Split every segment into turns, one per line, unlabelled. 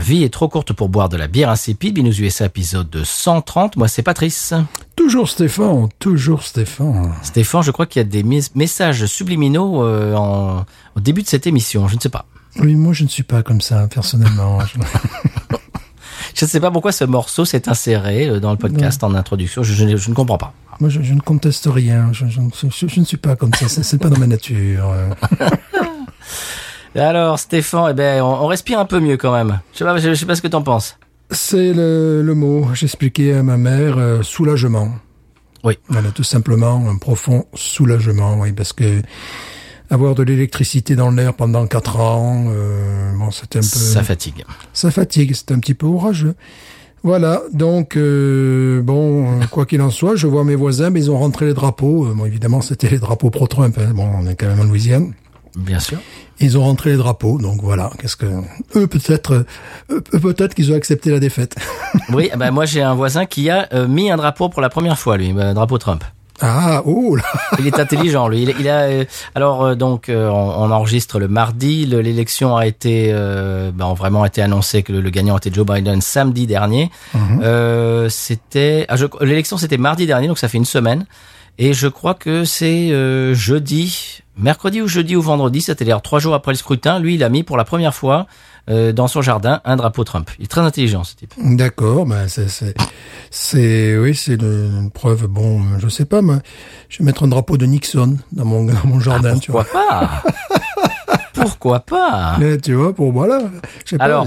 Vie est trop courte pour boire de la bière insipide. Binous USA épisode de 130. Moi, c'est Patrice.
Toujours Stéphane, toujours Stéphane.
Stéphane, je crois qu'il y a des mes- messages subliminaux euh, en- au début de cette émission. Je ne sais pas.
Oui, moi je ne suis pas comme ça, personnellement. Je-
ne sais pas pourquoi ce morceau s'est inséré euh, dans le podcast en introduction. Je, je- je ne comprends pas.
moi je, je ne conteste rien. Je, ne suis pas comme ça. C'est pas dans ma nature.
Alors, Stéphane, eh ben, on, on respire un peu mieux quand même. Je sais pas, je, je sais pas ce que t'en penses.
C'est le, le mot. J'expliquais à ma mère euh, soulagement.
Oui.
Voilà, tout simplement un profond soulagement. Oui, parce que avoir de l'électricité dans l'air pendant quatre ans, euh, bon, c'était un peu.
Ça fatigue.
ça fatigue, c'est un petit peu orageux. Voilà, donc euh, bon, euh, quoi qu'il en soit, je vois mes voisins, mais ils ont rentré les drapeaux. Euh, bon, évidemment, c'était les drapeaux pro-Trump. hein. Bon, on est quand même en Louisiane.
Bien sûr.
Ils ont rentré les drapeaux, donc voilà. Qu'est-ce que eux peut-être, euh, peut-être qu'ils ont accepté la défaite.
Oui, ben, moi j'ai un voisin qui a euh, mis un drapeau pour la première fois, lui, un drapeau Trump.
ah, oh là.
Il est intelligent, lui. Il, il a euh, alors euh, donc euh, on, on enregistre le mardi. Le- L'élection a été euh, ben, vraiment été annoncé que le, le gagnant était Joe Biden samedi dernier. Euh, c'était ah, l'élection c'était mardi dernier, donc ça fait une semaine. Et je crois que c'est euh, jeudi, mercredi ou jeudi ou vendredi, c'est-à-dire trois jours après le scrutin. Lui, il a mis pour la première fois euh, dans son jardin un drapeau Trump. Il est très intelligent, ce type.
D'accord, ben c'est oui, c'est une, preuve. Bon, je sais pas, moi, je vais mettre un drapeau de Nixon dans mon dans mon jardin, tu vois.
Pourquoi pas? Pourquoi pas?
Mais tu vois, pour voilà. Je sais pas.
Alors,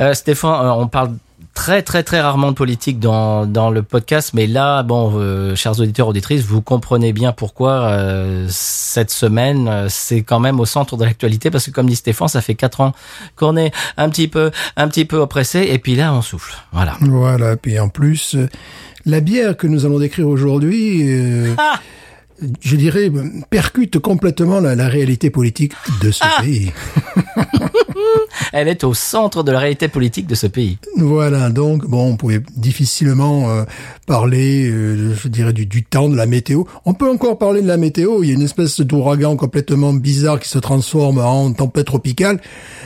Euh, Stéphane, euh, on parle très très très rarement de politique dans dans le podcast, mais là, bon, euh, chers auditeurs auditrices, vous comprenez bien pourquoi euh, cette semaine euh, c'est quand même au centre de l'actualité parce que comme dit Stéphane, ça fait quatre ans qu'on est un petit peu un petit peu oppressé et puis là on souffle. Voilà.
Voilà, puis en plus, euh, la bière que nous allons décrire aujourd'hui, euh,
Ah
je dirais, percute complètement la, la réalité politique de ce
Ah
pays.
Elle est au centre de la réalité politique de ce pays.
Voilà, donc, bon, on pouvait difficilement euh, parler, euh, je dirais, du, du temps, de la météo. On peut encore parler de la météo, il y a une espèce d'ouragan complètement bizarre qui se transforme en tempête tropicale,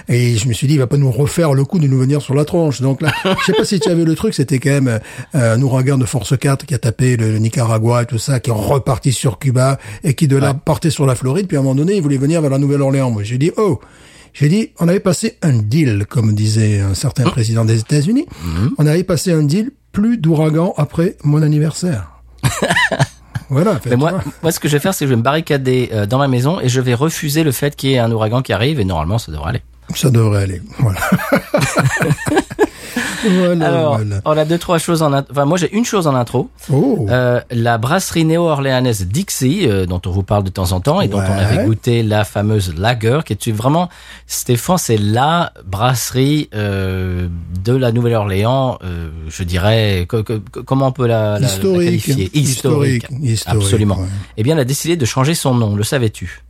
et je me suis dit, il va pas nous refaire le coup de nous venir sur la tronche. Donc là, je sais pas si tu avais le truc, c'était quand même euh, un ouragan de force 4 qui a tapé le, le Nicaragua et tout ça, qui est reparti sur Cuba, et qui de là partait sur la Floride, puis à un moment donné, il voulait venir vers la Nouvelle-Orléans. Moi, j'ai dit, oh j'ai dit, on avait passé un deal, comme disait un certain
Mmh.
président des États-Unis. On avait passé un deal, plus d'ouragan après mon anniversaire. voilà.
Mais moi, moi, ce que je vais faire, c'est que je vais me barricader euh, dans ma maison et je vais refuser le fait qu'il y ait un ouragan qui arrive et normalement ça devrait aller.
ça devrait aller. Voilà. voilà,
Alors,
voilà.
on a deux trois choses en enfin moi j'ai une chose en intro.
Oh,
Euh, la brasserie néo-orléanaise Dixie, euh, dont on vous parle de temps en temps et dont on avait goûté la fameuse lager, qui est vraiment, Stéphane, c'est la brasserie euh, de la Nouvelle-Orléans, euh, je dirais, co- co- comment on peut la, la- la
historique.
qualifier?
Historique. Historique,
Absolument.
ouais.
Eh bien, elle a décidé de changer son nom, le savais-tu?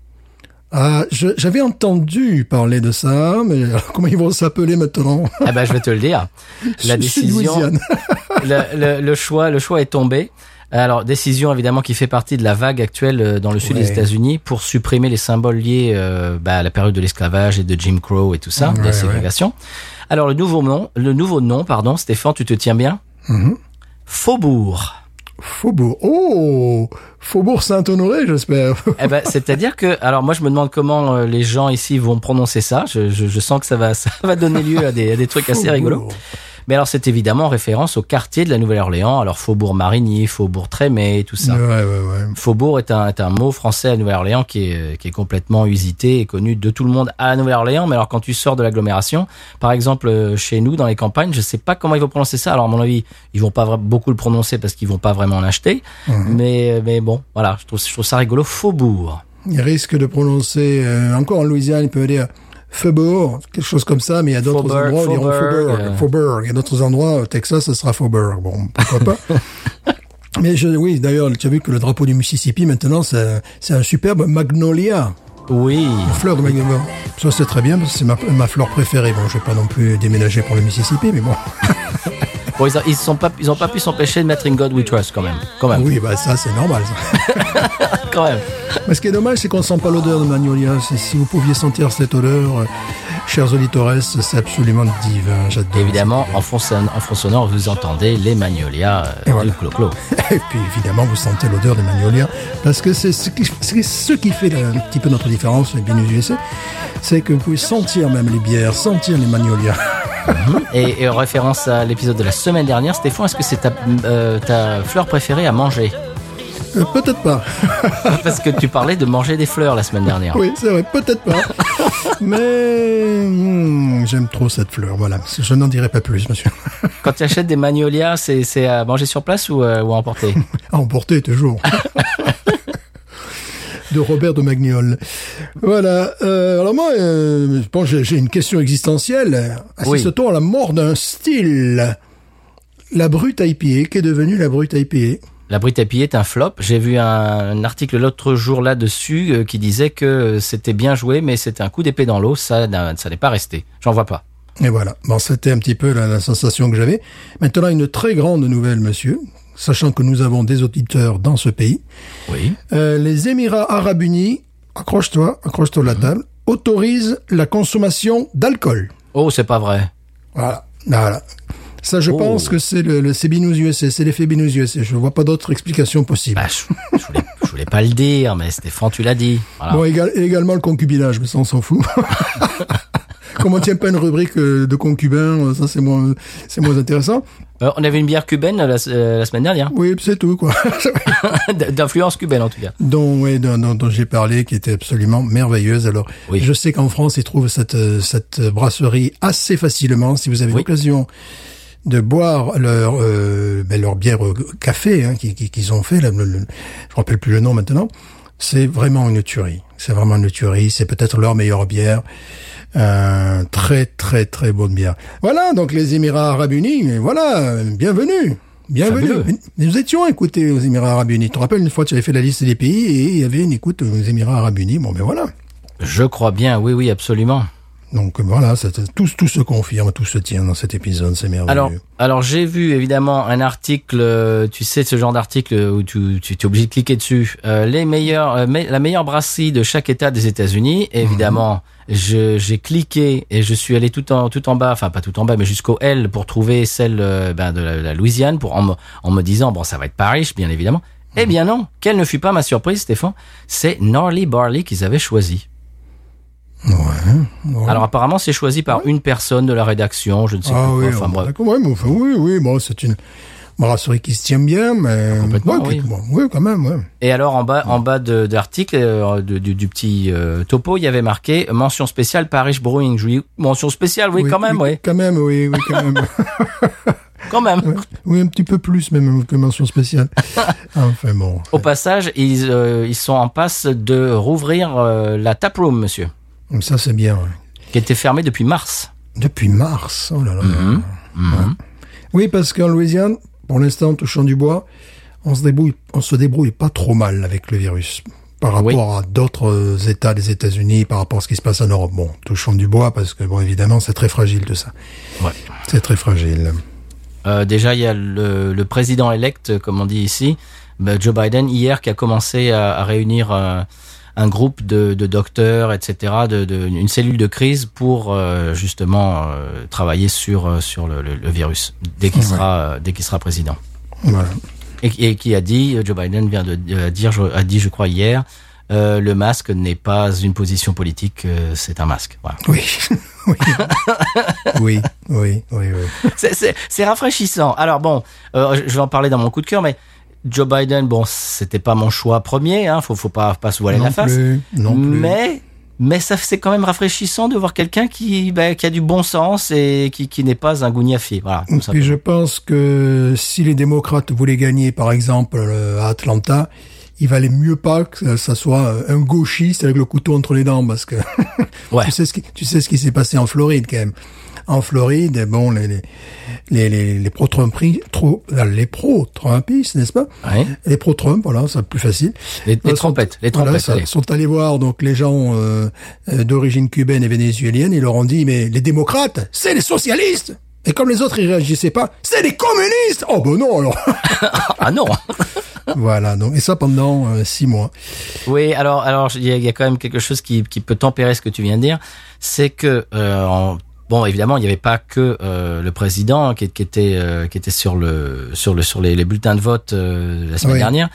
Ah, je- j'avais entendu parler de ça, mais comment ils vont s'appeler maintenant?
Eh ben, je vais te le dire. La décision, le, le- le choix, le choix est tombé. Alors, décision évidemment qui fait partie de la vague actuelle euh, dans le sud
Ouais.
des États-Unis pour supprimer les symboles liés euh, bah, à la période de l'esclavage et de Jim Crow et tout ça, de la
Ouais,
ségrégation. Alors, le nouveau nom, le nouveau nom, pardon, Stéphane, tu te tiens bien?
Mhm.
Faubourg.
Faubourg. Oh, Faubourg Saint-Honoré, j'espère.
Eh ben, c'est-à-dire que, alors moi je me demande comment euh, les gens ici vont prononcer ça. Je, je, je sens que ça va, ça va donner lieu à des, à des trucs assez rigolos. Mais alors c'est évidemment en référence au quartier de la Nouvelle-Orléans, alors Faubourg Marigny, Faubourg Trémé, tout ça.
Ouais, ouais, ouais.
Faubourg est un, est un mot français à Nouvelle-Orléans qui est, qui est complètement usité et connu de tout le monde à la Nouvelle-Orléans. Mais alors quand tu sors de l'agglomération, par exemple euh, chez nous dans les campagnes, je sais pas comment ils vont prononcer ça. Alors à mon avis, ils vont pas beaucoup le prononcer parce qu'ils vont pas vraiment en acheter. Mais mais bon, voilà, je trouve, je trouve ça rigolo. Faubourg.
Il risque de prononcer, euh, encore en Louisiane, il peut dire Faubourg, quelque chose comme ça, mais il y a d'autres endroits où ils diront
Faubourg.
Il y a d'autres endroits, au Texas, ce sera Faubourg. Bon, pourquoi pas. Mais je, oui, d'ailleurs, tu as vu que le drapeau du Mississippi, maintenant, c'est un superbe magnolia.
Oui.
Une fleur de magnolia. Ça, c'est très bien, parce que c'est ma, ma fleur préférée. Bon, je vais pas non plus déménager pour le Mississippi, mais bon.
Bon, ils, sont pas, ils ont pas pu s'empêcher de mettre In God We Trust quand même. Quand même.
Oui, bah ça, c'est normal. ça.
Quand même.
Mais ce qui est dommage, c'est qu'on sent pas l'odeur de magnolia. Si vous pouviez sentir cette odeur, euh, chers auditeurs, c'est absolument divin. J'adore.
Évidemment, en fond, en fond sonore, vous entendez les magnolias euh,
Et voilà.
du clo-clo.
Et puis évidemment, vous sentez l'odeur des magnolias, parce que c'est ce qui, c'est ce qui fait un petit peu notre différence avec Binous USA, c'est que vous pouvez sentir même les bières, sentir les magnolias.
Et, et en référence à l'épisode de la semaine dernière, Stéphane, est-ce que c'est ta, euh, ta fleur préférée à manger
Euh, peut-être pas.
Parce que tu parlais de manger des fleurs la semaine dernière.
Oui, c'est vrai, peut-être pas. Mais hmm, j'aime trop cette fleur, voilà. Je n'en dirai pas plus, monsieur.
Quand tu achètes des magnolias, c'est c'est à manger sur place ou, euh, ou à emporter
À emporter toujours. De Robert de Magnol. Voilà. Euh, alors moi, euh, que j'ai- une question existentielle. Assiste-t-on à la mort d'un style La brute IPA, qui est devenue la brute IPA
La Brute à pied est un flop. J'ai vu un, un article l'autre jour là-dessus euh, qui disait que c'était bien joué, mais c'était un coup d'épée dans l'eau. Ça, ça n'est pas resté. J'en vois pas.
Et voilà. Bon, c'était un petit peu la, la sensation que j'avais. Maintenant, une très grande nouvelle, monsieur, sachant que nous avons des auditeurs dans ce pays.
Oui.
Euh, les Émirats Arabes Unis, accroche-toi, accroche-toi à la table, autorisent la consommation d'alcool.
Oh, c'est pas vrai.
Voilà. Voilà. Ça, je
Oh.
pense que c'est le, le c'est Binous USA, c'est l'effet Binous USA. Je vois pas d'autre explication possible.
Bah, je, je voulais, je voulais pas le dire, mais Stéphane, tu l'as dit. Voilà.
Bon, égal- également le concubinage, mais ça, on s'en fout. Comme on tient pas une rubrique euh, de concubins, euh, ça, c'est moins, c'est moins intéressant.
Euh, on avait une bière cubaine la, euh, la semaine dernière.
Oui, c'est tout, quoi.
D'influence cubaine, en tout cas.
dont, ouais, dont, dont- dont j'ai parlé, qui était absolument merveilleuse. Alors,
Oui.
je sais qu'en France, ils trouvent cette, cette brasserie assez facilement. Si vous avez
Oui.
l'occasion de boire leur, euh, ben, leur bière au café hein, qu'ils ont fait, là, le- le- je me rappelle plus le nom maintenant, c'est vraiment une tuerie. C'est vraiment une tuerie. C'est peut-être leur meilleure bière. Euh, très, très, très bonne bière. Voilà, donc les Émirats Arabes Unis, voilà, bienvenue. Bienvenue. Nous étions écoutés aux Émirats Arabes Unis. Tu te rappelles une fois, tu avais fait la liste des pays et il y avait une écoute aux Émirats Arabes Unis. Bon, ben voilà.
Je crois bien, oui, oui, absolument.
Donc voilà, tout, tout se confirme, tout se tient dans cet épisode, c'est merveilleux.
Alors, alors j'ai vu évidemment un article, euh, tu sais, ce genre d'article où tu, tu es obligé de cliquer dessus. Euh, les meilleurs, euh, me- la meilleure brasserie de chaque État des États-Unis. Et Évidemment, je- j'ai cliqué et je suis allé tout en tout en bas, enfin pas tout en bas, mais jusqu'au L pour trouver celle euh, ben, de la, la Louisiane, pour en me, en me disant bon, ça va être Paris, bien évidemment. Eh bien non, quelle ne fut pas ma surprise, Stéphane C'est Norley Barley qu'ils avaient choisi.
Ouais.
Alors apparemment, c'est choisi par une personne de la rédaction, je ne sais
ah
plus
oui,
quoi. Enfin bref.
ouais, mais enfin, oui, oui, bon, c'est une brasserie qui se tient bien, mais
Complètement,
Ouais,
oui.
bon, oui, quand même, ouais.
Et alors en bas, en bas de, l'article, euh, du, du petit euh, topo, il y avait marqué mention spéciale Paris Brewing. Je lui dis, mention spéciale, oui, quand même, oui,
Quand même, oui, oui, quand même.
quand même.
Ouais. Oui, un petit peu plus même que mention spéciale. enfin bon.
Au passage, ils, euh, ils sont en passe de rouvrir la taproom, monsieur,
Ça c'est bien. ouais.
qui était fermée depuis mars.
Depuis mars. Oh là là.
Mhm. Mhm.
Oui, parce qu'en Louisiane, pour l'instant, touchant du bois, on se débrouille, on se débrouille pas trop mal avec le virus. Par rapport
Oui.
à d'autres euh, États des États-Unis, par rapport à ce qui se passe en Europe. Bon, touchons du bois parce que, bon, évidemment, c'est très fragile tout ça.
Ouais.
C'est très fragile.
Euh, déjà, il y a le, le président élect, comme on dit ici, ben, Joe Biden, hier, qui a commencé à, à réunir euh, un groupe de, de docteurs, etc., de, de- une cellule de crise pour euh, justement euh, travailler sur euh, sur le, le- le virus dès qu'il
Ouais.
sera dès qu'il sera président. Et, et qui a dit, Joe Biden vient de dire, a dit, je crois hier, euh, le masque n'est pas une position politique, euh, c'est un masque. Voilà.
Oui. oui, oui, oui, oui.
C'est- rafraîchissant. Alors bon, euh, je vais en parler dans mon coup de cœur, mais Joe Biden, bon, c'était pas mon choix premier, hein, faut, faut pas, pas se voiler
non
la face.
plus, non plus.
Mais, mais ça, c'est quand même rafraîchissant de voir quelqu'un qui, bah, qui a du bon sens et qui, qui n'est pas un gougnafier. Voilà. tout
Puis je pense que si les démocrates voulaient gagner, par exemple, euh, à Atlanta, il valait mieux pas que ça soit un gauchiste avec le couteau entre les dents, parce que
Ouais.
tu sais ce qui, tu sais ce qui s'est passé en Floride quand même. En Floride, bon, les les les les, les pro-Trumpistes, euh, les pro-Trumpistes, n'est-ce pas. Les pro-Trump, voilà, c'est plus facile.
Les, les
Voilà,
trompettes, les
Voilà,
trompettes. allez.
sont allés voir donc les gens euh, euh, d'origine cubaine et vénézuélienne. Ils leur ont dit mais les démocrates, c'est les socialistes. Et comme les autres ils réagissaient pas, c'est les communistes. Oh ben non alors.
Ah non.
voilà donc et ça pendant euh, six mois.
Oui, alors, alors, il y, a- il y a quand même quelque chose qui, qui peut tempérer ce que tu viens de dire, c'est que, euh, en- bon, évidemment, il n'y avait pas que euh, le président qui, qui était, euh, qui était sur le, sur le, sur les, les bulletins de vote euh, la semaine
Oui.
dernière.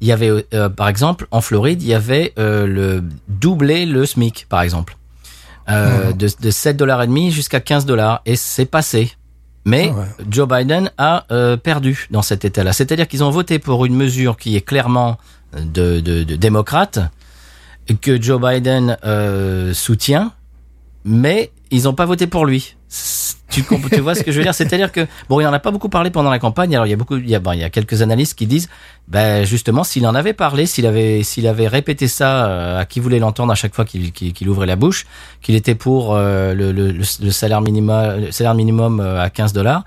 Il y avait, euh, par exemple, en Floride, il y avait euh, le doublé le SMIC, par exemple, euh, de, de 7 dollars et demi jusqu'à 15 dollars, et c'est passé. Mais
Ah ouais.
Joe Biden a euh, perdu dans cet état-là. C'est-à-dire qu'ils ont voté pour une mesure qui est clairement de, de, de démocrate, que Joe Biden euh, soutient, mais ils n'ont pas voté pour lui. Tu, tu vois ce que je veux dire? C'est-à-dire que bon, il en a pas beaucoup parlé pendant la campagne. Alors il y a beaucoup, il y a, bon, il y a quelques analystes qui disent, ben justement, s'il en avait parlé, s'il avait, s'il avait répété ça euh, à qui voulait l'entendre à chaque fois qu'il ouvrait la bouche, qu'il était pour euh, le, le, le- le salaire minimum, le salaire minimum euh, à 15 dollars.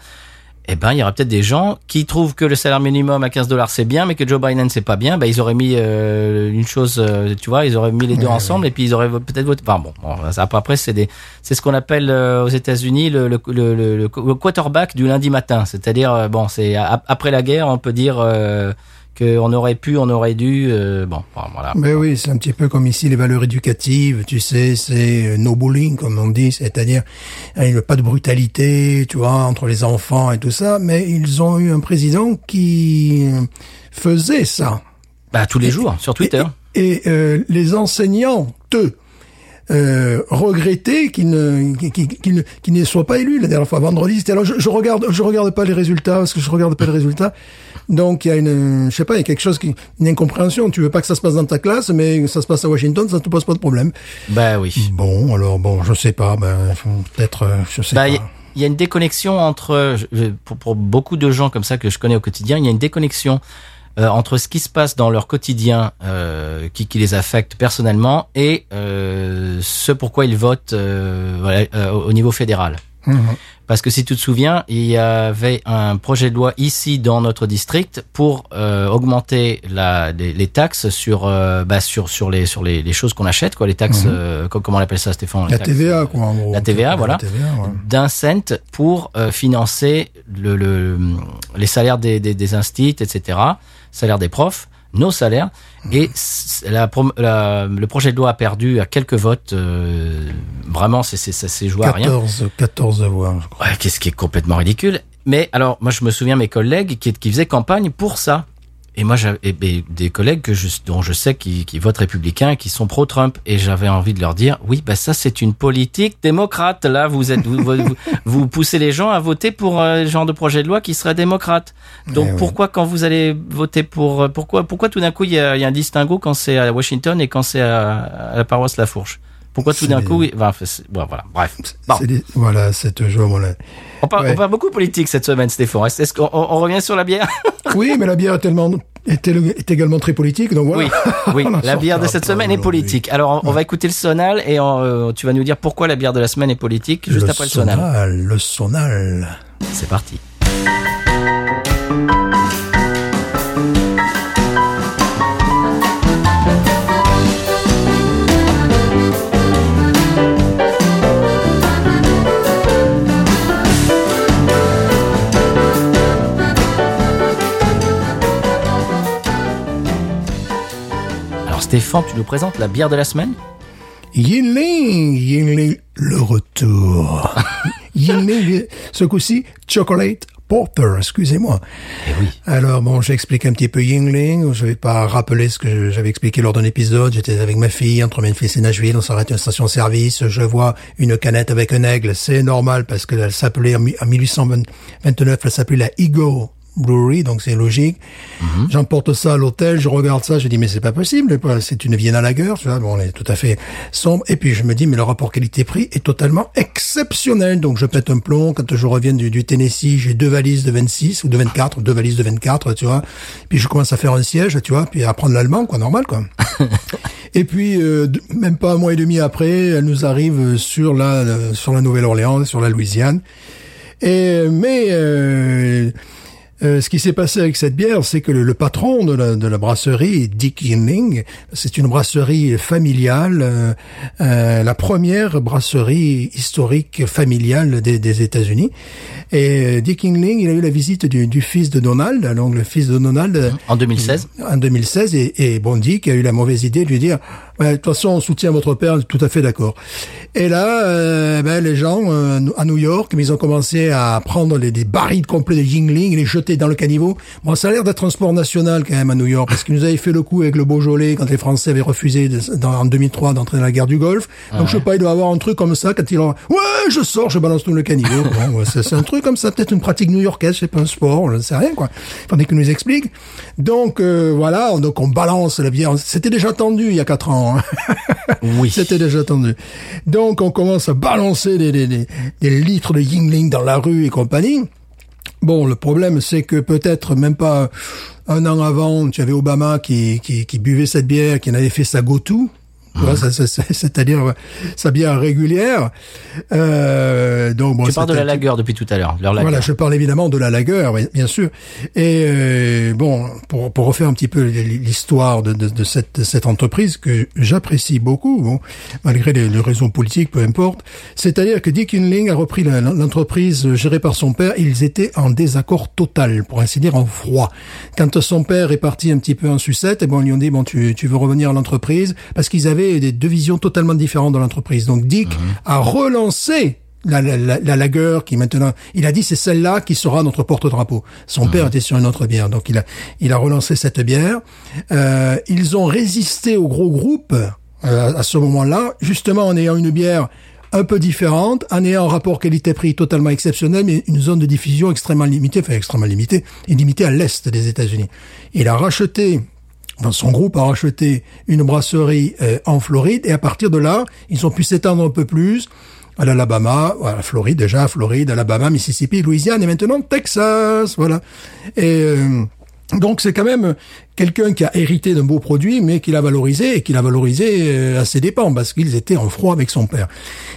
Eh ben, il y aura peut-être des gens qui trouvent que le salaire minimum à 15 dollars c'est bien, mais que Joe Biden c'est pas bien. Ben, ils auraient mis euh, une chose, euh, tu vois, ils auraient mis les deux
Ouais,
ensemble et puis ils auraient peut-être voté. Enfin bon, après, après c'est des, c'est ce qu'on appelle euh, aux États-Unis le, le, le, le, le quarterback du lundi matin. C'est-à-dire, euh, bon, c'est après la guerre, on peut dire euh, qu'on aurait pu, on aurait dû. euh, bon, voilà.
Mais oui, c'est un petit peu comme ici les valeurs éducatives, tu sais, c'est euh, no bullying comme on dit, c'est-à-dire hein, il n'y a pas de brutalité, tu vois, entre les enfants et tout ça, mais ils ont eu un président qui euh, faisait ça.
Bah, tous les jours sur Twitter.
Et euh, les enseignants, eux, euh, regrettaient qu'il ne, qu'il, qu'il- qu'il ne, qu'il ne soit pas élu la dernière fois vendredi. C'était alors je, je regarde, je regarde pas les résultats parce que je regarde pas les résultats. Donc il y a une, je sais pas, il y a quelque chose qui, une incompréhension. Tu veux pas que ça se passe dans ta classe, mais que ça se passe à Washington, ça te pose pas de problème.
Bah oui.
Bon, alors bon, je sais pas, ben peut-être, euh, je sais
Bah,
pas.
il y, il y a une déconnexion entre, pour, pour beaucoup de gens comme ça que je connais au quotidien, il y a une déconnexion euh, entre ce qui se passe dans leur quotidien euh, qui, qui les affecte personnellement et euh, ce pourquoi ils votent euh, voilà, euh, au niveau fédéral.
Mhm.
Parce que si tu te souviens, il y avait un projet de loi ici dans notre district pour euh, augmenter la, les, les taxes sur, euh, bah, sur sur les sur les, les choses qu'on achète, quoi, les taxes. euh, co- comment on appelle ça, Stéphane
La
taxes,
TVA,
euh,
quoi, en gros.
La TVA, voilà.
La TVA, ouais.
d'un cent pour euh, financer le, le, les salaires des, des, des instits, etc., salaires des profs, nos salaires. Et la, la- le projet de loi a perdu à quelques votes. euh, vraiment, c'est c'est- ça s'est joué à rien.
14, 14 voix, je crois.
Ouais, qu'est-ce qui est complètement ridicule. Mais alors, moi, je me souviens mes collègues qui, qui faisaient campagne pour ça. Et moi, j'avais des collègues que je, dont je sais qui, qui votent républicains, et qui sont pro-Trump, et j'avais envie de leur dire, oui, bah ça, c'est une politique démocrate. Là, vous êtes, vous, vous, vous poussez les gens à voter pour euh, le genre de projet de loi qui serait démocrate. Donc,
Eh oui.
pourquoi quand vous allez voter pour, euh, pourquoi, pourquoi tout d'un coup il y a, y a un distinguo quand c'est à Washington et quand c'est à, à la paroisse La Fourche Pourquoi tout d'un coup, il- bon, voilà, bref. Bon.
Des- voilà, c'est toujours mon
On parle,
Ouais.
on parle beaucoup politique cette semaine, Stéphane. Est-ce qu'on on- revient sur la bière?
Oui, mais la bière est tellement est, est également très politique, donc voilà.
Oui, la bière de cette semaine est politique. Alors, on, va écouter le sonal et on, euh, tu vas nous dire pourquoi la bière de la semaine est politique juste après le sonal.
sonal. Le sonal.
C'est parti. Stéphane, tu nous présentes la bière de la semaine
Yingling, Yingling, le retour. Yingling, ce coup-ci, chocolate Porter, excusez-moi.
Eh oui.
Alors bon, j'explique un petit peu Yingling. Je vais pas rappeler ce que j'avais expliqué lors d'un épisode. J'étais avec ma fille entre Memphis et Nashville. On s'arrête à une station-service. Je vois une canette avec un aigle. C'est normal parce qu'elle s'appelait en 1829, elle s'appelait la Eagle Brewery, donc c'est logique. J'emporte ça à l'hôtel, je regarde ça, je dis mais c'est pas possible, c'est une Vienna Lager, tu vois, bon, elle est tout à fait sombre. Et puis je me dis mais le rapport qualité-prix est totalement exceptionnel, donc je pète un plomb. Quand je reviens du, du Tennessee, j'ai deux valises de 26 ou de 24, deux valises de 24, tu vois. Puis je commence à faire un siège, tu vois, puis à apprendre l'allemand, quoi, normal, quoi. Et puis, euh, même pas un mois et demi après, elle nous arrive sur la euh, sur la Nouvelle-Orléans, sur la Louisiane. Et mais euh, euh, ce qui s'est passé avec cette bière, c'est que le, le patron de la, de la brasserie, Dick Yingling, c'est une brasserie familiale, euh, euh, la première brasserie historique familiale des, des États-Unis. Et euh, Dick Yingling, il a eu la visite du, du fils de Donald, donc le fils de Donald
En 2016.
en 2016 et, et Bondi qui a eu la mauvaise idée de lui dire Ouais, de toute façon on soutient votre père tout à fait d'accord et là euh, ben, les gens euh, à New York ils ont commencé à prendre les, des barils complets de Yingling les jeter dans le caniveau bon ça a l'air d'être un sport national quand même à New York parce qu'ils nous avaient fait le coup avec le Beaujolais quand les Français avaient refusé de- dans, en 2003 d'entrer dans la guerre du Golfe donc je sais pas il doit avoir un truc comme ça quand ils ont ouais je sors je balance tout le caniveau bon, ouais, c'est un truc comme ça peut-être une pratique new-yorkaise c'est pas un sport je ne sais rien quoi faudrait qu'ils nous expliquent donc euh, voilà donc on balance la bière c'était déjà tendu il y a quatre ans hein.
Oui.
C'était déjà tendu. Donc on commence à balancer des, des, des, des litres de Yingling dans la rue et compagnie. Bon, le problème, c'est que peut-être même pas un an avant, tu avais Obama qui, qui, buvait cette bière, qui en avait fait sa go-to. C'est-à-dire euh, sa bière régulière. Euh, donc, bon,
Tu parles de la lager depuis tout à l'heure.
Voilà, je parle évidemment de la lagueur, bien sûr. Et euh, bon, pour, pour refaire un petit peu l'histoire de, de, de cette, de cette entreprise que j'apprécie beaucoup, bon, malgré les, les raisons politiques, peu importe. C'est-à-dire que Dick Yingling a repris l'entreprise gérée par son père. Ils étaient en désaccord total, pour ainsi dire en froid. Quand son père est parti un petit peu en sucette, et bon, ils lui ont dit bon, tu, tu veux revenir à l'entreprise parce qu'ils avaient des deux visions totalement différentes de l'entreprise. Donc Dick a relancé la, la, la, la lagueur qui maintenant, il a dit c'est celle-là qui sera notre porte-drapeau. Son père était sur une autre bière, donc il a, il a relancé cette bière. Euh, ils ont résisté au gros groupe euh, à ce moment-là, justement en ayant une bière un peu différente, en ayant un rapport qualité-prix totalement exceptionnel, mais une zone de diffusion extrêmement limitée, enfin extrêmement limitée, et limitée à l'est des États-Unis. Il a racheté Son groupe a racheté une brasserie euh, en Floride et à partir de là, ils ont pu s'étendre un peu plus à l'Alabama, à la Floride déjà, Floride, Alabama, Mississippi, Louisiane et maintenant Texas, voilà. Et euh, donc c'est quand même quelqu'un qui a hérité d'un beau produit, mais qui l'a valorisé et qui l'a valorisé euh, à ses dépens parce qu'ils étaient en froid avec son père.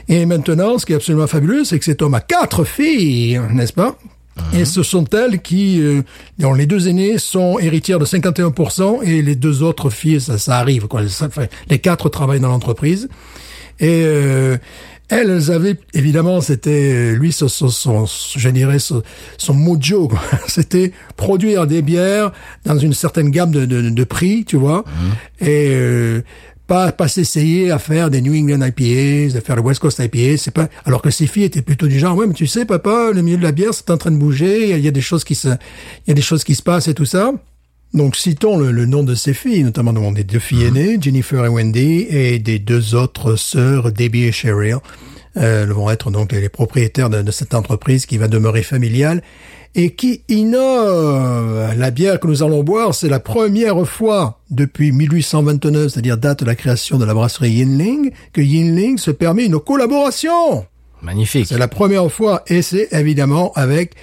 Et maintenant, ce qui est absolument fabuleux, c'est que cet homme a quatre filles, n'est-ce pas? Et ce sont elles qui, euh, dont les deux aînées sont héritières de 51% et les deux autres filles, ça, ça arrive. Quoi. Les quatre travaillent dans l'entreprise. Et euh, elles avaient, évidemment, c'était lui, son, son, son- je dirais, son, son mojo. C'était produire des bières dans une certaine gamme de, de, de prix, tu vois. Et euh, pas pas s'essayer à faire des New England IPAs, de faire le West Coast IPA, c'est pas alors que ces filles étaient plutôt du genre ouais mais tu sais papa le milieu de la bière c'est en train de bouger, il y a- des choses qui se il y a des choses qui se passent et tout ça. Donc citons le, le nom de ces filles, notamment de des deux filles aînées, Jennifer et Wendy, et des deux autres sœurs, Debbie et Cheryl. Euh, elles vont être donc les propriétaires de, de cette entreprise qui va demeurer familiale et qui innove. La bière que nous allons boire, c'est la première fois depuis 1829, c'est-à-dire date de la création de la brasserie Yinling, que Yinling se permet une collaboration.
Magnifique.
C'est la première fois et c'est évidemment avec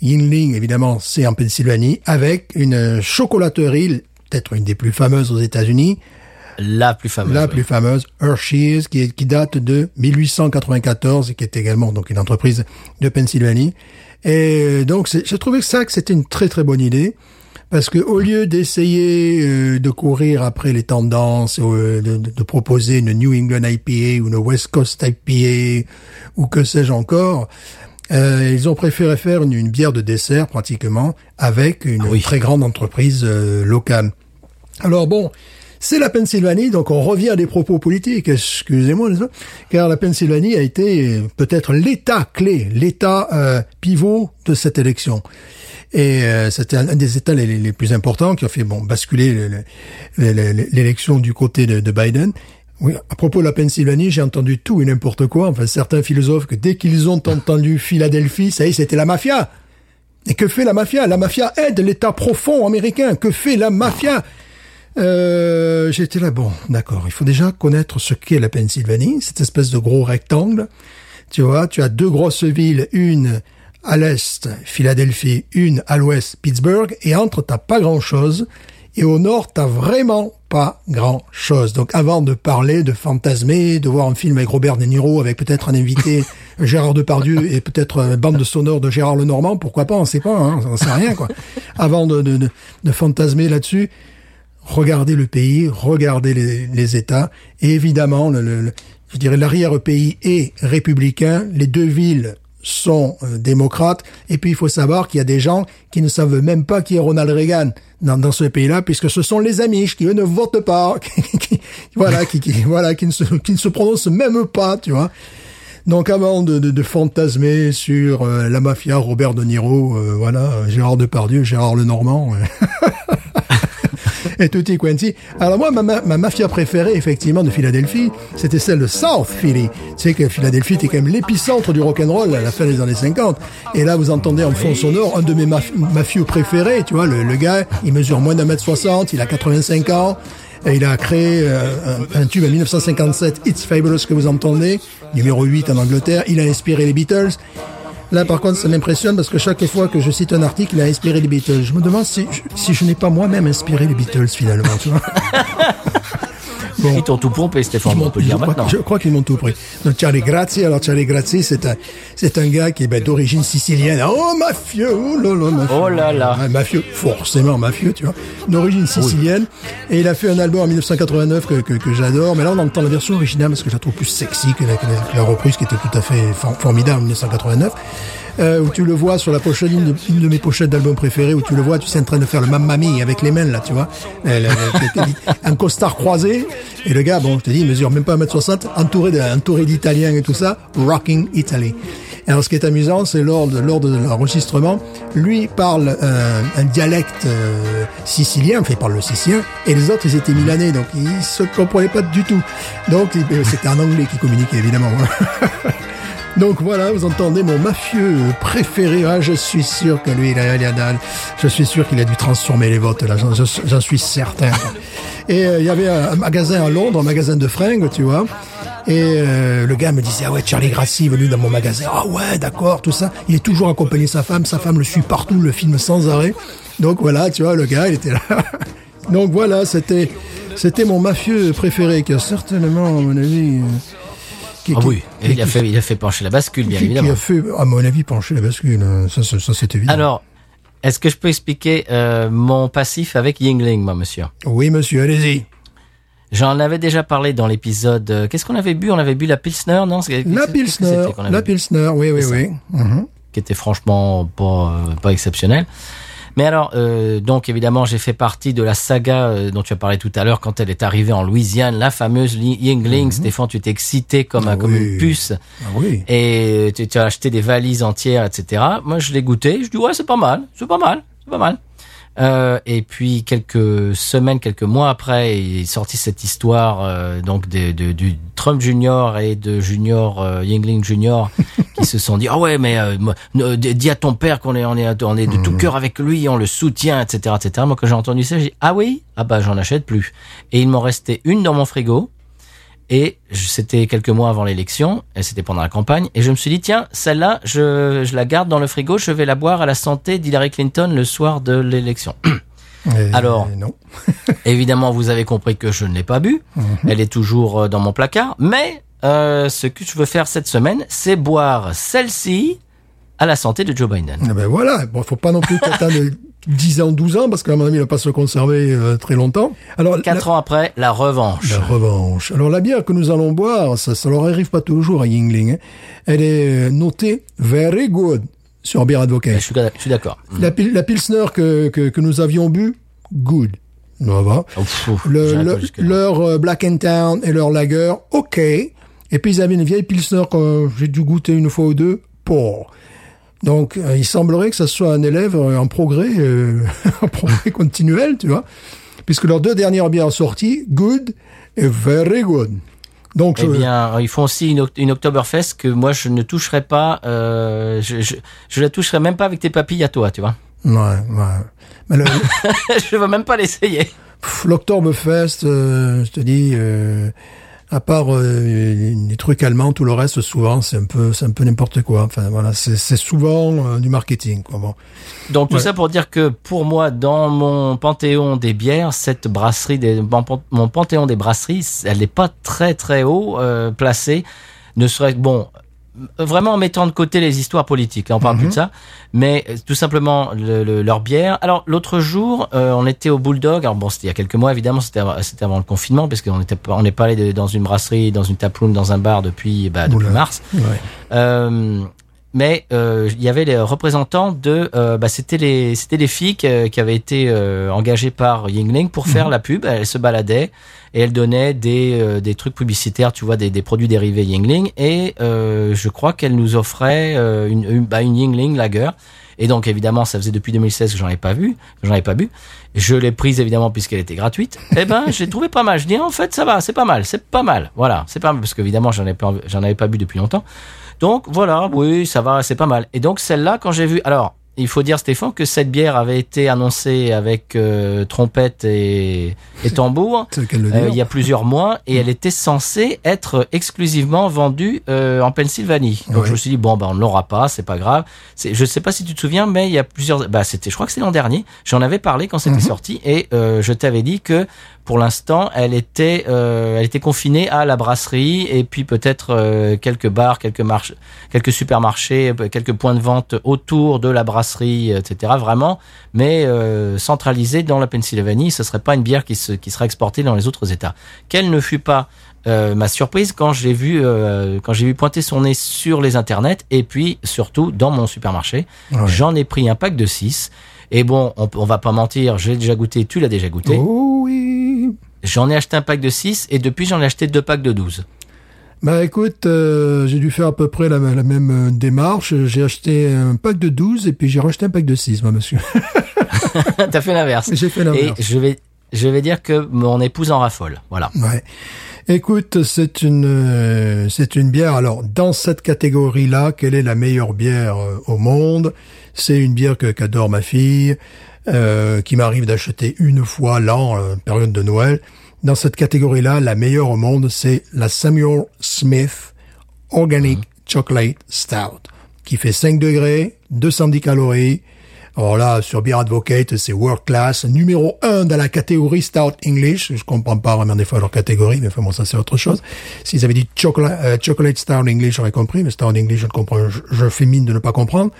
Yinling, évidemment c'est en Pennsylvanie, avec une chocolaterie, peut-être une des plus fameuses aux États-Unis,
La plus fameuse.
la
oui.
plus fameuse, Hershey's, qui, est- qui date de 1894 et qui est également donc une entreprise de Pennsylvanie. Et donc j'ai trouvé que ça que c'était une très très bonne idée. Parce que au lieu d'essayer euh, de courir après les tendances, euh, de, de- proposer une New England IPA ou une West Coast IPA ou que sais-je encore, euh, ils ont préféré faire une, une bière de dessert pratiquement avec une
Ah oui.
très grande entreprise euh, locale. Alors bon, C'est la Pennsylvanie, donc on revient à des propos politiques, excusez-moi, car la Pennsylvanie a été peut-être l'État clé, l'État euh, pivot de cette élection. Et euh, c'était un, des États les, plus importants qui a fait bon basculer le- le- le- le- l'élection du côté de, de Biden. Oui, à propos de la Pennsylvanie, j'ai entendu tout et n'importe quoi. Enfin, certains philosophes que dès qu'ils ont entendu Philadelphie, ça y est, c'était la mafia. Et que fait la mafia? La mafia aide l'État profond américain. Que fait la mafia? Euh, J'étais là, bon, d'accord. Il faut déjà connaître ce qu'est la Pennsylvanie, cette espèce de gros rectangle. Tu vois, tu as deux grosses villes, une à l'est, Philadelphie, une à l'ouest, Pittsburgh, et entre, t'as pas grand-chose. Et au nord, t'as vraiment pas grand-chose. Donc avant de parler, de fantasmer, de voir un film avec Robert De Niro, avec peut-être un invité Gérard Depardieu et peut-être une bande de sonore de Gérard Lenormand, pourquoi pas, on sait pas, hein, on sait rien quoi. Avant de, de, de, de fantasmer là-dessus, regardez le pays, regardez les, les États, et évidemment, le, le- je dirais l'arrière-pays est républicain, les deux villes sont euh, démocrates, et puis il faut savoir qu'il y a des gens qui ne savent même pas qui est Ronald Reagan dans, dans ce pays-là, puisque ce sont les Amish qui eux ne votent pas, qui, voilà, qui, qui- voilà, qui ne se, qui ne se prononcent même pas, tu vois. Donc avant de, de, de fantasmer sur euh, la mafia, Robert De Niro, euh, voilà, Gérard Depardieu, Gérard Lenormand, euh, et tutti quanti. Alors moi, ma, ma, ma mafia préférée, effectivement, de Philadelphie, c'était celle de South Philly. Tu sais que Philadelphie était quand même l'épicentre du rock'n'roll à la fin des années 50. Et là, vous entendez en fond sonore un de mes maf- mafieux préférés, tu vois, le, gars, il mesure moins d'un mètre soixante, il a 85 ans, et il a créé euh, un tube en 1957, It's Fabulous, que vous entendez, numéro 8 en Angleterre. Il a inspiré les Beatles. Là, par contre, ça m'impressionne parce que chaque fois que je cite un article, il a inspiré les Beatles. Je me demande si, je- si je n'ai pas moi-même inspiré les Beatles, finalement.
Ils t'ont tout pompé, Stéphane,
Ils
on peut le
je
dire
crois-
maintenant.
Je crois qu'ils m'ont tout pris. Donc Charlie Grazzi, alors Charlie Grazzi, c'est un, c'est un gars qui est ben, d'origine sicilienne. Oh, mafieux, oh là là, mafieux.
Oh là là.
Mafieux, forcément mafieux, tu vois. D'origine sicilienne. Et il a fait un album en 1989 que, que, que j'adore. Mais là, on entend la version originale parce que je la trouve plus sexy que la, que la- reprise qui était tout à fait for- formidable en 1989. Euh, où tu le vois sur la pochette, une de, mes pochettes d'albums préférés, où tu le vois, tu sais, en train de faire le Mamma Mia avec les mains, là, tu vois. Un costard croisé. Et le gars, bon, je te dis, il mesure même pas 1m60, entouré d'Italiens et tout ça. Rocking Italy. Alors, ce qui est amusant, c'est lors de, lors de l'enregistrement, lui parle euh, un dialecte euh, sicilien, enfin, il parle le sicilien, et les autres, ils étaient milanais, donc ils se comprenaient pas du tout. Donc, c'était en anglais qui communiquait, évidemment. Donc voilà, vous entendez mon mafieux préféré. Ah, je suis sûr que lui, il a, il a dalle. Je suis sûr qu'il a dû transformer les votes, là. J'en- suis certain. Et euh, il y avait un, magasin à Londres, un magasin de fringues, tu vois. Et euh, le gars me disait, ah ouais, Charlie Grassi est venu dans mon magasin. Ah ouais, d'accord, tout ça. Il est toujours accompagné de sa femme. Sa femme le suit partout, le film sans arrêt. Donc voilà, tu vois, le gars, il était là. Donc voilà, c'était c'était mon mafieux préféré qui a certainement, à mon avis... qui-
Ah
qui-
oui, et il a fait, il a fait pencher la bascule, bien
qui, qui
évidemment.
a fait, à mon avis, pencher la bascule. euh, Ça, ça, ça, c'est évident.
Alors, est-ce que je peux expliquer euh, mon passif avec Yingling, moi, monsieur?
Oui, monsieur, allez-y.
J'en avais déjà parlé dans l'épisode. euh, Qu'est-ce qu'on avait bu? On avait bu la Pilsner, non?
La Pilsner, la Pilsner, oui, oui, oui. Mhm.
qui était franchement pas euh, pas exceptionnel. Mais alors, euh, donc évidemment, j'ai fait partie de la saga euh, dont tu as parlé tout à l'heure quand elle est arrivée en Louisiane, la fameuse Li- Yingling. Stéphane, tu t'es excité comme,
Ah
comme
oui.
une puce
Ah oui.
et tu, tu as acheté des valises entières, etc. Moi, je l'ai goûté. Je dis ouais, c'est pas mal, c'est pas mal, c'est pas mal. Euh, et puis quelques semaines, quelques mois après, il est sorti cette histoire euh, donc de, de- du Trump Junior et de Junior euh, Yingling Junior qui se sont dit ah ouais mais euh, euh, dis à ton père qu'on est on est on est de tout cœur avec lui, on le soutient, etc. etc. Moi quand j'ai entendu ça, j'ai dit ah oui? Ah bah j'en achète plus. Et il m'en restait une dans mon frigo. Et je- c'était quelques mois avant l'élection, et c'était pendant la campagne, et je me suis dit, tiens, celle-là, je, je la garde dans le frigo, je vais la boire à la santé d'Hillary Clinton le soir de l'élection.
Et-
Alors.
Non.
Évidemment, vous avez compris que je ne l'ai pas bu, elle est toujours euh, dans mon placard, mais euh, ce que je veux faire cette semaine, c'est boire celle-ci à la santé de Joe Biden.
Eh ben voilà. Bon, faut pas non plus 10 ans, 12 ans, parce qu'à mon avis, il va pas se conserver euh, très longtemps. Alors,
Quatre ans après, la revanche.
La revanche. Alors la bière que nous allons boire, ça, ça leur arrive pas toujours à Yingling. hein. Elle est euh, notée very good sur Beer Advocate.
Je suis, je suis d'accord.
La, pil- la Pilsner que, que, que nous avions bu, good. Ça va. Le- le- leur euh, Black and Town et leur Lager, ok. Et puis ils avaient une vieille Pilsner que j'ai dû goûter une fois ou deux, pour. Donc euh, il semblerait que ça soit un élève euh, en progrès, euh, en progrès continuel, tu vois. Puisque leurs deux dernières bières sorties, good et very good. Donc
Eh
je-
bien, ils font aussi une, une Oktoberfest que moi je ne toucherai pas. Euh, je, je, je la toucherai même pas avec tes papilles à toi, tu vois.
ouais, ouais. Mais le,
je veux même pas l'essayer.
L'Oktoberfest, euh, je te dis, euh, à part euh, les trucs allemands, tout le reste, souvent, c'est un peu, c'est un peu n'importe quoi. Enfin, voilà, c'est c'est souvent euh, du marketing, quoi. Bon.
Donc tout
Ouais.
ça pour dire que pour moi, dans mon panthéon des bières, cette brasserie, des, mon panthéon des brasseries, elle n'est pas très très haut euh, placée. Ne serait bon, vraiment en mettant de côté les histoires politiques. Là, on parle plus de ça, mais euh, tout simplement le, le- leur bière. Alors l'autre jour, euh, on était au Bulldog. Alors bon, c'était il y a quelques mois évidemment, c'était avant, avant le confinement, parce qu'on était on n'est pas allé dans une brasserie, dans une taproom, dans un bar depuis bah, depuis
Oula.
mars.
Ouais.
Euh, mais euh, il y avait les représentants de, euh, bah, c'était les, c'était les filles qui, qui avaient été euh, engagées par Yingling pour faire la pub. Elles se baladaient et elles donnaient des, euh, des trucs publicitaires, tu vois, des, des produits dérivés Yingling. Et euh, je crois qu'elles nous offraient euh, une, une, bah, une Yingling Lager. Et donc évidemment, ça faisait depuis 2016 que j'en ai pas vu, j'en avais pas bu. Je l'ai prise évidemment puisqu'elle était gratuite. Eh ben, j'ai trouvé pas mal. Je dis en fait, ça va, c'est pas mal, c'est pas mal. Voilà, c'est pas mal parce qu'évidemment, j'en avais pas, j'en avais pas bu depuis longtemps. Donc voilà, oui, ça va, c'est pas mal. Et donc celle-là, quand j'ai vu, alors il faut dire Stéphane que cette bière avait été annoncée avec euh, trompette et, et tambour euh, il y a plusieurs mois et elle était censée être exclusivement vendue euh, en Pennsylvanie. Donc je me suis dit bon bah on ne l'aura pas, c'est pas grave. C'est, je sais pas si tu te souviens, mais il y a plusieurs, bah c'était, je crois que c'est l'an dernier. J'en avais parlé quand c'était sorti et euh, je t'avais dit que pour l'instant elle était, euh, elle était confinée à la brasserie et puis peut-être euh, quelques bars, quelques marches, quelques supermarchés, euh, quelques points de vente autour de la brasserie, etc. Vraiment, mais euh, centralisée dans la Pennsylvanie. Ce serait pas une bière qui, se, qui sera exportée dans les autres États. Quelle ne fut pas euh, ma surprise quand j'ai vu euh, quand j'ai vu pointer son nez sur les internets et puis surtout dans mon supermarché.
Ouais.
J'en ai pris un pack de 6 et bon, on, on va pas mentir, j'ai déjà goûté, tu l'as déjà goûté.
Oh oui.
J'en ai acheté un pack de 6 et depuis j'en ai acheté deux packs de 12.
Bah écoute, euh, j'ai dû faire à peu près la, la même euh, démarche. J'ai acheté un pack de 12 et puis j'ai racheté un pack de 6, moi, monsieur.
T'as fait l'inverse.
J'ai fait
Et
l'inverse.
je vais je vais dire que mon épouse en raffole. Voilà.
Ouais. Écoute, c'est une euh, c'est une bière. Alors dans cette catégorie-là, quelle est la meilleure bière euh, au monde? C'est une bière que qu'adore ma fille, euh, qui m'arrive d'acheter une fois l'an, euh, période de Noël. Dans cette catégorie-là, la meilleure au monde, c'est la Samuel Smith Organic Chocolate Stout, qui fait 5 degrés, 210 calories. Alors là, sur Beer Advocate, c'est World Class, numéro 1 dans la catégorie Stout English. Je comprends pas vraiment des fois leur catégorie, mais enfin bon, ça c'est autre chose. S'ils avaient dit chocolate, euh, chocolate Stout English, j'aurais compris, mais Stout English, je ne comprends, je, je fais mine de ne pas comprendre.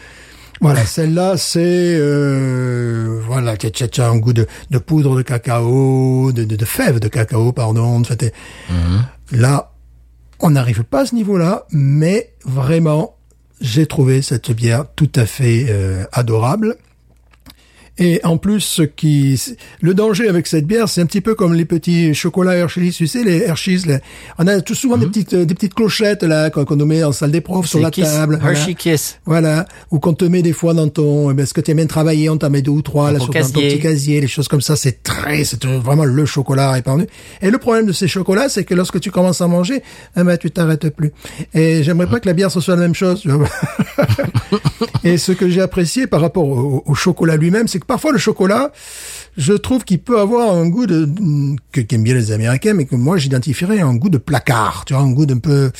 Voilà, celle-là, c'est euh, voilà, as, tu as un goût de, de poudre de cacao, de, de, de fèves de cacao, pardon. Et Là, on n'arrive pas à ce niveau-là, mais vraiment, j'ai trouvé cette bière tout à fait euh, adorable. Et en plus, ce qui, le danger avec cette bière, c'est un petit peu comme les petits chocolats Hershey's, tu sais, les Hershey's, les- on a tout souvent des petites, euh, des petites clochettes, là, qu'on nous met en salle des profs, sur
Mhm.
La
Kiss,
table. voilà.
Hershey Kiss.
Voilà, ou qu'on te met des fois dans ton, eh ben, est-ce que tu as bien travaillé, on t'en met deux ou trois là sur ton, ton petit casier, les choses comme ça, c'est très, c'est vraiment le chocolat répandu. Et le problème de ces chocolats, c'est que lorsque tu commences à manger, eh ben, tu t'arrêtes plus. Et j'aimerais pas que la bière ce soit la même chose. Et ce que j'ai apprécié par rapport au, au chocolat lui-même, c'est que parfois le chocolat, je trouve qu'il peut avoir un goût de que qu'aiment bien les Américains, mais que moi j'identifierais un goût de placard, tu vois, un goût d'un peu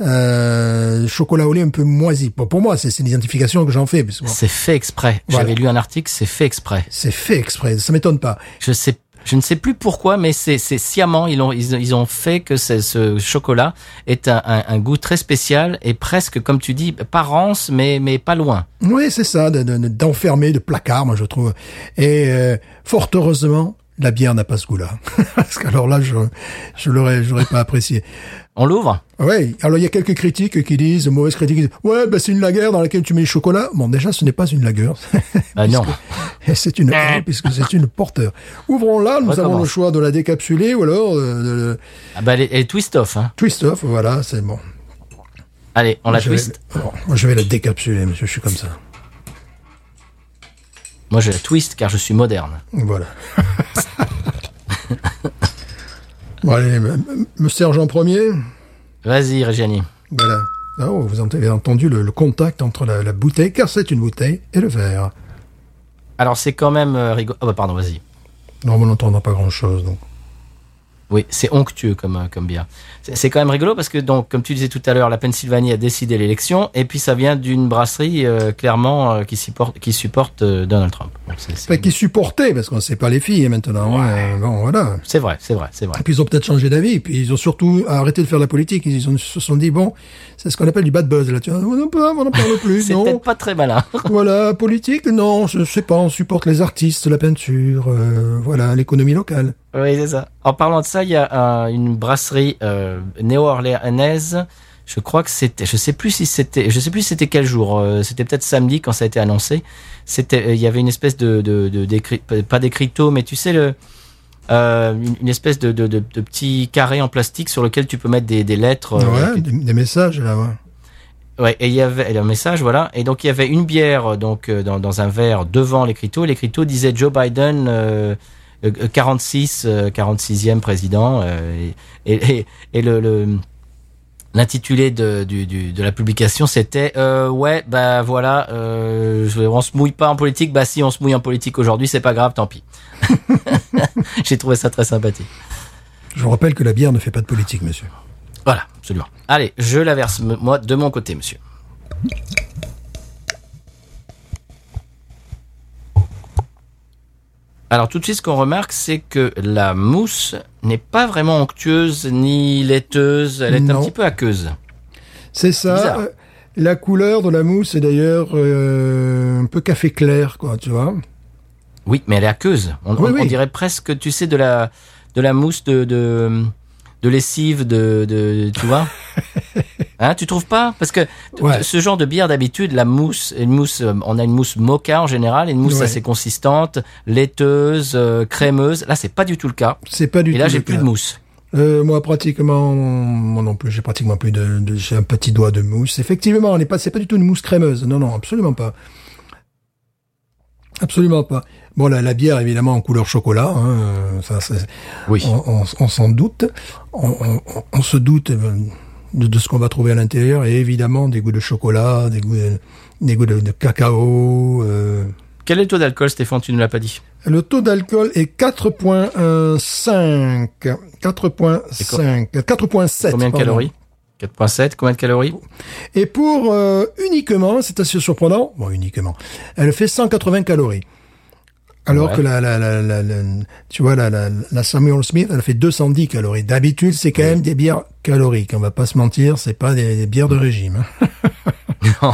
euh, chocolat au lait un peu moisi. Bon, pour moi, c'est l'identification que j'en fais.
C'est fait exprès.
Voilà.
J'avais lu un article, c'est fait exprès.
c'est fait exprès, ça m'étonne pas.
Je sais, je ne sais plus pourquoi, mais c'est, sciemment ils ont, ils, ils ont fait que ce chocolat est un, un, un goût très spécial et presque, comme tu dis, pas rance, mais mais pas loin.
Oui, c'est ça, de- de- d'enfermer, de, placard, moi je trouve. Et euh, fort heureusement, la bière n'a pas ce goût-là. Parce qu'alors là, je je l'aurais, j'aurais pas apprécié.
On l'ouvre.
Ouais, alors il y a quelques critiques qui disent, mauvaises critiques, qui disent, ouais, bah, c'est une lagueur dans laquelle tu mets le chocolat. Bon, déjà, ce n'est pas une lagueur.
Bah non.
C'est une puisque c'est une porteur. Ouvrons-la, nous avons le choix de la décapsuler ou alors euh, de,
Ah bah, elle est, elle est twist off. Hein.
twist off. Voilà, c'est bon.
Allez, on la
Je vais-
twist.
alors, moi, je vais la décapsuler, monsieur. Je suis comme ça.
Moi, je la twist car je suis moderne.
Voilà. bon, allez, me, serge en premier.
Vas-y, Régiani.
Voilà. Ah, oh, vous avez entendu le, le contact entre la, la bouteille, car c'est une bouteille, et le verre.
Alors, c'est quand même euh, rigolo. Ah bah, pardon, vas-y.
Non, on n'entendra pas grand-chose. Donc.
Oui, c'est onctueux comme, euh, comme bière. C'est quand même rigolo parce que, donc, comme tu disais tout à l'heure, la Pennsylvanie a décidé l'élection et puis ça vient d'une brasserie euh, clairement euh, qui, supporte, qui supporte euh, Donald Trump. Donc, c'est- c'est-
Enfin, qui supportait, parce qu'on ne sait pas les filles maintenant. Ouais, bon, voilà.
C'est vrai, c'est vrai, c'est vrai.
Et puis ils ont peut-être changé d'avis. Puis ils ont surtout arrêté de faire la politique. Ils ont- se sont dit, bon, c'est ce qu'on appelle du bad buzz. Là, tu vois, on n'en parle, plus.
C'est peut-être pas très malin.
Voilà, politique, non, je sais pas, on supporte les artistes, la peinture, euh, voilà, l'économie locale.
Oui, c'est ça. En parlant de ça, il y a euh, une brasserie euh, néo-orléanaise. Je crois que c'était, je sais plus si c'était, je sais plus si c'était quel jour. euh, c'était peut-être samedi quand ça a été annoncé. C'était, il y avait une espèce de, de, de, d'écri- pas d'écriteau, mais tu sais le, une, une espèce de, de, de, de petit carré en plastique sur lequel tu peux mettre des, des lettres.
ouais, des, des messages, là, ouais.
Ouais, et il y avait un message, voilà. Et donc il y avait une bière donc dans, dans un verre devant l'écriteau. L'écriteau disait Joe Biden, 46, euh, 46e président. euh, et et, et le, le- l'intitulé de, du, du- de la publication c'était euh, ouais bah voilà, euh, je- on se mouille pas en politique. Bah si on se mouille en politique aujourd'hui, c'est pas grave, tant pis. J'ai trouvé ça très sympathique.
Je vous rappelle que la bière ne fait pas de politique, monsieur.
Voilà, absolument. Allez, je la verse moi de mon côté, monsieur. Alors tout de suite, ce qu'on remarque, c'est que la mousse n'est pas vraiment onctueuse ni laiteuse. Elle est un petit peu aqueuse.
C'est ça. Euh, La couleur de la mousse est d'ailleurs euh, un peu café clair, quoi, tu vois.
Oui, mais elle est aqueuse. On,
Oui,
on- dirait presque, tu sais, de la de la mousse de de, de lessive, de, de tu vois. Hein, tu trouves pas? Parce que
Ouais.
ce genre de bière d'habitude, la mousse, une mousse, euh, on a une mousse mocha en général, une mousse
Ouais.
assez consistante, laiteuse, euh, crémeuse. Là, c'est pas du tout le cas.
C'est pas du
Et
tout.
là,
le
j'ai plus
cas.
de mousse.
Euh, moi, pratiquement, moi non plus, j'ai pratiquement plus de, de- j'ai un petit doigt de mousse. Effectivement, on n'est pas, c'est pas du tout une mousse crémeuse. Non, non, absolument pas. Absolument pas. Bon, la, la bière, évidemment, en couleur chocolat, hein, ça,
Oui.
on, on- on s'en doute. On, on- on se doute euh, de, de ce qu'on va trouver à l'intérieur, et évidemment, des goûts de chocolat, des goûts de, des goûts de, de cacao, euh,
Quel est le taux d'alcool, Stéphane Tu ne l'as pas dit.
le taux d'alcool est 4.5. 4.5. 4.7.
Combien de calories 4.7. Combien de calories
Et pour euh, uniquement, c'est assez surprenant, bon uniquement, elle fait 180 calories. Alors
Ouais.
que la, la, la, la, la- tu vois, la, la, la Samuel Smith, elle fait 210 calories. D'habitude, c'est quand même des bières caloriques. On va pas se mentir, c'est pas des, des bières de régime. hein.
Non.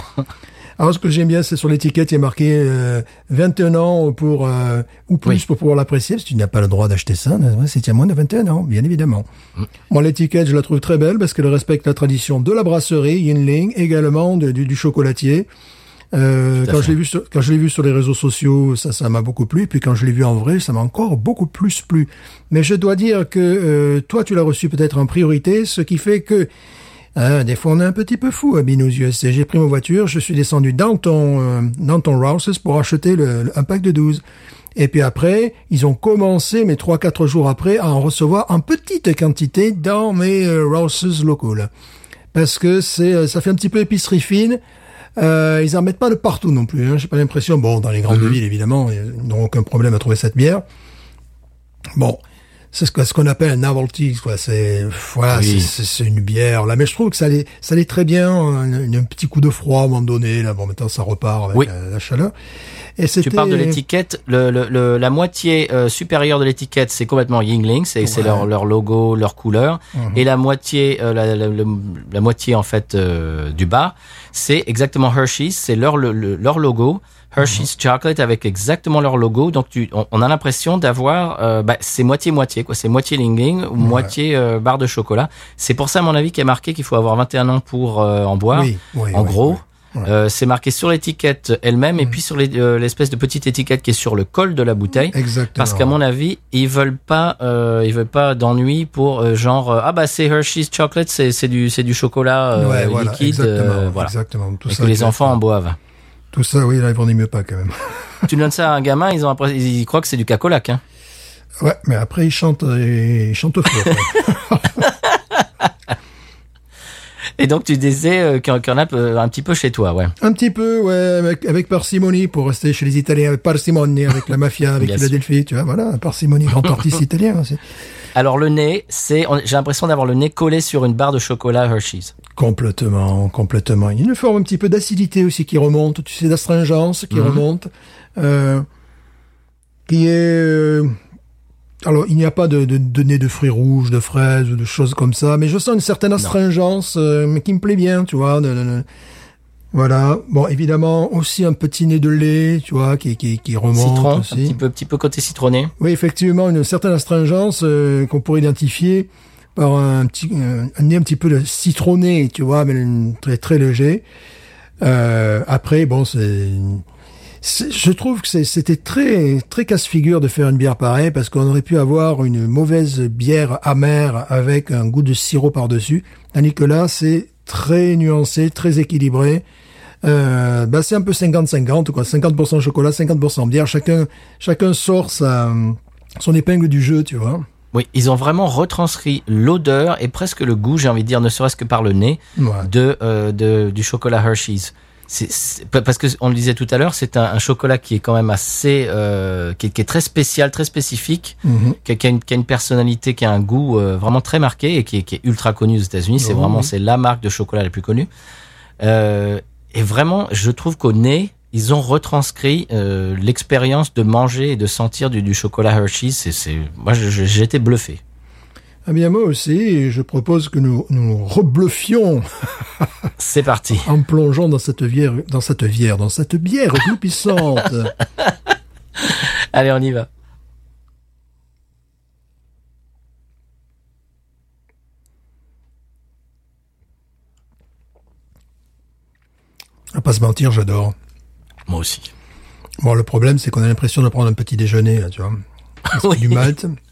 Alors, ce que j'aime bien, c'est sur l'étiquette, il y a marqué euh, 21 ans pour euh, ou plus
Oui.
pour pouvoir l'apprécier, parce que tu n'as pas le droit d'acheter ça. C'est à moins de 21 ans, bien évidemment. Moi, l'étiquette, je la trouve très belle parce qu'elle respecte la tradition de la brasserie Yinling, également de- du, du chocolatier. Euh, quand je l'ai vu sur, quand je l'ai vu sur les réseaux sociaux, ça, ça m'a beaucoup plu. Puis quand je l'ai vu en vrai, ça m'a encore beaucoup plus plu. Mais je dois dire que euh, toi, tu l'as reçu peut-être en priorité, ce qui fait que Hein, des fois, on est un petit peu fou à Binous USA. J'ai pris ma voiture, je suis descendu dans ton, euh, dans ton Rouses pour acheter le, le- un pack de 12. Et puis après, ils ont commencé, mais trois, quatre jours après, à en recevoir en petite quantité dans mes euh, Rouses locaux. là. Parce que c'est, euh, ça fait un petit peu épicerie fine. Euh, ils en mettent pas de partout non plus. Hein. J'ai pas l'impression. Bon, dans les grandes villes, évidemment, ils n'ont aucun problème à trouver cette bière. Bon, c'est ce qu'on appelle un novelty, quoi. C'est voilà,
Oui.
c'est- une bière là, mais je trouve que ça allait, ça allait très bien. Un, un petit coup de froid à un moment donné. Là, bon, maintenant ça repart avec
Oui.
la chaleur. Et.
Tu parles de l'étiquette, le, le, le- la moitié euh, supérieure de l'étiquette, c'est complètement Yingling, c'est c'est
Ouais.
leur, leur logo, leur couleur, et la moitié, euh, la, la, la- moitié en fait euh, du bas, c'est exactement Hershey's, c'est leur le- le- leur logo, Hershey's Chocolate avec exactement leur logo. Donc tu, on, on a l'impression d'avoir, euh, bah, c'est moitié moitié quoi, c'est moitié Yingling ou moitié euh, barre de chocolat. C'est pour ça à mon avis qu'il y a marqué qu'il faut avoir 21 ans pour euh, en boire.
Oui, oui,
en
oui,
gros. Euh, c'est marqué sur l'étiquette elle-même
Mm.
et puis sur les- euh, l'espèce de petite étiquette qui est sur le col de la bouteille.
Exactement.
Parce qu'à mon avis, ils veulent pas, euh, ils veulent pas d'ennui pour euh, genre euh, ah bah c'est Hershey's chocolate, c'est c'est du c'est du chocolat euh,
ouais, voilà,
liquide,
exactement,
euh, voilà,
exactement. Tout
et
ça,
que les enfants en boivent.
Tout ça, oui, là, ils vont mieux pas quand même.
tu donnes ça à un gamin, ils ont après, ils croient que c'est du cacolac. Hein.
Ouais, mais après, ils chantent, ils chantent fort.
Et donc tu disais euh, qu'il y en a euh, un petit peu chez toi, ouais.
Un petit peu, ouais, avec, avec parcimonie, pour rester chez les Italiens, avec parcimonie, avec la mafia, avec Philadelphie, tu vois, voilà, parcimonie, grand artiste italien aussi.
Alors le nez, c'est, j'ai l'impression d'avoir le nez collé sur une barre de chocolat Hershey's.
Complètement, complètement. Il y a une forme un petit peu d'acidité aussi qui remonte, tu sais, d'astringence qui remonte, euh, qui est... euh, alors, il n'y a pas de, de, de nez de fruits rouges, de fraises ou de choses comme ça, mais je sens une certaine astringence, euh, mais qui me plaît bien, tu vois. de- voilà. Bon, évidemment, aussi un petit nez de lait, tu vois, qui, qui, qui remonte
Citron, un
aussi.
petit peu, petit peu côté citronné.
Oui, effectivement, une certaine astringence euh, qu'on pourrait identifier par un petit un, un nez un petit peu de citronné, tu vois, mais très très léger. Euh, après, bon, c'est- je trouve que c'était très très casse-figure de faire une bière pareille parce qu'on aurait pu avoir une mauvaise bière amère avec un goût de sirop par-dessus. Tandis que là, c'est très nuancé, très équilibré. Euh, bah c'est un peu 50-50, quoi. 50% chocolat, 50% bière. Chacun, chacun sort sa, son épingle du jeu, tu vois.
Oui, ils ont vraiment retranscrit l'odeur et presque le goût, j'ai envie de dire, ne serait-ce que par le nez,
Ouais.
de, euh, de du chocolat Hershey's. C'est, parce que on le disait tout à l'heure, c'est un, un chocolat qui est quand même assez, euh, qui, est, qui est très spécial, très spécifique,
Mhm.
qui, a, qui a une, qui a une personnalité, qui a un goût euh, vraiment très marqué et qui est, ultra connu aux États-Unis. C'est
Oh,
vraiment
oui.
c'est la marque de chocolat la plus connue. Euh, et vraiment, je trouve qu'au nez, ils ont retranscrit euh, l'expérience de manger et de sentir du, du chocolat Hershey's. C'est, moi, été bluffé.
Eh bien, moi aussi, je propose que nous nous rebluffions
C'est parti.
en plongeant dans cette bière, dans cette bière, dans cette bière gloupissante.
Allez, on y va.
À pas se mentir, j'adore.
Moi aussi.
Bon, le problème, c'est qu'on a l'impression de prendre un petit déjeuner, là, tu vois. Parce du malt,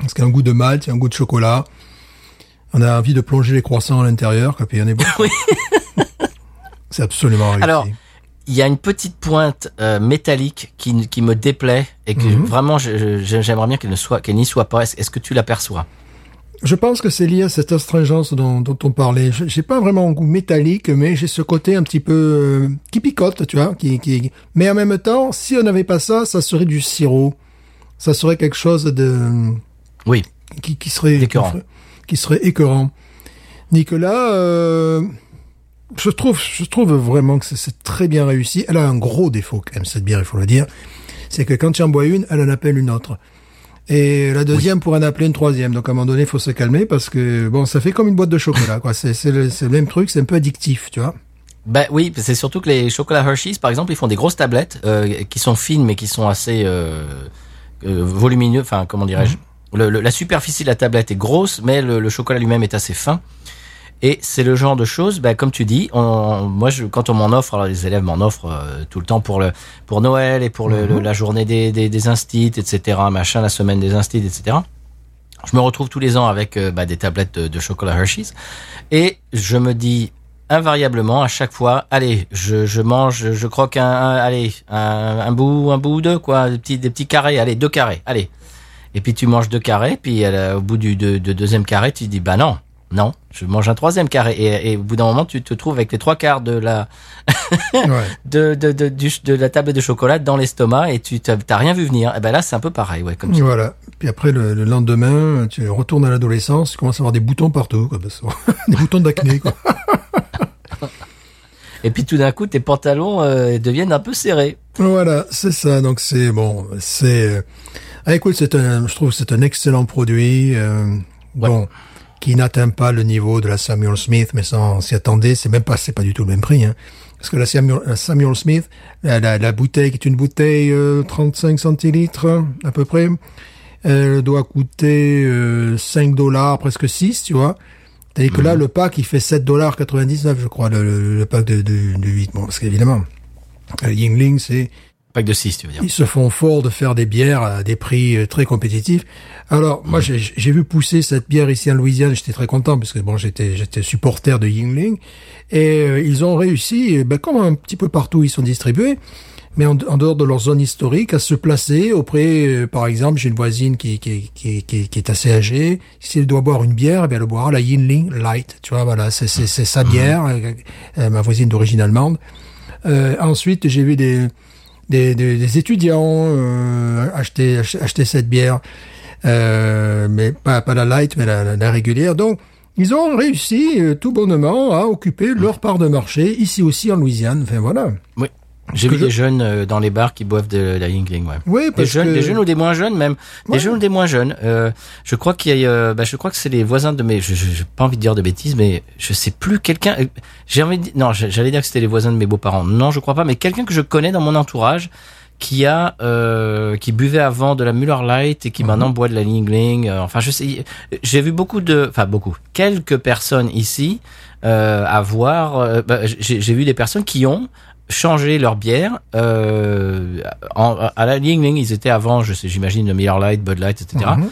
parce qu'il y a un goût de malt, il y a un goût de chocolat. On a envie de plonger les croissants à l'intérieur, puis il y en a beaucoup. c'est absolument réussi.
Alors, il y a une petite pointe euh, métallique qui, qui me déplaît et que
Mhm.
vraiment j'aimerais bien qu'elle ne soit qu'elle n'y soit pas. Est-ce que tu l'aperçois?
Je pense que c'est lié à cette astringence dont, dont on parlait. Je- J'ai pas vraiment un goût métallique, mais j'ai ce côté un petit peu euh, qui picote, tu vois. Qui, qui... Mais en même temps, si on n'avait pas ça, ça serait du sirop. Ça serait quelque chose de
Oui.
qui, qui serait
Écœurant.
qui ferait- qui serait écœurant. Nicolas, euh, je trouve, je trouve vraiment que c'est- très bien réussi. Elle a un gros défaut quand même cette bière, il faut le dire, c'est que quand tu en bois une, elle en appelle une autre. Et la deuxième pourrait en appeler une troisième. Donc à un moment donné, il faut se calmer parce que bon, ça fait comme une boîte de chocolat, quoi. C'est le, même truc, c'est un peu addictif, tu vois.
Ben oui, c'est surtout que les chocolats Hershey's, par exemple, ils font des grosses tablettes euh, qui sont fines mais qui sont assez euh, euh, volumineux. Enfin, comment dirais-je Le- le- La superficie de la tablette est grosse, mais le, le chocolat lui-même est assez fin. Et c'est le genre de choses, ben, comme tu dis, on, moi, je, quand on m'en offre, alors les élèves m'en offrent euh, tout le temps pour le pour Noël et pour le, le- la journée des, des, des instits, etc., machin, la semaine des instits, etc. Je me retrouve tous les ans avec euh, bah, des tablettes de, de chocolat Hershey's et je me dis invariablement à chaque fois, allez, je, je mange, je croque un, un- allez, un, un bout, un bout ou deux, quoi, des petits, des petits carrés, allez, deux carrés, allez. Et puis tu manges deux carrés, puis euh, au bout du de, de deuxième carré, tu dis bah non, non, je mange un troisième carré. Et, et au bout d'un moment, tu te trouves avec les trois quarts de la
Ouais.
de de de, du- de la table de chocolat dans l'estomac et tu t'as rien vu venir. Et ben là, c'est un peu pareil, ouais, comme ça.
Voilà. Puis après, le, le lendemain, tu retournes à l'adolescence, tu commences à avoir des boutons partout, quoi. des boutons d'acné, quoi.
Et puis tout d'un coup, tes pantalons euh, deviennent un peu serrés.
Voilà, c'est ça. Donc c'est bon, c'est. Ah, écoute, c'est un, je trouve que c'est un excellent produit. euh, Bon, qui n'atteint pas le niveau de la Samuel Smith, mais on s'y attendait. C'est même pas, c'est pas du tout le même prix. Hein. Parce que la Samuel, la Samuel Smith, la, la, la bouteille qui est une bouteille euh, 35 centilitres à peu près, elle doit coûter euh, 5 dollars, presque 6, tu vois. Tandis que là, le pack, il fait 7,99$, je crois, le, le, le pack de, de, de 8. Bon, parce qu'évidemment, euh, Yingling, c'est
Pack de 6, tu veux dire.
ils se font fort de faire des bières à des prix euh, très compétitifs. Alors, moi, j'ai vu pousser cette bière ici en Louisiane. J'étais très content parce que bon, j'étais j'étais supporter de Yingling et euh, ils ont réussi, ben, comme un petit peu partout ils sont distribués, mais en, en dehors de leur zone historique, à se placer auprès, euh, par exemple, j'ai une voisine qui qui, qui, qui, qui est assez âgée. Si elle doit boire une bière, eh bien, elle boira la Yingling Light. Tu vois, voilà, c'est c'est c'est sa bière. euh, euh, ma voisine d'origine allemande. Euh, ensuite, j'ai vu des des, des, des étudiants euh, acheter, ach- acheter cette bière, euh, mais pas, pas la light, mais la, la- régulière. Donc, ils ont réussi euh, tout bonnement à occuper leur part de marché, ici aussi en Louisiane. Enfin, voilà.
J'ai vu
je-
des jeunes euh, dans les bars qui boivent de la Yingling, ouais.
Oui,
Des
parce
jeunes,
que...
des jeunes ou des moins jeunes même,
Ouais.
des jeunes ou des moins jeunes. Euh, je crois qu'il y a, bah, je crois que c'est les voisins de mes, je, je, j'ai pas envie de dire de bêtises, mais je sais plus quelqu'un. euh, J'ai envie de non, j'allais dire que c'était les voisins de mes beaux-parents. Non, je crois pas, mais quelqu'un que je connais dans mon entourage qui a, euh, qui buvait avant de la Muller Light et qui maintenant boit de la Yingling. euh, enfin, je sais, j'ai vu beaucoup de, enfin beaucoup, quelques personnes ici euh, avoir. euh, bah, j'ai j'ai vu des personnes qui ont changé leur bière euh, en- à la Yingling. Ils étaient avant, je sais, j'imagine, le Miller Light, Bud Light, etc.
Mhm.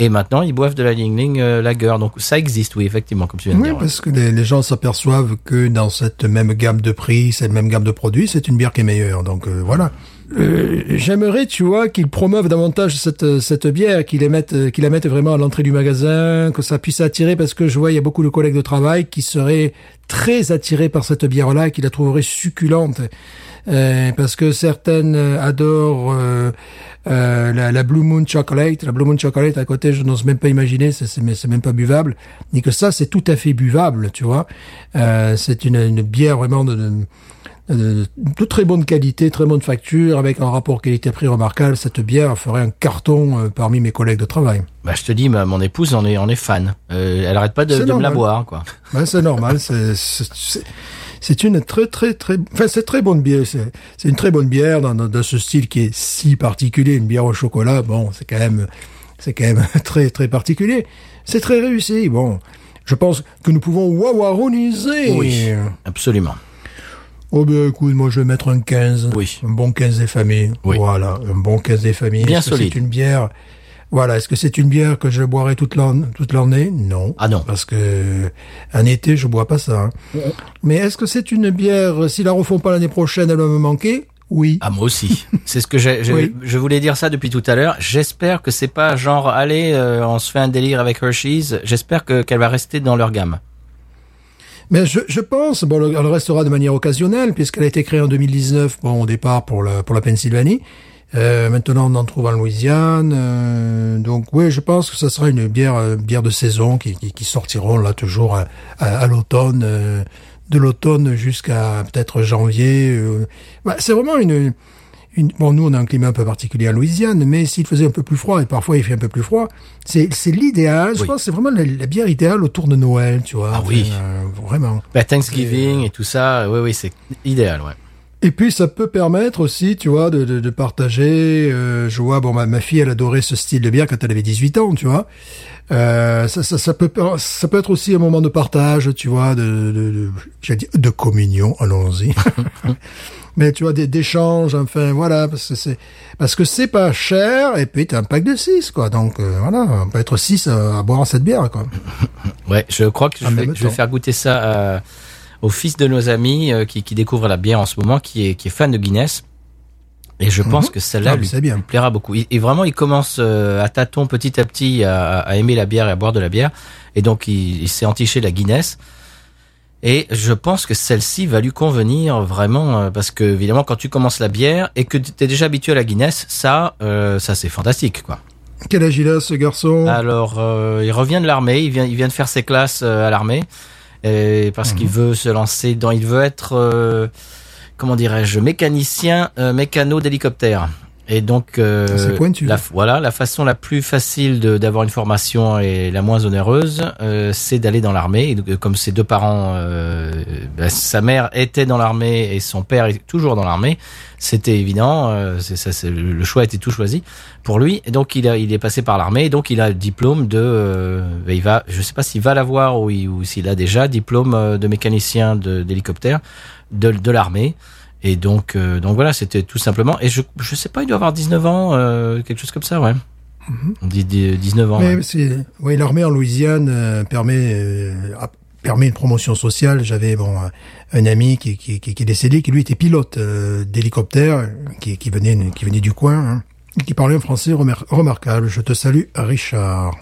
Et maintenant, ils boivent de la Yingling euh, Lager. Donc, ça existe, oui, effectivement, comme tu viens de
Oui,
dire.
parce que les, les gens s'aperçoivent que dans cette même gamme de prix, cette même gamme de produits, c'est une bière qui est meilleure. Donc euh, voilà. Euh, J'aimerais, tu vois, qu'ils promeuvent davantage cette cette bière, qu'ils la mettent, qu'ils la mettent vraiment à l'entrée du magasin, que ça puisse attirer, parce que je vois il y a beaucoup de collègues de travail qui seraient très attirés par cette bière-là, qui la trouveraient succulente. Euh, parce que certaines euh, adorent euh, euh, la, la Blue Moon Chocolate. La Blue Moon Chocolate à côté, je n'ose même pas imaginer, c'est même pas buvable. Ni que ça, c'est tout à fait buvable, tu vois. Euh, c'est une, une bière vraiment de, de, de- de très bonne qualité, très bonne facture, avec un rapport qualité-prix remarquable. Cette bière ferait un carton euh, parmi mes collègues de travail.
Bah, je te dis, ma, mon épouse en est, en est fan. Euh, elle arrête pas de, de me la boire, quoi.
Ben, c'est normal. c'est- une très très très, enfin c'est très bonne bière. C'est c'est une très bonne bière dans, dans, dans ce style qui est si particulier. Une bière au chocolat, bon, c'est quand même c'est quand même très très particulier. C'est très réussi. Bon, je pense que nous pouvons wawaroniser.
Oui. Absolument.
Oh ben écoute, moi je vais mettre un 15.
Oui.
Un bon 15 des familles.
Oui.
Voilà, un bon 15 des familles.
Bien
Est-ce que
solide.
C'est une bière? Voilà, est-ce que c'est une bière que je boirai toute l'an- toute l'année? Non.
Ah non.
Parce que en été, je bois pas ça. hein. Mais est-ce que c'est une bière, si la refont pas l'année prochaine, elle va me manquer? Oui.
Ah, moi aussi. C'est ce que j'ai, j'ai-
Oui.
je voulais dire ça depuis tout à l'heure. J'espère que c'est pas genre, allez, euh, on se fait un délire avec Hershey's. J'espère que, qu'elle va rester dans leur gamme.
Mais je, je pense, bon, elle restera de manière occasionnelle, puisqu'elle a été créée en 2019, bon, au départ pour la, pour la Pennsylvanie. Euh, maintenant, on en trouve en Louisiane. euh, donc, oui, je pense que ça sera une bière, euh, bière de saison qui, qui, qui sortiront là toujours à, à, à l'automne, euh, de l'automne jusqu'à peut-être janvier. euh. Bah, c'est vraiment une, une. Bon, nous, on a un climat un peu particulier en Louisiane, mais s'il faisait un peu plus froid, et parfois il fait un peu plus froid, c'est c'est l'idéal. Je
Oui.
pense que c'est vraiment la, la bière idéale autour de Noël, tu vois.
Ah oui.
euh, vraiment.
Bah, Thanksgiving et tout ça, oui, oui, c'est idéal, ouais.
Et puis ça peut permettre aussi, tu vois, de, de, de partager. euh, je vois, bon, ma, ma fille, elle adorait ce style de bière quand elle avait 18 ans, tu vois. Euh, ça, ça, ça peut, ça peut être aussi un moment de partage, tu vois, de, de, de, de communion, allons-y. Mais tu vois, des- d'échanges, enfin, voilà, parce que c'est, parce que c'est pas cher, et puis t'as un pack de 6, quoi. Donc, euh, voilà, on peut être 6 à, à boire cette bière, quoi.
Ouais, je crois que je vais, je faire goûter ça à- au fils de nos amis euh, qui, qui découvre la bière en ce moment, qui est, qui est fan de Guinness. Et je pense que celle-là
Ah,
lui plaira beaucoup. Et, et vraiment, il commence euh, à tâtons petit à petit à, à aimer la bière et à boire de la bière. Et donc, il, il s'est entiché la Guinness. Et je pense que celle-ci va lui convenir vraiment euh, parce que évidemment, quand tu commences la bière et que tu es déjà habitué à la Guinness, ça, euh, ça c'est fantastique, quoi.
Quel âge il a, ce garçon?
Alors, euh, il revient de l'armée, il vient, il vient de faire ses classes à l'armée, et parce qu'il veut se lancer dans, il veut être, euh, comment dirais-je, mécanicien, euh, mécano d'hélicoptère. Et donc, euh,
pointu.
la, voilà, la façon la plus facile de- d'avoir une formation et la moins onéreuse, euh, c'est d'aller dans l'armée. Et donc, euh, comme ses deux parents, euh, bah, sa mère était dans l'armée et son père est toujours dans l'armée, c'était évident. euh, ça, le choix était tout choisi pour lui. Et donc, il, a, il est passé par l'armée. Et donc, il a le diplôme de. euh, bah, il va, je sais pas s'il va l'avoir ou, il- ou s'il a déjà diplôme de mécanicien de- d'hélicoptère de, de l'armée. Et donc, euh, donc voilà, c'était tout simplement. Et je, je sais pas, il doit avoir 19 ans, euh, quelque chose comme ça, ouais. On dit dix- 19 ans.
Mais
ouais.
c'est, oui, l'armée en Louisiane euh, permet euh, permet une promotion sociale. J'avais bon un- un ami qui, qui, qui, qui est décédé, qui lui était pilote euh, d'hélicoptère, qui, qui venait qui venait du coin, hein, qui parlait un français remar- remarquable. Je te salue, Richard.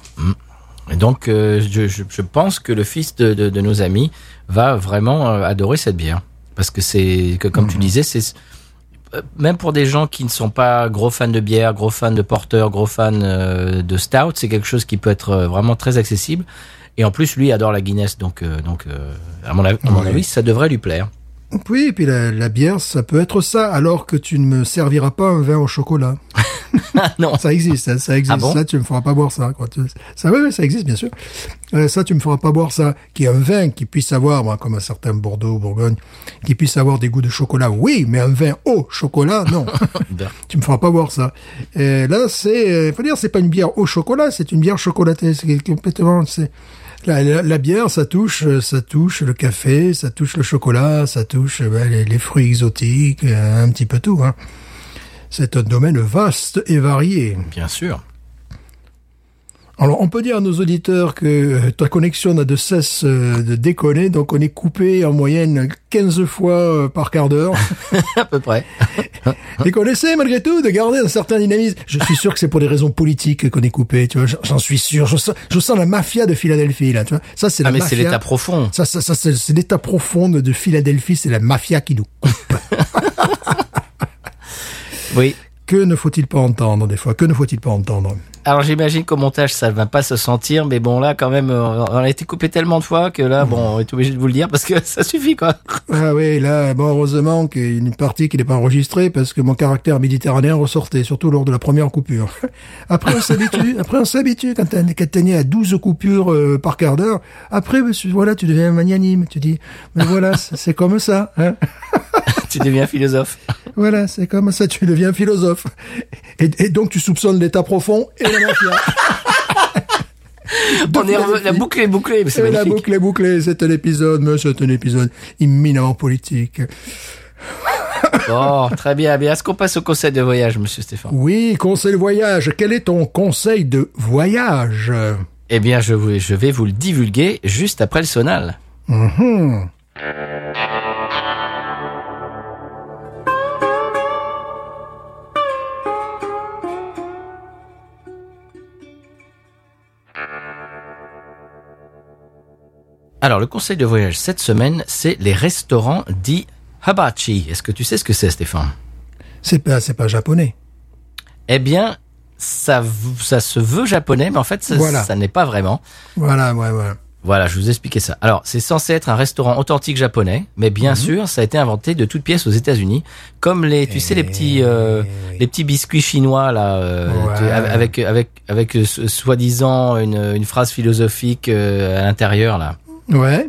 Et donc, euh, je, je, je pense que le fils de, de, de nos amis va vraiment euh, adorer cette bière. Parce que c'est, que, comme tu disais, c'est euh, même pour des gens qui ne sont pas gros fans de bière, gros fans de porter, gros fans euh, de stout, c'est quelque chose qui peut être euh, vraiment très accessible. Et en plus, lui adore la Guinness, donc, donc à mon,
Oui.
avis, ça devrait lui plaire.
Oui, et puis la, la bière, ça peut être ça, alors que tu ne me serviras pas un vin au chocolat.
Ah non,
Ça existe, hein, ça existe.
Ah bon
ça, tu me feras pas boire ça. Quoi. Ça, oui, ça existe, bien sûr. Euh, ça, tu me feras pas boire ça. Qui est un vin qui puisse avoir, moi, comme un certain Bordeaux, Bourgogne, qui puisse avoir des goûts de chocolat. Oui, mais un vin au chocolat, non. Tu me feras pas boire ça. Et là, c'est, euh, faut dire, c'est pas une bière au chocolat, c'est une bière chocolatée. C'est complètement, c'est, la, la, la bière, ça touche, euh, ça touche le café, ça touche le chocolat, ça touche euh, ben, les, les fruits exotiques, euh, un petit peu tout. Hein. C'est un domaine vaste et varié.
bien sûr.
Alors, on peut dire à nos auditeurs que ta connexion n'a de cesse de déconner, donc on est coupé en moyenne 15 fois par quart d'heure.
à peu près.
Et qu'on essaie malgré tout de garder un certain dynamisme. Je suis sûr que c'est pour des raisons politiques qu'on est coupé, tu vois. J'en- suis sûr. Je sens, je sens la mafia de Philadelphie, là, tu vois. Ça, c'est
Ah
la
mais c'est l'état profond.
Ça, ça, ça, c'est l'état profond de Philadelphie. C'est la mafia qui nous coupe.
Oui.
Que ne faut-il pas entendre, des fois? Que ne faut-il pas entendre?
Alors j'imagine qu'au montage ça va pas se sentir, mais bon là quand même on a été coupé tellement de fois que là bon on est obligé de vous le dire parce que ça suffit quoi.
Ah oui, là, bon, heureusement qu'il y a une partie qui n'est pas enregistrée parce que mon caractère méditerranéen ressortait, surtout lors de la première coupure. Après, on s'habitue, après, on s'habitue quand t'es, à 12 coupures euh, par quart d'heure. Après, monsieur, voilà, tu deviens magnanime. Tu dis, mais voilà, c'est, c'est comme ça, hein.
tu deviens philosophe.
Voilà, c'est comme ça, tu deviens philosophe. Et, et donc, tu soupçonnes l'état profond et la mafia.
On est revenu- la boucle est bouclée, mais c'est
la boucle est bouclée. C'est un épisode, mais c'est un épisode imminemment politique.
Bon, très bien. Bien, est-ce qu'on passe au conseil de voyage, monsieur Stéphane?
Oui, conseil de voyage. Quel est ton conseil de voyage?
Eh bien, je, vous- je vais vous le divulguer juste après le sonal.
Mhm.
Alors, le conseil de voyage cette semaine, c'est les restaurants dits hibachi. Est-ce que tu sais ce que c'est, Stéphane?
C'est pas, c'est pas japonais.
Eh bien, ça, ça se veut japonais, mais en fait, ça,
Voilà.
ça n'est pas vraiment.
Voilà, ouais, ouais.
Voilà, je vous expliquer ça. Alors, c'est censé être un restaurant authentique japonais, mais bien
Mhm.
sûr, ça a été inventé de toutes pièces aux États-Unis, comme les, tu sais, les petits, euh, les petits biscuits chinois là, euh,
Ouais.
avec avec avec euh, so- soi-disant une, une phrase philosophique euh, à l'intérieur là.
Ouais,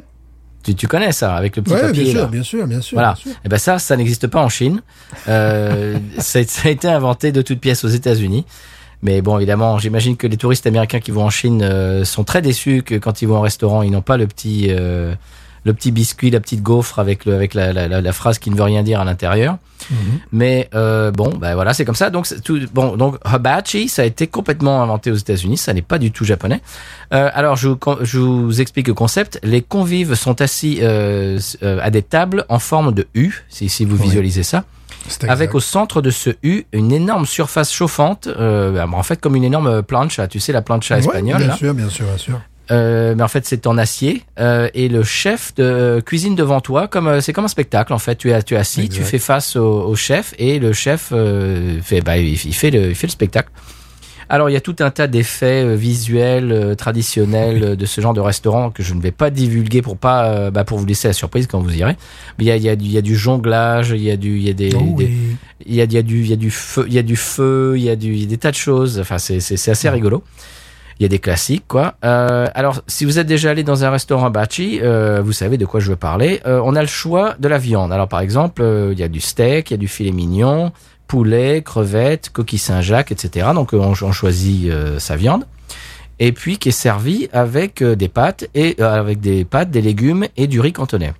Tu, tu connais ça avec le petit
ouais,
papier
bien
là.
sûr, bien sûr, bien sûr.
Voilà.
bien sûr.
Et ben ça, ça n'existe pas en Chine. Euh, ça, ça a été inventé de toutes pièces aux États-Unis. Mais bon, évidemment, j'imagine que les touristes américains qui vont en Chine euh, sont très déçus que quand ils vont au restaurant, ils n'ont pas le petit, euh, le petit biscuit, la petite gaufre avec le, avec la, la, la, la phrase qui ne veut rien dire à l'intérieur. Mais euh, bon, ben voilà, c'est comme ça. Donc tout. Bon, donc hibachi, ça a été complètement inventé aux États-Unis. Ça n'est pas du tout japonais. Euh, alors je vous, je vous explique le concept. Les convives sont assis euh, à des tables en forme de U, si, si vous
Oui.
visualisez ça, avec au centre de ce U une énorme surface chauffante, euh, en fait comme une énorme plancha. Tu sais la plancha
Ouais,
espagnole.
bien
là.
sûr, bien sûr, bien sûr.
Euh, mais en fait c'est en acier euh, et le chef de euh, cuisine devant toi comme euh, c'est comme un spectacle en fait tu es tu es assis
Exact.
tu fais face au, au chef et le chef euh, fait bah il, il fait le il fait le spectacle Alors il y a tout un tas d'effets euh, visuels euh, traditionnels euh, de ce genre de restaurant que je ne vais pas divulguer pour pas euh, bah, pour vous laisser la surprise quand vous irez. Mais il y a, il y a, du- il y a du jonglage, il y a du il y a des,
Oh
il y a, il y a du il y a du feu il y a du feu il y a du il y a des tas de choses. Enfin c'est c'est c'est assez rigolo. Il y a des classiques quoi. Euh, alors si vous êtes déjà allé dans un restaurant bachi, euh, vous savez de quoi je veux parler. Euh, on a le choix de la viande. Alors par exemple euh, il y a du steak, il y a du filet mignon, poulet, crevettes, coquille Saint-Jacques, etc. Donc euh, on, on choisit euh, sa viande et puis qui est servi avec des pâtes et avec des pâtes, des légumes et du riz cantonais.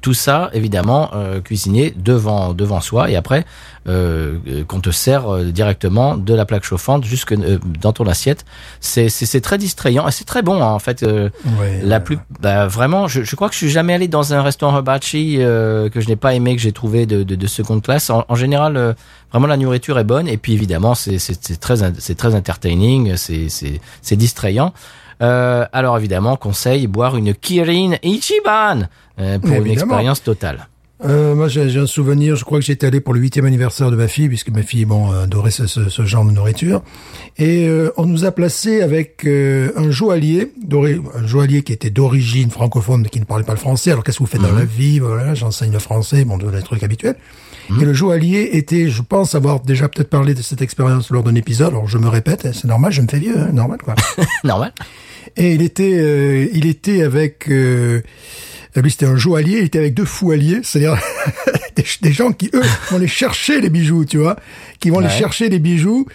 Tout ça, évidemment, euh, cuisiné devant devant soi et après euh, euh, qu'on te sert euh, directement de la plaque chauffante jusque euh, dans ton assiette. C'est c'est c'est très distrayant et c'est très bon hein, en fait. euh,
Ouais,
la plus, bah, vraiment, je, je crois que je suis jamais allé dans un restaurant hibachi euh, que je n'ai pas aimé, que j'ai trouvé de, de, de seconde classe. En, en général, euh, vraiment la nourriture est bonne et puis évidemment c'est c'est c'est très c'est très entertaining, c'est c'est c'est distrayant. Euh, alors évidemment, conseil boire une Kirin Ichiban euh, pour une expérience totale.
Euh, moi, j'ai un souvenir. Je crois que j'étais allé pour le huitième anniversaire de ma fille, puisque ma fille, bon, euh, adorait ce, ce, ce genre de nourriture. Et euh, on nous a placé avec euh, un joaillier, un joaillier qui était d'origine francophone, mais qui ne parlait pas le français. Alors, qu'est-ce que vous faites dans la vie? Voilà, j'enseigne le français, bon, les trucs habituels. Et le joaillier était, je pense avoir déjà peut-être parlé de cette expérience lors d'un épisode. Alors, je me répète, c'est normal, je me fais vieux, hein, normal quoi.
Normal.
Et il était, euh, il était avec, euh, lui c'était un joaillier, il était avec deux foualiers, c'est-à-dire des, des gens qui eux vont les chercher les bijoux, tu vois, qui vont les
Ouais.
chercher les bijoux.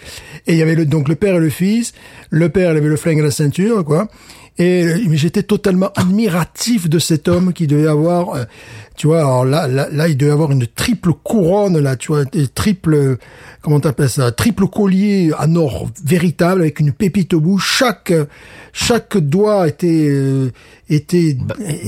Et il y avait le, donc le père et le fils. Le père il avait le flingue à la ceinture, quoi. Et euh, j'étais totalement admiratif de cet homme qui devait avoir, euh, tu vois, alors là, là, là, il devait avoir une triple couronne, là, tu vois, triple, comment t'appelles ça, triple collier en or véritable avec une pépite au bout. Chaque, chaque doigt était, euh, était,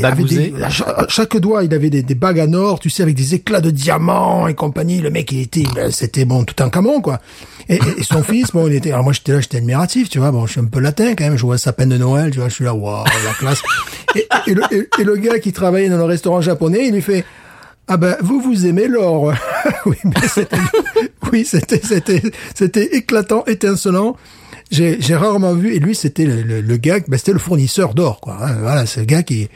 avait des- cha- chaque doigt, il avait des, des bagues en or, tu sais, avec des éclats de diamants et compagnie. Le mec, il était, ben, c'était bon, tout un camon, quoi. Et, et- son fils, bon, il était, alors moi, j'étais là, j'étais admiratif, tu vois, bon, je suis un peu latin, quand même, je vois un sapin de Noël, tu vois, je suis là, waouh, la classe. Et, et le, et- le gars qui travaillait dans le restaurant japonais, il lui fait, ah ben, vous, vous aimez l'or. oui, c'était, oui, c'était, c'était, c'était éclatant, étincelant. J'ai, rarement vu, et lui, c'était le, le, le gars, ben, c'était le fournisseur d'or, quoi. hein. Voilà, c'est le gars qui,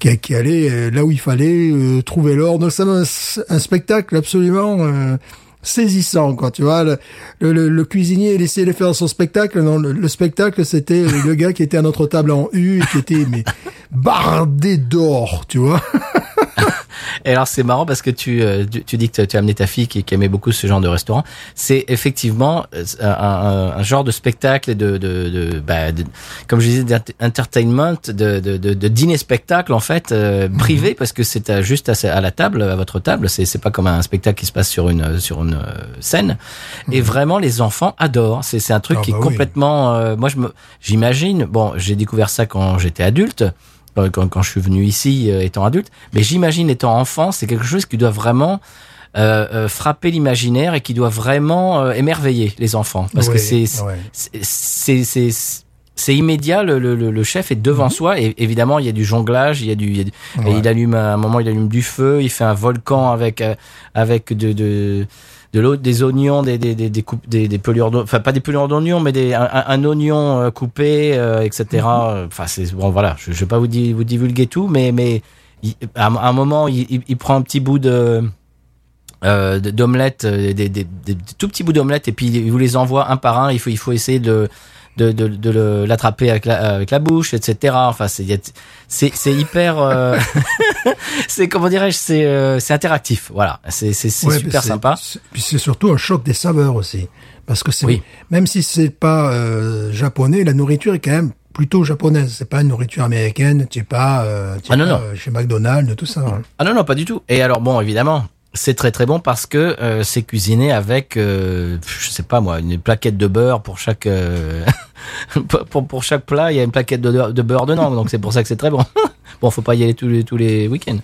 qui, qui allait euh, là où il fallait euh, trouver l'or. Donc, c'est un, un spectacle absolument euh, saisissant, quoi. Tu vois, le, le, le- cuisinier il essayait de faire son spectacle. Non, le, le spectacle, c'était le gars qui était à notre table en U et qui était mais bardé d'or, tu vois.
Et alors c'est marrant parce que tu, euh, tu, tu dis que tu as amené ta fille qui, qui aimait beaucoup ce genre de restaurant. C'est effectivement euh, un, un, un genre de spectacle et de, de, de, bah, de- comme je disais, d'entertainment, de, de, de, de dîner spectacle en fait euh, privé parce que c'est juste à, à la table, à votre table. C'est c'est pas comme un spectacle qui se passe sur une sur une euh, scène. Et vraiment les enfants adorent. C'est c'est un truc
Ah
qui est
bah oui.
complètement. euh, moi je me j'imagine. Bon, j'ai découvert ça quand j'étais adulte euh, quand, quand je suis venu ici euh, étant adulte, mais j'imagine étant enfant, c'est quelque chose qui doit vraiment euh, euh, frapper l'imaginaire et qui doit vraiment euh, émerveiller les enfants parce que
Ouais,
c'est
ouais.
c'est- c'est c'est c'est immédiat le, le, le- chef est devant soi et évidemment il y a du jonglage il y a du, il y a du- et
Mhm.
Il allume à un moment il allume du feu il fait un volcan avec avec de, de de l'eau, des oignons, des des des des, coupes, des, des pelures d'oignons, enfin pas des pelures d'oignons, mais des un, un- oignon euh, coupé, euh, etc.
Mhm.
Enfin c'est bon voilà, je, je vais pas vous di- vous divulguer tout, mais mais il- à, un- moment il, il, il prend un petit bout de euh, d'omelette, euh, des, des, des, des tout petits bouts d'omelette, et puis il vous les envoie un par un. Il faut il faut essayer de de, de, de le- l'attraper avec la, avec la bouche, etc. Enfin, c'est c'est c'est hyper, euh, c'est comment dirais-je, c'est euh, c'est interactif. Voilà, c'est c'est
Ouais,
super sympa.
Puis c'est surtout un choc des saveurs aussi, parce que c'est
Oui.
même si c'est pas euh, japonais, la nourriture est quand même plutôt japonaise. C'est pas une nourriture américaine. Tu es pas, euh, es
Ah, non,
pas,
non.
euh, chez McDonald's, tout ça. hein.
Ah non non pas du tout. Et alors bon évidemment. C'est très très bon parce que euh, c'est cuisiné avec, euh, je sais pas moi, une plaquette de beurre pour chaque euh, pour, pour chaque plat. Il y a une plaquette de, de beurre dedans, donc c'est pour ça que c'est très bon. bon, faut pas y aller tous les tous les week-ends.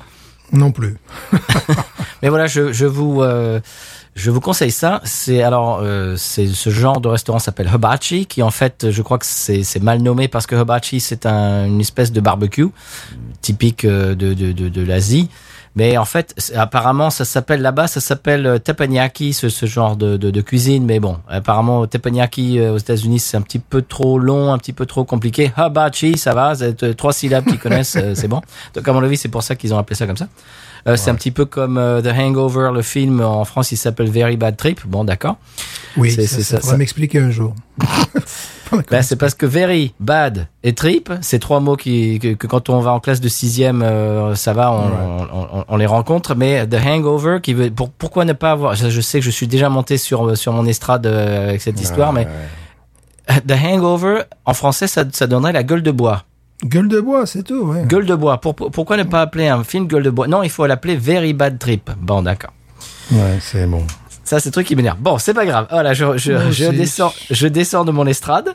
Non plus.
Mais voilà, je, je vous euh, je vous conseille ça. C'est alors euh, c'est ce genre de restaurant s'appelle hibachi, qui en fait, je crois que c'est c'est mal nommé parce que hibachi c'est un, une espèce de barbecue typique euh, de de de, de l'Asie. Mais en fait, apparemment, ça s'appelle là-bas, ça s'appelle euh, teppanyaki, ce, ce genre de, de, de cuisine. Mais bon, apparemment, teppanyaki euh, aux États-Unis, c'est un petit peu trop long, un petit peu trop compliqué. Habachi, ça va, euh, trois syllabes qu'ils connaissent, c'est bon. Donc à mon avis, c'est pour ça qu'ils ont appelé ça comme ça. Euh, C'est un petit peu comme euh, The Hangover, le film en France, il s'appelle Very Bad Trip. Bon, d'accord.
Oui,
C'est-
ça, ça,
ça- ça-
m'expliquer un jour.
Ben, c'est parce que very, bad et trip, c'est trois mots qui, que, que quand on va en classe de sixième, euh, ça va, on, on, on- on les rencontre. Mais the hangover, qui veut, pour, pourquoi ne pas avoir, je, je sais que je suis déjà monté sur, sur mon estrade euh, avec cette histoire, mais the hangover, en français, ça, ça donnerait la gueule de bois.
Gueule de bois, c'est tout, ouais.
Gueule de bois. Pour, pour- pourquoi ne pas appeler un film gueule de bois? Non, il faut l'appeler very bad trip. Bon, d'accord.
Ouais, c'est bon.
Ça, c'est le truc qui m'énerve. Bon, c'est pas grave. Voilà, je, je, descends, je descends de mon estrade.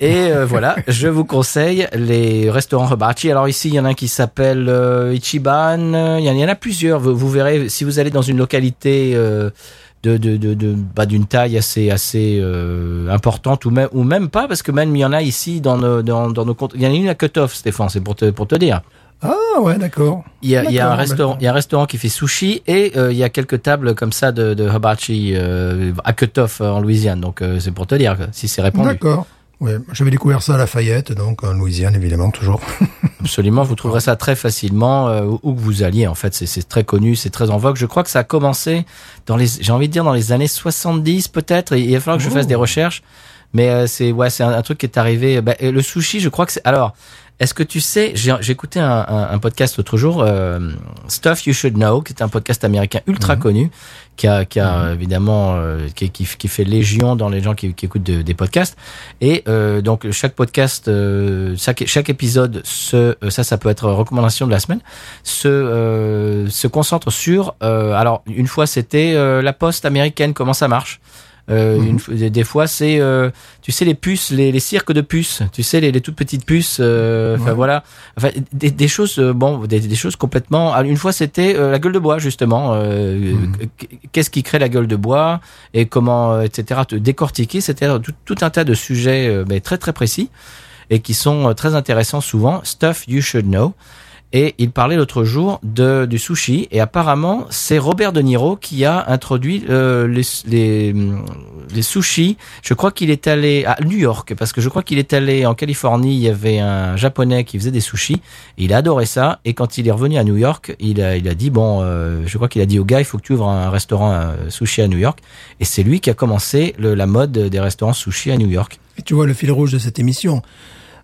Et euh, voilà, je vous conseille les restaurants Hibachi. Alors ici, il y en a un qui s'appelle euh, Ichiban. Il y, en, il y en a plusieurs. Vous, vous verrez, si vous allez dans une localité euh, de, de, de, de bah, d'une taille assez assez euh, importante ou même ou même pas, parce que même il y en a ici dans nos dans, dans nos comptes. Il y en a une à Cutoff, Stéphane. C'est pour te pour te dire.
Ah, ouais, d'accord.
Il y a, il y a un restaurant, il y a un restaurant qui fait sushi et euh, il y a quelques tables comme ça de, de hibachi euh, à Cutoff euh, en Louisiane. Donc euh, c'est pour te dire si c'est répandu.
D'accord. Ouais, j'avais découvert ça à Lafayette, donc en Louisiane, évidemment, toujours.
Absolument, vous trouverez ça très facilement euh, où que vous alliez. En fait, c'est- très connu, c'est très en vogue. Je crois que ça a commencé dans les, j'ai envie de dire dans les années 70 peut-être. Il va falloir que je fasse des recherches. Mais euh, c'est ouais, c'est un, un truc qui est arrivé. Bah, le sushi, je crois que c'est. Alors, est-ce que tu sais J'ai écouté un, un, un podcast l'autre jour, euh, Stuff You Should Know, qui est un podcast américain ultra connu, qui a, qui a évidemment euh, qui, qui, qui fait légion dans les gens qui, qui écoutent de- des podcasts. Et euh, donc chaque podcast, euh, chaque, chaque épisode, se, euh, ça, ça peut être recommandation de la semaine, se euh, se concentre sur. euh, alors une fois c'était euh, la poste américaine, comment ça marche. Euh, une fois- des- fois, c'est, euh, tu sais, les puces, les, les cirques de puces, tu sais, les, les toutes petites puces. euh, Enfin
Ouais.
voilà, enfin des, des choses, euh, bon, des, des choses complètement. ah, Une fois, c'était euh, la gueule de bois justement. euh, Qu'est-ce qui crée la gueule de bois et comment, etc. Te décortiquer, c'était tout, tout un tas de sujets, mais très très précis et qui sont très intéressants souvent. Stuff you should know. Et il parlait l'autre jour de, du sushi et apparemment c'est Robert De Niro qui a introduit euh, les, les, hum, les sushis. Je crois qu'il est allé à New York parce que je crois qu'il est allé en Californie. Il y avait un japonais qui faisait des sushis. Il a adoré ça et quand il est revenu à New York, il a, il a dit bon, euh, je crois qu'il a dit au gars il faut que tu ouvres un restaurant euh, sushi à New York. Et c'est lui qui a commencé la mode des restaurants sushi à New York.
Et tu vois le fil rouge de cette émission.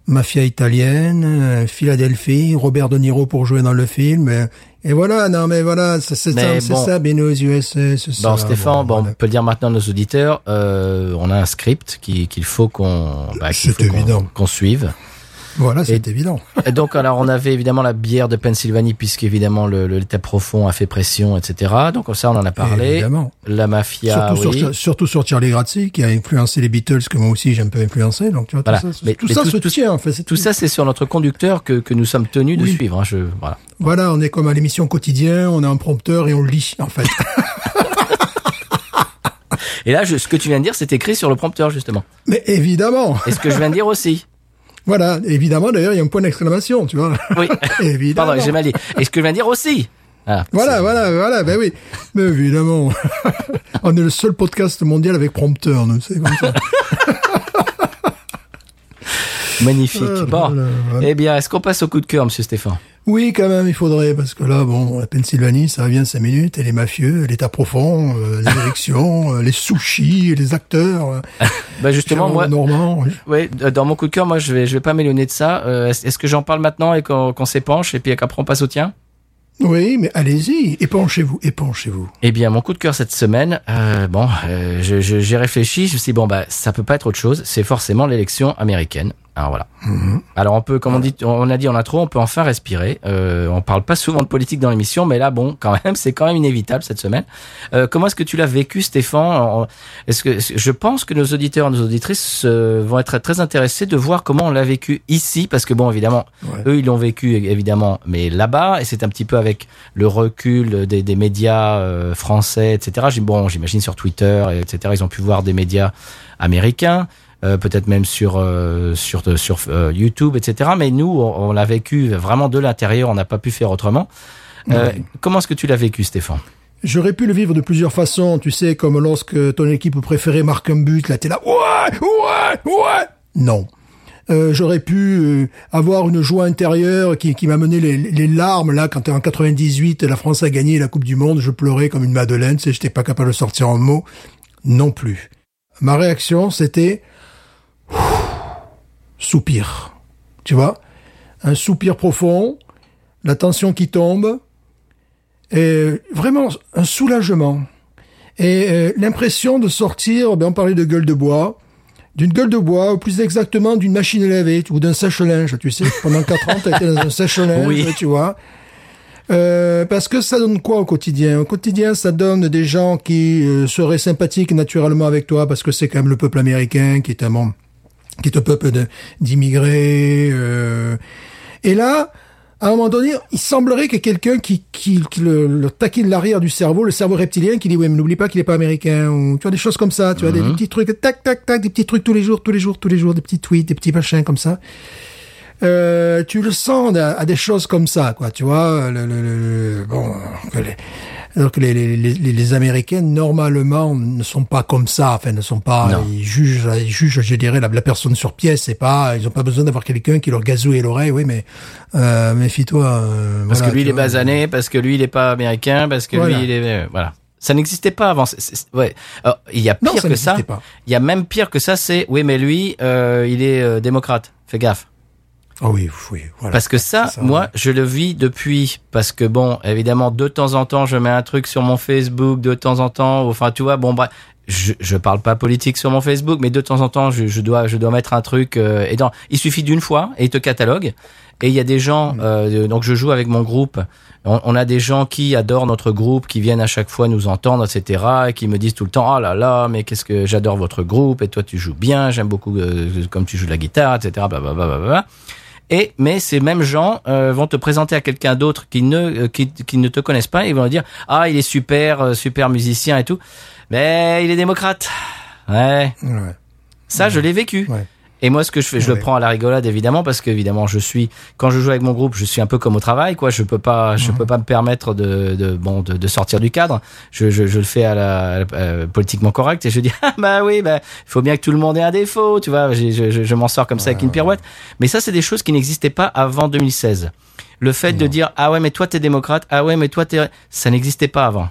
Mafia italienne, euh, Philadelphie, Robert De Niro pour jouer dans le film. euh, Et voilà, non mais voilà, c'est ça, c'est
bon.
ça, Benos USA, c'est ça.
Bon, Stéphane, bon,
voilà.
on peut le dire maintenant à nos auditeurs, euh, on a un script qui- qu'il faut qu'on bah,
évident.
qu'on suive.
Voilà, c'est évident.
Et donc, alors, on avait évidemment la bière de Pennsylvanie, puisqu'évidemment le, le l'état profond a fait pression, etc. Donc ça, on en a parlé.
Évidemment.
La mafia,
surtout,
oui.
sur, surtout sur Charlie Grazzi, qui a influencé les Beatles, que moi aussi j'ai un peu influencé. Donc tu vois,
Voilà.
tout ça,
Mais-
tout
mais
ça
tout-
se tient en fait. c'est
Tout ça, c'est sur notre conducteur que, que nous sommes tenus de suivre. Hein, je, voilà.
Voilà, on est comme à l'émission quotidien, on a un prompteur et on lit en fait.
Et là, je, ce que tu viens de dire, c'est écrit sur le prompteur, justement.
Mais évidemment,
Et ce que je viens de dire aussi.
Voilà, évidemment d'ailleurs il y a un point d'exclamation, tu vois.
Oui.
évidemment.
Pardon, j'ai mal dit. Et ce que je viens de dire aussi. Voilà.
Voilà, voilà, voilà, ben oui. Mais évidemment, on est le seul podcast mondial avec prompteur, nous, c'est comme ça.
Magnifique.
Ah,
bon.
voilà, voilà.
Eh bien, est-ce qu'on passe au coup de cœur, monsieur Stéphane?
Oui, quand même, il faudrait, parce que là, bon, la Pennsylvanie, ça vient cinq minutes, et les mafieux, l'état profond, euh, les élections, euh, les sushis, les acteurs. euh,
Bah justement, moi,
Normand, oui.
dans mon coup de cœur, moi, je vais, je vais pas m'éloigner de ça. Euh, est-ce que j'en parle maintenant et qu'on s'épanche et puis qu'après on passe au tien?
Oui, mais allez-y, épanchez-vous, épanchez-vous.
Eh bien, mon coup de cœur cette semaine, euh, bon, euh, je- je- j'ai réfléchi, je me suis dit, bon, bah, ça peut pas être autre chose, c'est forcément l'élection américaine. Alors voilà. Alors on peut, comme on dit, on a dit en intro, on peut enfin respirer. Euh, on parle pas souvent de politique dans l'émission, mais là, bon, quand même, c'est quand même inévitable cette semaine. Euh, comment est-ce que tu l'as vécu, Stéphane? Est-ce que je pense que nos auditeurs, nos auditrices euh, vont être très intéressés de voir comment on l'a vécu ici, parce que bon, évidemment,
Ouais.
eux, ils l'ont vécu évidemment, mais là-bas, et c'est un petit peu avec le recul des, des médias euh, français, etc. Bon, j'imagine sur Twitter, et etc. Ils ont pu voir des médias américains, peut-être même sur euh, sur sur euh, YouTube, etc. Mais nous, on, on l'a vécu vraiment de l'intérieur. On n'a pas pu faire autrement. Euh, Comment est-ce que tu l'as vécu, Stéphane?
J'aurais pu le vivre de plusieurs façons, tu sais, comme lorsque ton équipe préférée marque un but, là t'es là, ouais, ouais, ouais. Non. Euh, j'aurais pu euh, avoir une joie intérieure qui, qui m'a mené les, les larmes là quand en 98 la France a gagné la Coupe du Monde, je pleurais comme une madeleine, tu sais, j'étais pas capable de sortir un mot. Non plus. Ma réaction c'était soupir. Tu vois, un soupir profond, la tension qui tombe, et vraiment un soulagement et euh, l'impression de sortir, ben on parlait de gueule de bois, d'une gueule de bois, ou plus exactement d'une machine à laver ou d'un sèche-linge, tu sais. Pendant quatre ans, t'as été dans un sèche-linge,
Oui.
tu vois. Euh, parce que ça donne quoi au quotidien? Au quotidien, ça donne des gens qui euh, seraient sympathiques naturellement avec toi, parce que c'est quand même le peuple américain qui est un bon, qui est un peuple d'immigrés. euh. Et là, à un moment donné, il semblerait que quelqu'un qui, qui, qui le, le taquine l'arrière du cerveau, le cerveau reptilien, qui dit oui, mais n'oublie pas qu'il est pas américain, ou tu vois des choses comme ça, tu vois des, des petits trucs, tac, tac, tac, des petits trucs tous les jours, tous les jours, tous les jours, des petits tweets, des petits machins comme ça. Euh, tu le sens à, à des choses comme ça, quoi, tu vois. Le, le- le- le- bon, que les, alors que les, les, les, les Américains normalement ne sont pas comme ça, enfin ne sont pas,
Non.
ils jugent, ils jugent, je dirais la, la personne sur pièce, c'est pas, ils ont pas besoin d'avoir quelqu'un qui leur gazouille l'oreille, oui, mais euh, méfie-toi. euh,
Parce
voilà,
que lui, il est basané, parce que lui, il est pas américain, parce que
Voilà.
lui, il est... euh, voilà. Ça n'existait pas avant. c'est- ouais. Alors, il y a
Non,
pire
ça
que ça.
pas.
Il y a même pire que ça, c'est... Oui, mais lui, euh, il est euh, démocrate. Fais gaffe.
Ah oui, oui, voilà.
Parce que ça, moi,
ouais.
je le vis depuis. Parce que bon, évidemment, de temps en temps, je mets un truc sur mon Facebook, de temps en temps, enfin, tu vois, bon, bref, je, je parle pas politique sur mon Facebook, mais de temps en temps, je, je dois, je dois mettre un truc. euh, et dans, il suffit d'une fois et il te catalogue. Et il y a des
Mm.
gens, euh, donc je joue avec mon groupe. On, on a des gens qui adorent notre groupe, qui viennent à chaque fois nous entendre, etc., et qui me disent tout le temps, oh là là, mais qu'est-ce que j'adore votre groupe, et toi tu joues bien, j'aime beaucoup euh, comme tu joues de la guitare, etc., blablabla. Et mais ces mêmes gens euh, vont te présenter à quelqu'un d'autre qui ne euh, qui, qui ne te connaissent pas. Et ils vont dire ah il est super euh, super musicien et tout mais il est démocrate. Ouais.
Ouais.
ça je l'ai vécu.
Ouais.
Et moi ce que je fais je le prends à la rigolade évidemment parce que évidemment je suis quand je joue avec mon groupe je suis un peu comme au travail quoi. Je peux pas je peux pas me permettre de, de bon de, de sortir du cadre. Je, je, je le fais à la, à la- euh, politiquement correct et je dis ah bah oui bah il faut bien que tout le monde ait un défaut tu vois. Je, je, je m'en sors comme ça avec une pirouette. mais ça c'est des choses qui n'existaient pas avant 2016 le fait de dire ah ouais mais toi t'es démocrate ah ouais mais toi t'es ça n'existait pas avant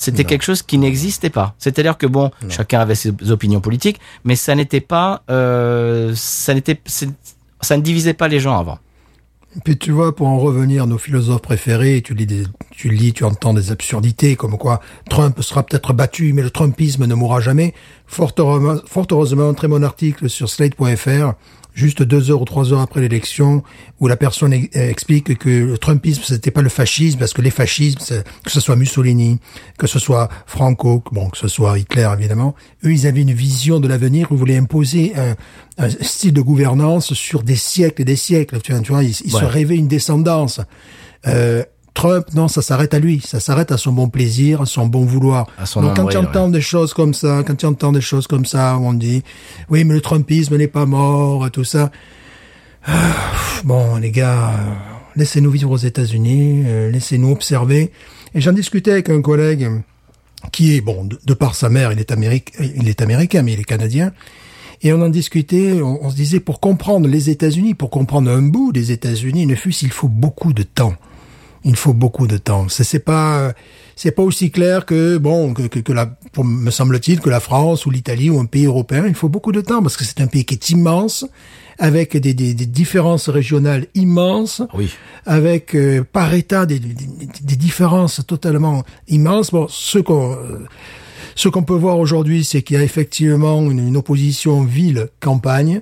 c'était quelque chose qui n'existait pas. C'est-à-dire que bon, chacun avait ses opinions politiques, mais ça n'était pas, euh, ça n'était, ça ne divisait pas les gens avant.
Puis tu vois, pour en revenir à nos philosophes préférés, tu lis, des, tu lis, tu entends des absurdités comme quoi Trump sera peut-être battu, mais le Trumpisme ne mourra jamais. Fort heureusement, fort heureusement, très bon article sur Slate.fr, juste deux heures ou trois heures après l'élection, où la personne explique que le Trumpisme c'était pas le fascisme, parce que les fascismes, que ce soit Mussolini, que ce soit Franco, que- bon, que ce soit Hitler évidemment, eux ils avaient une vision de l'avenir, où ils voulaient imposer un, un style de gouvernance sur des siècles et des siècles. Tu vois, tu vois, ils, ils se rêvaient une descendance. Euh, Trump, non, ça s'arrête à lui, ça s'arrête à son bon plaisir, à son bon vouloir.
À son
Donc quand tu entends des choses comme ça, quand tu entends des choses comme ça, on dit, oui, mais le Trumpisme n'est pas mort, tout ça. Ah, bon, les gars, euh, laissez-nous vivre aux États-Unis, euh, laissez-nous observer. Et j'en discutais avec un collègue qui est, bon, de, de par sa mère, il est, américain, il est américain, mais il est canadien. Et on en discutait, on, on se disait, pour comprendre les États-Unis, pour comprendre un bout des États-Unis, ne fût-ce, il faut beaucoup de temps. Il faut beaucoup de temps. C'est pas c'est pas aussi clair que bon que, que, que la pour, me semble-t-il que la France ou l'Italie ou un pays européen. Il faut beaucoup de temps parce que c'est un pays qui est immense avec des, des, des différences régionales immenses
Oui.
avec euh, par État des, des, différences totalement immenses. Bon, ce qu'on euh, ce qu'on peut voir aujourd'hui, c'est qu'il y a effectivement une, une opposition ville-campagne,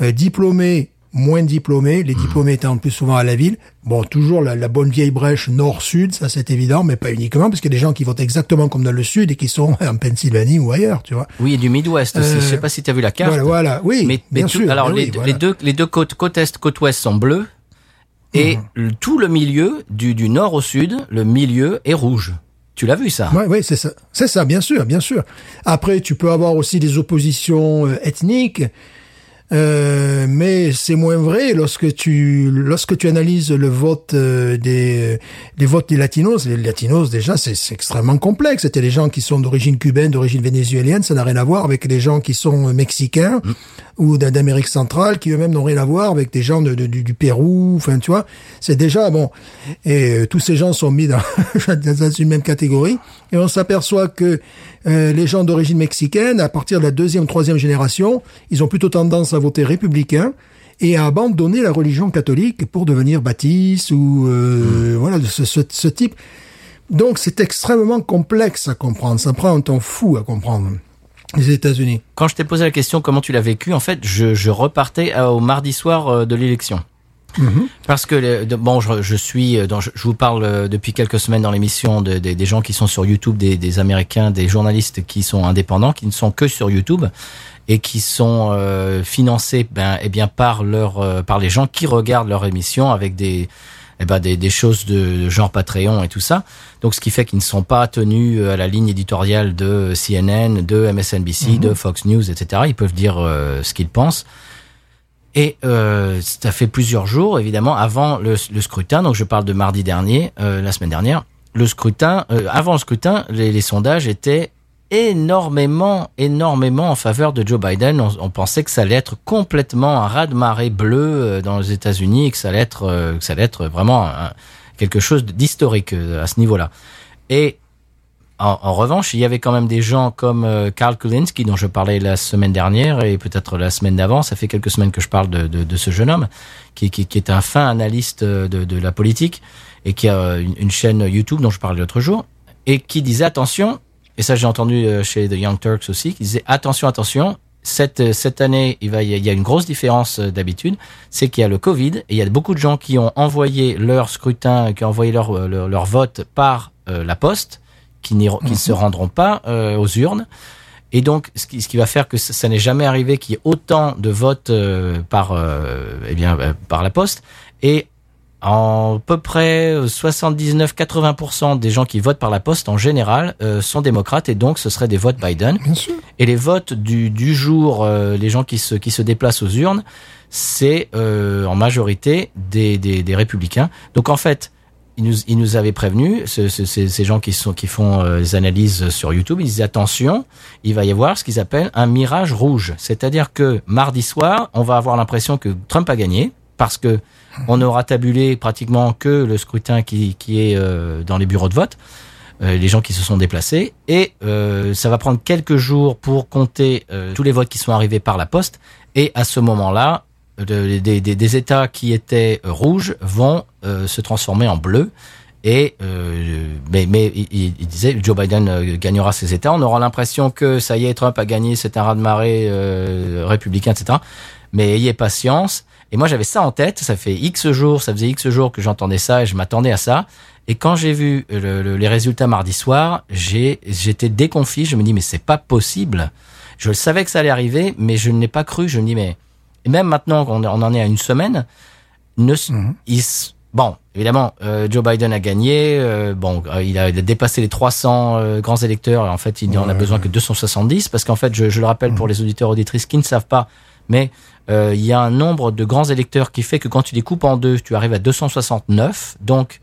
euh, diplômés, moins diplômés, les diplômés étant plus souvent à la ville. Bon, toujours la, la bonne vieille brèche nord-sud, ça c'est évident, mais pas uniquement, parce qu'il y a des gens qui votent exactement comme dans le sud et qui sont en Pennsylvanie ou ailleurs, tu vois.
Oui, et du Midwest aussi.
Euh,
Je sais pas si tu as vu la carte.
Voilà, voilà, oui,
mais, mais
bien
tout-
sûr.
alors
ben
les,
oui, voilà.
les deux les deux côtes côte est côte ouest sont bleues et le- tout le milieu du du nord au sud, le milieu est rouge. Tu l'as vu ça?
Ouais, ouais, c'est ça. C'est ça, bien sûr, bien sûr. Après, tu peux avoir aussi des oppositions euh, ethniques. Euh, mais c'est moins vrai lorsque tu lorsque tu analyses le vote euh, des des votes des latinos. Les latinos déjà c'est extrêmement complexe. C'était des gens qui sont d'origine cubaine, d'origine vénézuélienne, ça n'a rien à voir avec des gens qui sont mexicains ou d'A- d'Amérique centrale qui eux-mêmes n'ont rien à voir avec des gens de, de- du, du Pérou. Enfin tu vois, c'est déjà bon. Et euh, tous ces gens sont mis dans, dans une même catégorie et on s'aperçoit que euh, les gens d'origine mexicaine, à partir de la deuxième, troisième génération, ils ont plutôt tendance à voter républicain et à abandonner la religion catholique pour devenir baptiste ou euh, voilà de ce, ce, ce type. Donc c'est extrêmement complexe à comprendre. Ça prend un temps fou à comprendre. Les États-Unis.
Quand je t'ai posé la question comment tu l'as vécu, en fait, je, je repartais à- au mardi soir euh, de l'élection. Parce que bon, je, je suis, euh, dans, je, vous parle euh, depuis quelques semaines dans l'émission de- de- des gens qui sont sur YouTube, des, des Américains, des journalistes qui sont indépendants, qui ne sont que sur YouTube et qui sont euh, financés, ben, eh bien par leur, euh, par les gens qui regardent leur émission avec des, eh ben, des, des choses de, de genre Patreon et tout ça. Donc, ce qui fait qu'ils ne sont pas tenus euh, à la ligne éditoriale de CNN, de MSNBC, de Fox News, etc. Ils peuvent dire euh, ce qu'ils pensent. Et euh, ça fait plusieurs jours, évidemment, avant le, le scrutin. Donc, je parle de mardi dernier, euh, la semaine dernière. Le scrutin, avant le scrutin, les, les sondages étaient énormément, énormément en faveur de Joe Biden. On, pensait que ça allait être complètement un raz-de-marée bleu euh, dans les États-Unis et que ça allait être, euh, que ça allait être vraiment quelque chose d'historique euh, à ce niveau-là. Et en, revanche, il y avait quand même des gens comme Carl Kulinski, dont je parlais la semaine dernière et peut-être la semaine d'avant. Ça fait quelques semaines que je parle de, ce jeune homme, qui, est un fin analyste de, la politique et qui a une chaîne YouTube dont je parlais l'autre jour, et qui disait attention, et ça j'ai entendu euh, chez The Young Turks aussi, qui disait attention, attention, cette, euh, cette année, il, va, il y a- une grosse différence euh, d'habitude, c'est qu'il y a le Covid, et il y a beaucoup de gens qui ont envoyé leur scrutin, qui ont envoyé leur, leur, leur vote par euh, la poste, qui, ne se rendront pas euh, aux urnes. Et donc, ce qui, ce qui va faire que ça, ça n'est jamais arrivé qu'il y ait autant de votes euh, par, eh bien, par la poste. Et en peu près 79-80% des gens qui votent par la poste en général euh, sont démocrates et donc ce serait des votes Biden.
Bien sûr.
Et les votes du, du jour, euh, les gens qui se, qui se déplacent aux urnes, c'est euh, en majorité des, des, des républicains. Donc en fait, ils nous, ils nous avaient prévenu, ce, ce- ces, ces gens qui, sont, qui font euh, les analyses sur YouTube, ils disaient attention, il va y avoir ce qu'ils appellent un mirage rouge. C'est-à-dire que mardi soir, on va avoir l'impression que Trump a gagné parce que on aura tabulé pratiquement que le scrutin qui, est euh, dans les bureaux de vote euh, les gens qui se sont déplacés. Et euh, ça va prendre quelques jours pour compter tous les votes qui sont arrivés par la poste. Et à ce moment-là de- des, États qui étaient rouges vont se transformer en bleus. Et mais, il, disait Joe Biden gagnera ces États. On aura l'impression que ça y est Trump a gagné c'est un raz de marée républicain etc mais ayez patience et moi j'avais ça en tête ça fait X jours ça faisait X jours que j'entendais ça et je m'attendais à ça et quand j'ai vu le- le- les résultats mardi soir, j'ai j'étais déconfit. Je me dis mais c'est pas possible. Je le savais que ça allait arriver, mais je ne l'ai pas cru. Je me dis mais et même maintenant qu'on on en est à une semaine, ne s- il s- bon évidemment euh, Joe Biden a gagné. euh, bon euh, il a, il a dépassé les 300 euh, grands électeurs. En fait il n'en a besoin que 270 parce qu'en fait je, je le rappelle pour les auditeurs auditrices qui ne savent pas, mais euh, il y a un nombre de grands électeurs qui fait que quand tu les coupes en deux, tu arrives à 269. Donc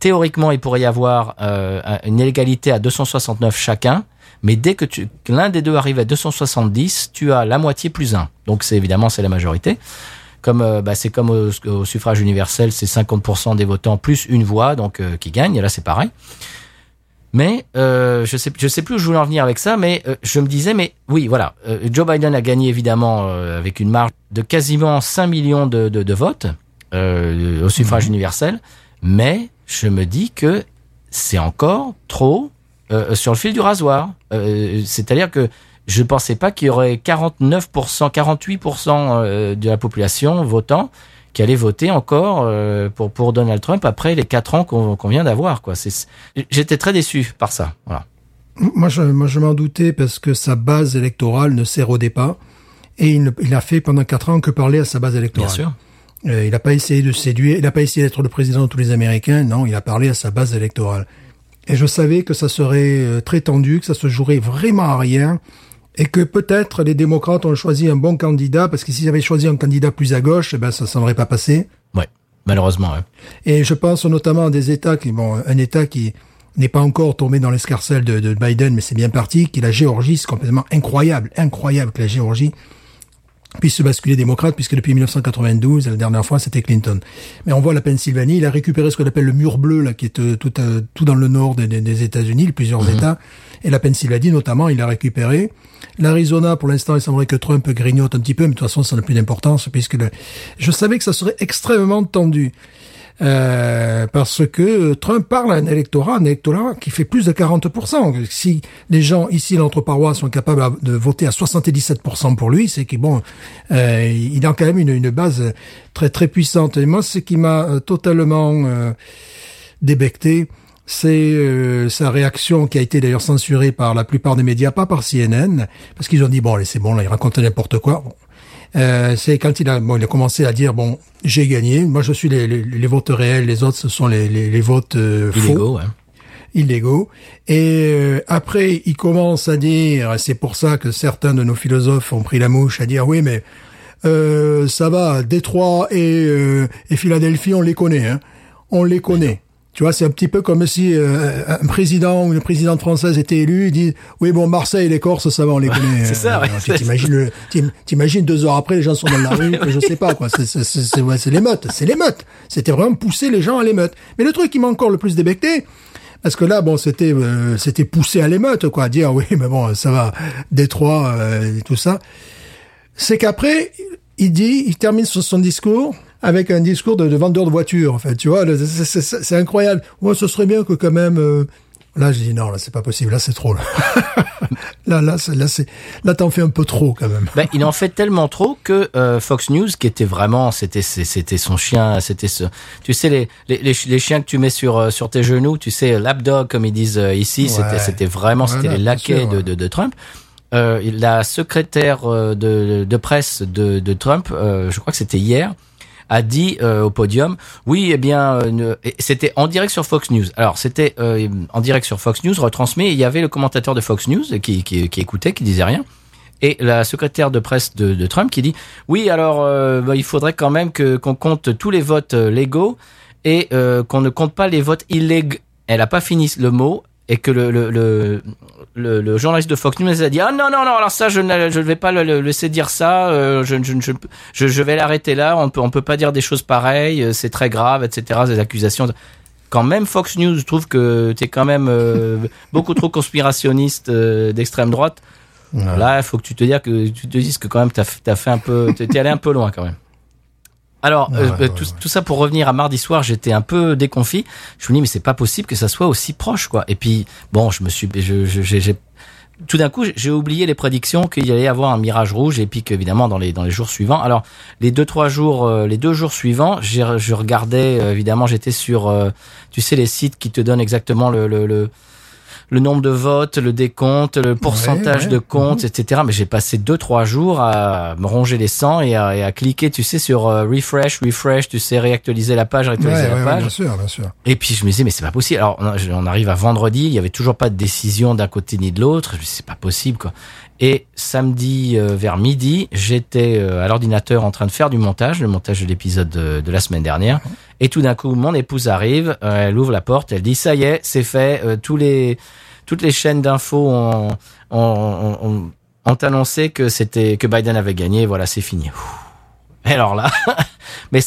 théoriquement, il pourrait y avoir euh, un- une égalité à 269 chacun, mais dès que l'un des deux arrive à 270, tu as la moitié plus un. Donc c'est évidemment c'est la majorité. Comme euh, bah, c'est comme au, au suffrage universel, c'est 50% des votants plus une voix, donc euh, qui gagne. Et là c'est pareil. Mais euh, je sais je sais plus où je voulais en venir avec ça, mais euh, je me disais mais oui voilà. Euh, Joe Biden a gagné évidemment avec une marge de quasiment 5 millions de, de, de votes au suffrage universel, mais je me dis que c'est encore trop sur le fil du rasoir. C'est-à-dire que je pensais pas qu'il y aurait 49%, 48% euh, de la population votant qui allait voter encore euh, pour pour Donald Trump après les quatre ans qu'on vient d'avoir. Quoi. C'est- J'étais très déçu par ça. Voilà.
Moi, je, moi, je m'en doutais parce que sa base électorale ne s'érodait pas. Et il, il a fait pendant quatre ans que parler à sa base électorale.
Bien sûr.
Euh, il n'a pas essayé de séduire, il n'a pas essayé d'être le président de tous les Américains. Non, il a parlé à sa base électorale. Et je savais que ça serait euh, très tendu, que ça se jouerait vraiment à rien, et que peut-être les démocrates ont choisi un bon candidat parce que s'ils avaient choisi un candidat plus à gauche, eh ben ça s'en aurait pas passé.
Ouais, malheureusement. ouais.
Et je pense notamment à des États qui, bon, un État qui n'est pas encore tombé dans l'escarcelle de, de Biden, mais c'est bien parti, qui est la Géorgie, c'est complètement incroyable, incroyable que la Géorgie puisse se basculer démocrate, puisque depuis 1992, la dernière fois, c'était Clinton. Mais on voit la Pennsylvanie, il a récupéré ce qu'on appelle le mur bleu, là, qui est euh, tout, euh, tout dans le nord des, États-Unis, plusieurs États, et la Pennsylvanie notamment, il a récupéré. L'Arizona, pour l'instant, il semblerait que Trump grignote un petit peu, mais de toute façon, ça n'a plus d'importance, puisque le- je savais que ça serait extrêmement tendu. Euh, parce que Trump parle à un électorat, un électorat qui fait plus de 40%. Si les gens ici, l'entre-parois, sont capables de voter à 77% pour lui, c'est qu'il bon, euh, il a quand même une, une base très très puissante. Et moi, ce qui m'a euh, totalement euh, débecté, c'est euh, sa réaction qui a été d'ailleurs censurée par la plupart des médias, pas par CNN, parce qu'ils ont dit bon, allez, c'est bon, là, il raconte n'importe quoi. Euh, c'est quand il a, bon, il a commencé à dire bon, j'ai gagné. Moi, je suis les, les, les votes réels, les autres, ce sont les, les, les votes euh, faux
Illégaux, ouais.
illégaux. Et euh, après, il commence à dire, c'est pour ça que certains de nos philosophes ont pris la mouche, à dire oui, mais euh, ça va, Détroit et, euh, et Philadelphie, on les connaît, hein. on les connaît. Tu vois, c'est un petit peu comme si euh, un président ou une présidente française était élu, il dit oui bon Marseille et les Corses ça va on les connaît.
c'est ça,
Euh,
ouais.
tu T'imagines t'imagines deux heures après les gens sont dans la rue, je sais pas quoi. C'est c'est c'est c'est ouais, c'est l'émeute, c'est l'émeute. C'était vraiment pousser les gens à l'émeute. Mais le truc qui m'a encore le plus débecté, parce que là, bon, c'était euh, c'était poussé à l'émeute, quoi, dire oui, mais bon, ça va, Détroit euh, et tout ça. C'est qu'après, il dit, il termine son, son discours avec un discours de, de vendeur de voitures, en fait, tu vois, c'est- incroyable. Ouais, ce serait bien que quand même. euh, Là, j'ai dit non, là, c'est pas possible, là, c'est trop. Là, là, là, c'est- là, c'est, là, t'en fais un peu trop quand même.
Ben, il en fait tellement trop que euh, Fox News, qui était vraiment, c'était son chien, c'était ce, tu sais les, les les chi- les chiens que tu mets sur euh, sur tes genoux, tu sais lapdog comme ils disent ici, c'était
Ouais.
c'était vraiment c'était les laquais
sûr,
de,
ouais.
de de Trump. Euh, la secrétaire de de presse de de Trump, euh, je crois que c'était hier, a dit euh, au podium, oui, eh bien, euh, c'était en direct sur Fox News. Alors, c'était euh, en direct sur Fox News, retransmis, et il y avait le commentateur de Fox News qui, qui, qui écoutait, qui disait rien. Et la secrétaire de presse de, Trump qui dit, oui, alors, bah, il faudrait quand même que qu'on compte tous les votes légaux et qu'on ne compte pas les votes illégaux. Elle a pas fini le mot et que le, le, le, le, le journaliste de Fox News a dit ah non non non alors ça je ne je vais pas le, laisser dire ça euh, je, je, je, je, vais l'arrêter là on peut on peut pas dire des choses pareilles euh, c'est très grave etc des accusations quand même Fox News trouve que t'es quand même euh, beaucoup trop conspirationniste euh, d'extrême droite. Là il faut que tu te dises que tu te dises que quand même t'as as fait un peu t'es t'es allé un peu loin quand même alors,
Ouais,
euh,
ouais,
tout,
ouais.
tout ça pour revenir à mardi soir, j'étais un peu déconfit. Je me dis mais c'est pas possible que ça soit aussi proche, quoi. Et puis bon, je me suis, je, je- j'ai, tout d'un coup, j'ai oublié les prédictions qu'il y allait y avoir un mirage rouge et puis qu'évidemment dans les dans les jours suivants. Alors les deux trois jours, euh, les deux jours suivants, je regardais euh, évidemment, j'étais sur, euh, tu sais les sites qui te donnent exactement le le, le le nombre de votes, le décompte, le pourcentage
ouais.
de comptes, etc. Mais j'ai passé deux trois jours à me ronger les sangs et à, et à cliquer, tu sais, sur euh, refresh, refresh, tu sais, réactualiser la page, réactualiser la page.
bien sûr, bien sûr.
Et puis je me disais mais c'est pas possible. Alors on, on arrive à vendredi, il y avait toujours pas de décision d'un côté ni de l'autre. Je me dis c'est pas possible quoi. Et samedi euh, vers midi, j'étais euh, à l'ordinateur en train de faire du montage, le montage de l'épisode de, de la semaine dernière. Et tout d'un coup, mon épouse arrive, euh, elle ouvre la porte, elle dit ça y est, c'est fait. tous les toutes les chaînes d'infos ont, ont, ont, ont- annoncé que c'était que Biden avait gagné. Voilà, c'est fini. Et alors là, mais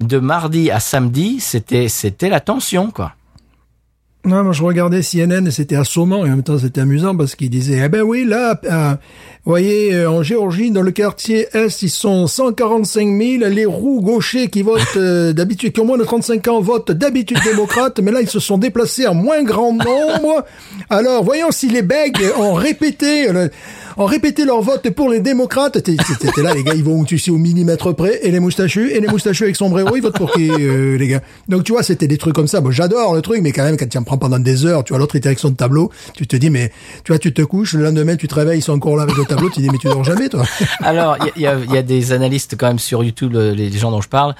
de mardi à samedi, c'était c'était la tension quoi.
Non, moi je regardais CNN et c'était assommant et en même temps c'était amusant parce qu'ils disaient eh ben oui là, euh, voyez euh, en Géorgie dans le quartier Est ils sont 145 000 les roues gauchers qui votent euh, d'habitude qui ont moins de 35 ans votent d'habitude démocrate mais là ils se sont déplacés en moins grand nombre. Alors voyons si les bègues ont répété euh, ont répété leur vote pour les démocrates. T'es- t'es- T'es là les gars ils vont tu sais au millimètre près et les moustachus et les moustachus avec sombrero ils votent pour qui euh, les gars? Donc tu vois c'était des trucs comme ça. Bon j'adore le truc mais quand même quand tu en prends pendant des heures, tu vois l'autre direction de tableau, tu te dis mais tu vois tu te couches le lendemain tu te réveilles ils sont encore là avec le tableau, tu te dis mais tu dors jamais toi.
Alors, il y a, y a des analystes quand même sur YouTube, le- les gens dont je parle,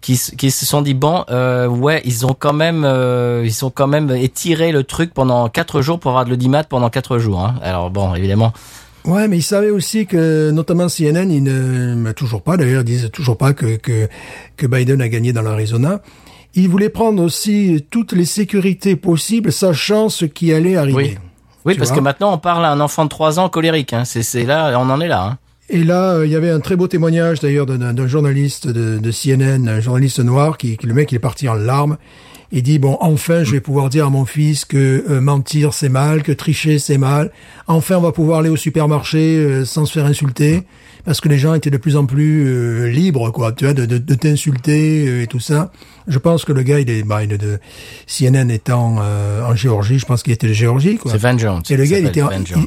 qui, qui se sont dit bon, euh, ouais, ils ont quand même, euh, ils ont quand même étiré le truc pendant quatre jours pour avoir de l'audimat pendant quatre jours. Hein. Alors bon, évidemment,
Ouais, mais ils savaient aussi que, notamment CNN, ils ne, toujours pas d'ailleurs, disent toujours pas que, que, que Biden a gagné dans l'Arizona. Ils voulaient prendre aussi toutes les sécurités possibles, sachant ce qui allait arriver.
Oui. Oui, parce que maintenant on parle à un enfant de 3 ans colérique. Hein. C'est, là, on en est là. Hein.
Et là, euh, il y avait un très beau témoignage d'ailleurs d'un d'un journaliste de, de CNN, un journaliste noir, qui, qui- le mec il est parti en larmes. Il dit bon, enfin, je vais pouvoir dire à mon fils que euh, mentir c'est mal, que tricher c'est mal. Enfin, on va pouvoir aller au supermarché euh, sans se faire insulter, parce que les gens étaient de plus en plus euh, libres, quoi. Tu vois, de, de, de t'insulter euh, et tout ça. Je pense que le gars, il est, bah, il est de CNN étant euh, en Géorgie. Je pense qu'il était de Géorgie, quoi.
C'est Van Jones.
Et le gars, il était,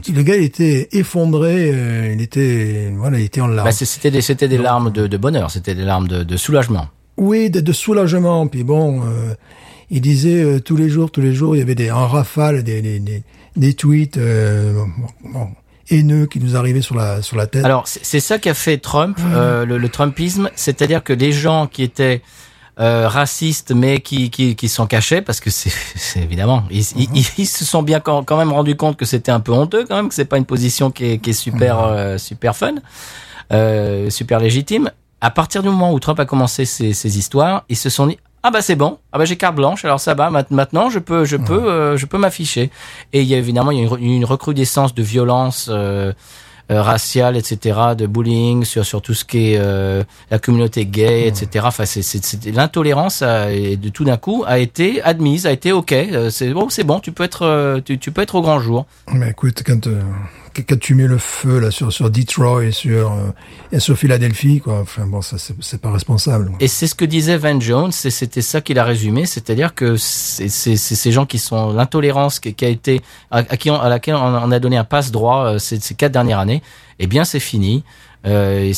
il- le gars, il était effondré. euh, il était, voilà, il était en larmes.
Bah, c'était des, c'était des larmes de, de bonheur, c'était des larmes de, de soulagement.
Oui, de, de soulagement. Puis bon, euh, il disait euh, tous les jours, tous les jours, il y avait des en rafale des des, des, des tweets euh, bon, bon, haineux qui nous arrivaient sur la sur la tête.
Alors, c'est ça qu'a fait Trump, euh, le, le Trumpisme, c'est-à-dire que les gens qui étaient euh, racistes, mais qui, qui, qui s'en cachaient, parce que c'est évidemment, ils, ils- ils, ils se sont bien quand, quand même rendus compte que c'était un peu honteux, quand même, que c'est pas une position qui est, qui est super, euh, super fun, euh, super légitime. À partir du moment où Trump a commencé ces histoires, ils se sont dit ah bah c'est bon, ah bah j'ai carte blanche, alors ça va. Maintenant je peux, je peux, euh, je peux m'afficher. Et il y a évidemment il y a une, re- une recrudescence de violence. euh, euh, raciale, etc., de bullying sur sur tout ce qui est euh, la communauté gay, etc. Enfin, c'est l'intolérance de tout d'un coup a été admise, a été ok. c'est bon, c'est bon, tu peux être tu, tu peux être au grand jour.
Mais écoute, quand quand tu le feu là sur sur Detroit et sur euh, et sur Philadelphie, quoi. Enfin bon, ça c'est pas responsable.
Et c'est ce que disait Van Jones, et c'était ça qu'il a résumé, c'est-à-dire que c'est ces gens qui sont l'intolérance qui, a été à, qui on- laquelle on, a donné un passe droit euh, ces, quatre dernières années. Eh bien, c'est fini. Euh,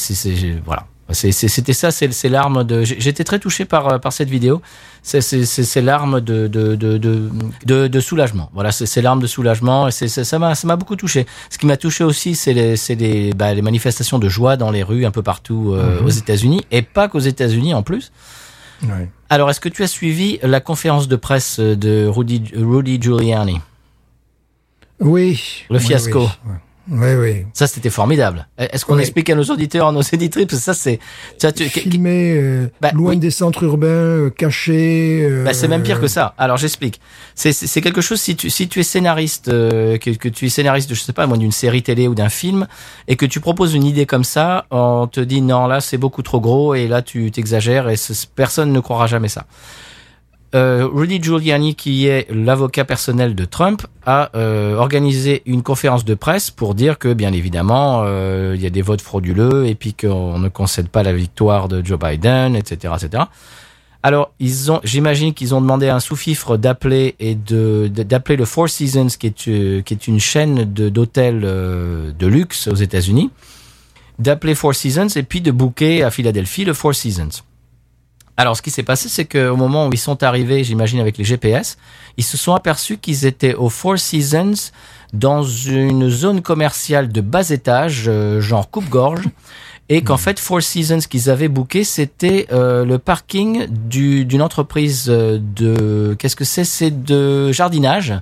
voilà. C'était ça, c'est l'arme de. J'étais très touché par euh, par cette vidéo. C'est l'arme de de, de de de soulagement. Voilà, c'est l'arme de soulagement. Et c'est ça m'a ça m'a beaucoup touché. Ce qui m'a touché aussi, c'est les c'est les bah, les manifestations de joie dans les rues un peu partout euh, aux États-Unis et pas qu'aux États-Unis en plus. Alors, est-ce que tu as suivi la conférence de presse de Rudy, Rudy Giuliani?
Oui.
Le fiasco.
Oui, oui. Oui, oui.
Ça, c'était formidable. Est-ce qu'on
Oui.
explique à nos auditeurs, à nos éditrices parce que ça, c'est, tu
Filmé euh,
Bah,
loin
oui.
des centres urbains, euh, caché. euh,
Bah, c'est même pire que ça. Alors j'explique. C'est quelque chose si tu si tu es scénariste euh, que que tu es scénariste je sais pas moi d'une série télé ou d'un film et que tu proposes une idée comme ça, on te dit non là c'est beaucoup trop gros et là tu t'exagères et personne ne croira jamais ça. Euh, Rudy Giuliani, qui est l'avocat personnel de Trump, a euh, organisé une conférence de presse pour dire que, bien évidemment, euh, il y a des votes frauduleux et puis qu'on ne concède pas la victoire de Joe Biden, etc., etc. Alors, j'imagine qu'ils ont demandé à un sous-fifre d'appeler et de d'appeler le Four Seasons, qui est une chaîne de d'hôtels de luxe aux États-Unis, d'appeler Four Seasons et puis de booker à Philadelphie le Four Seasons. Alors, ce qui s'est passé, c'est qu'au moment où ils sont arrivés, j'imagine avec les GPS, ils se sont aperçus qu'ils étaient au Four Seasons dans une zone commerciale de bas étage, euh, genre coupe-gorge, et qu'en fait, Four Seasons qu'ils avaient booké, c'était euh, le parking du- d'une entreprise euh, de... Qu'est-ce que c'est? C'est de jardinage.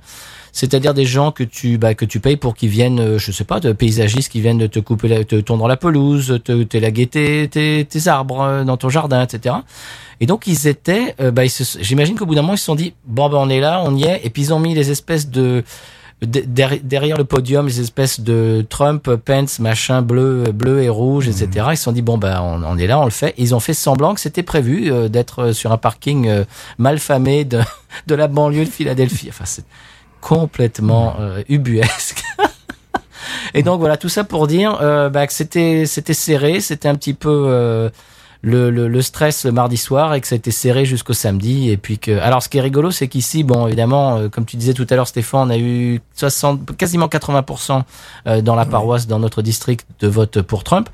C'est-à-dire des gens que tu bah, que tu payes pour qu'ils viennent, euh, je sais pas, de paysagistes qui viennent te couper, la, te tondre la pelouse, te t'élaguer tes, tes, tes arbres euh, dans ton jardin, etc. Et donc ils étaient, euh, bah, j'imagine qu'au bout d'un moment ils se sont dit bon ben on est là, on y est, et puis ils ont mis les espèces de de- derri- derrière le podium les espèces de Trump, Pence, machin bleu, bleu et rouge, etc. Ils se sont dit bon ben on, on est là, on le fait. Et ils ont fait semblant que c'était prévu euh, d'être sur un parking euh, mal famé de de la banlieue de Philadelphie. Enfin c'est complètement euh, ubuesque. Et donc voilà tout ça pour dire euh, bah, que c'était c'était serré, c'était un petit peu euh, le, le, le stress le mardi soir et que c'était serré jusqu'au samedi. Et puis que alors ce qui est rigolo c'est qu'ici bon évidemment euh, comme tu disais tout à l'heure Stéphane on a eu 60 quasiment 80% euh, dans la paroisse dans notre district de vote pour Trump.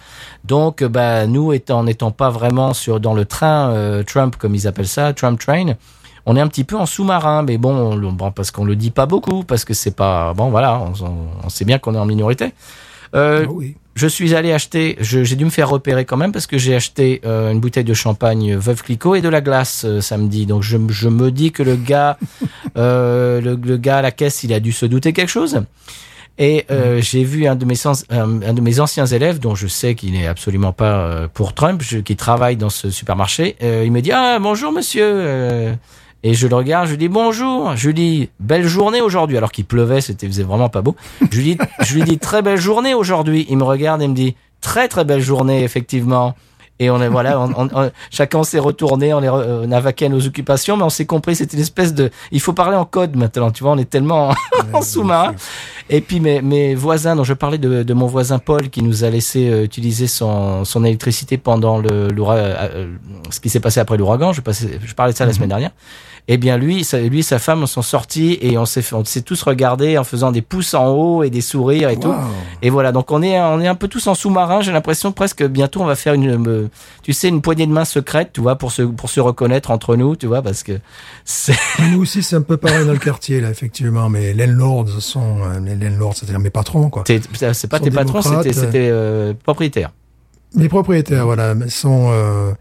Donc euh, bah nous étant n'étant pas vraiment sur dans le train euh, Trump comme ils appellent ça Trump train on est un petit peu en sous-marin, mais bon, on bon, parce qu'on le dit pas beaucoup, parce que c'est pas bon, voilà, on, on- on sait bien qu'on est en minorité. Euh,
Ah oui.
je suis allé acheter, j'ai dû me faire repérer quand même parce que j'ai acheté euh, une bouteille de champagne Veuve Clicquot et de la glace euh, samedi. Donc je, je me dis que le gars, le, le gars à la caisse, il a dû se douter quelque chose. Et euh, j'ai vu un de mes sens- un, un de mes anciens élèves, dont je sais qu'il n'est absolument pas pour Trump, je- qui travaille dans ce supermarché. il me dit ah bonjour monsieur. Euh, et je le regarde, je lui dis bonjour. Je lui dis belle journée aujourd'hui, alors qu'il pleuvait, c'était faisait vraiment pas beau. Je lui dis je lui dis très belle journée aujourd'hui. Il me regarde et me dit très très belle journée effectivement. Et on est voilà, on, on- on- chacun s'est retourné, on, est, re- on a vaqué à nos occupations, mais on s'est compris, c'est une espèce de, il faut parler en code maintenant, tu vois, on est tellement en sous-marin. Et puis mes, mes voisins, dont je parlais de, de mon voisin Paul, qui nous a laissé euh, utiliser son, son électricité pendant le, euh, ce qui s'est passé après l'ouragan. Je, passais- je parlais de ça la semaine dernière. Eh bien lui, ça, lui et sa femme sont sortis et on s'est, fait- on s'est tous regardés en faisant des pouces en haut et des sourires et tout. Et voilà, donc on est, on est un peu tous en sous-marin. J'ai l'impression presque bientôt on va faire une, euh, tu sais, une poignée de main secrète, tu vois, pour se, pour se reconnaître entre nous, tu vois, parce que c'est,
Nous aussi, c'est un peu pareil dans le quartier, là, effectivement. Mais les landlords sont, euh, les landlords, c'est-à-dire mes patrons, quoi.
c'est, c'est pas tes patrons, c'était,
euh.
c'était euh, propriétaire.
Les propriétaires, voilà, sont, euh,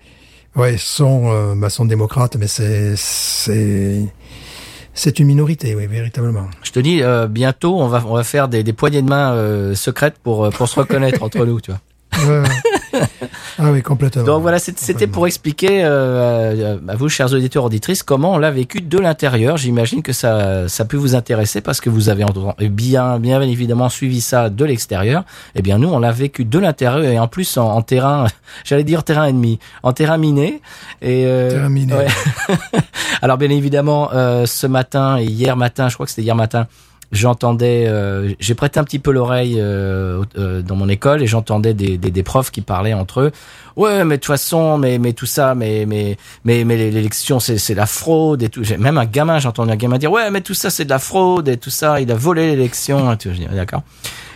ouais, sont, euh, bah, sont démocrates, mais c'est, c'est, c'est une minorité, oui, véritablement.
Je te dis, euh, bientôt, on va, on va faire des, des poignées de main euh, secrètes pour, euh, pour se reconnaître entre nous, tu vois.
Ouais, ouais. Ah oui, complètement.
Donc voilà, c'était pour expliquer euh, à vous, chers auditeurs auditrices, comment on l'a vécu de l'intérieur. J'imagine que ça, ça peut vous intéresser parce que vous avez en- bien, bien évidemment suivi ça de l'extérieur. Eh bien, nous, on l'a vécu de l'intérieur et en plus en, en terrain, j'allais dire terrain ennemi, en terrain miné. Et euh,
Terrain miné.
ouais. Alors bien évidemment, euh, ce matin et hier matin, je crois que c'était hier matin, j'entendais, euh, j'ai prêté un petit peu l'oreille euh, euh, dans mon école et j'entendais des, des, des profs qui parlaient entre eux. Ouais, mais de toute façon, mais mais tout ça, mais mais mais mais l'élection c'est c'est la fraude et tout. J'ai- Même un gamin, j'ai entendu un gamin dire ouais, mais tout ça c'est de la fraude et tout ça, il a volé l'élection. D'accord.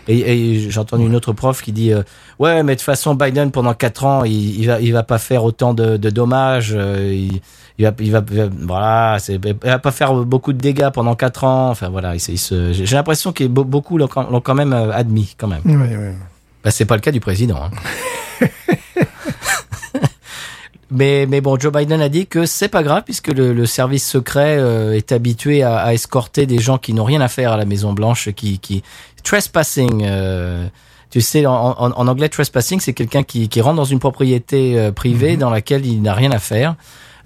Et, et j'ai entendu une autre prof qui dit euh, ouais mais de toute façon Biden pendant quatre ans il, il va il va pas faire autant de, de dommages euh, il, il va il va, il va- voilà c'est il va pas faire beaucoup de dégâts pendant quatre ans enfin voilà il, se- il se- j'ai l'impression que be- beaucoup l'ont quand même euh, admis quand même
Oui, oui.
bah, c'est pas le cas du président. hein. mais, mais bon, Joe Biden a dit que c'est pas grave puisque le, le service secret euh, est habitué à, à escorter des gens qui n'ont rien à faire à la Maison Blanche, qui, qui trespassing. euh, tu sais, en, en, en anglais, trespassing, c'est quelqu'un qui, qui rentre dans une propriété euh, privée dans laquelle il n'a rien à faire.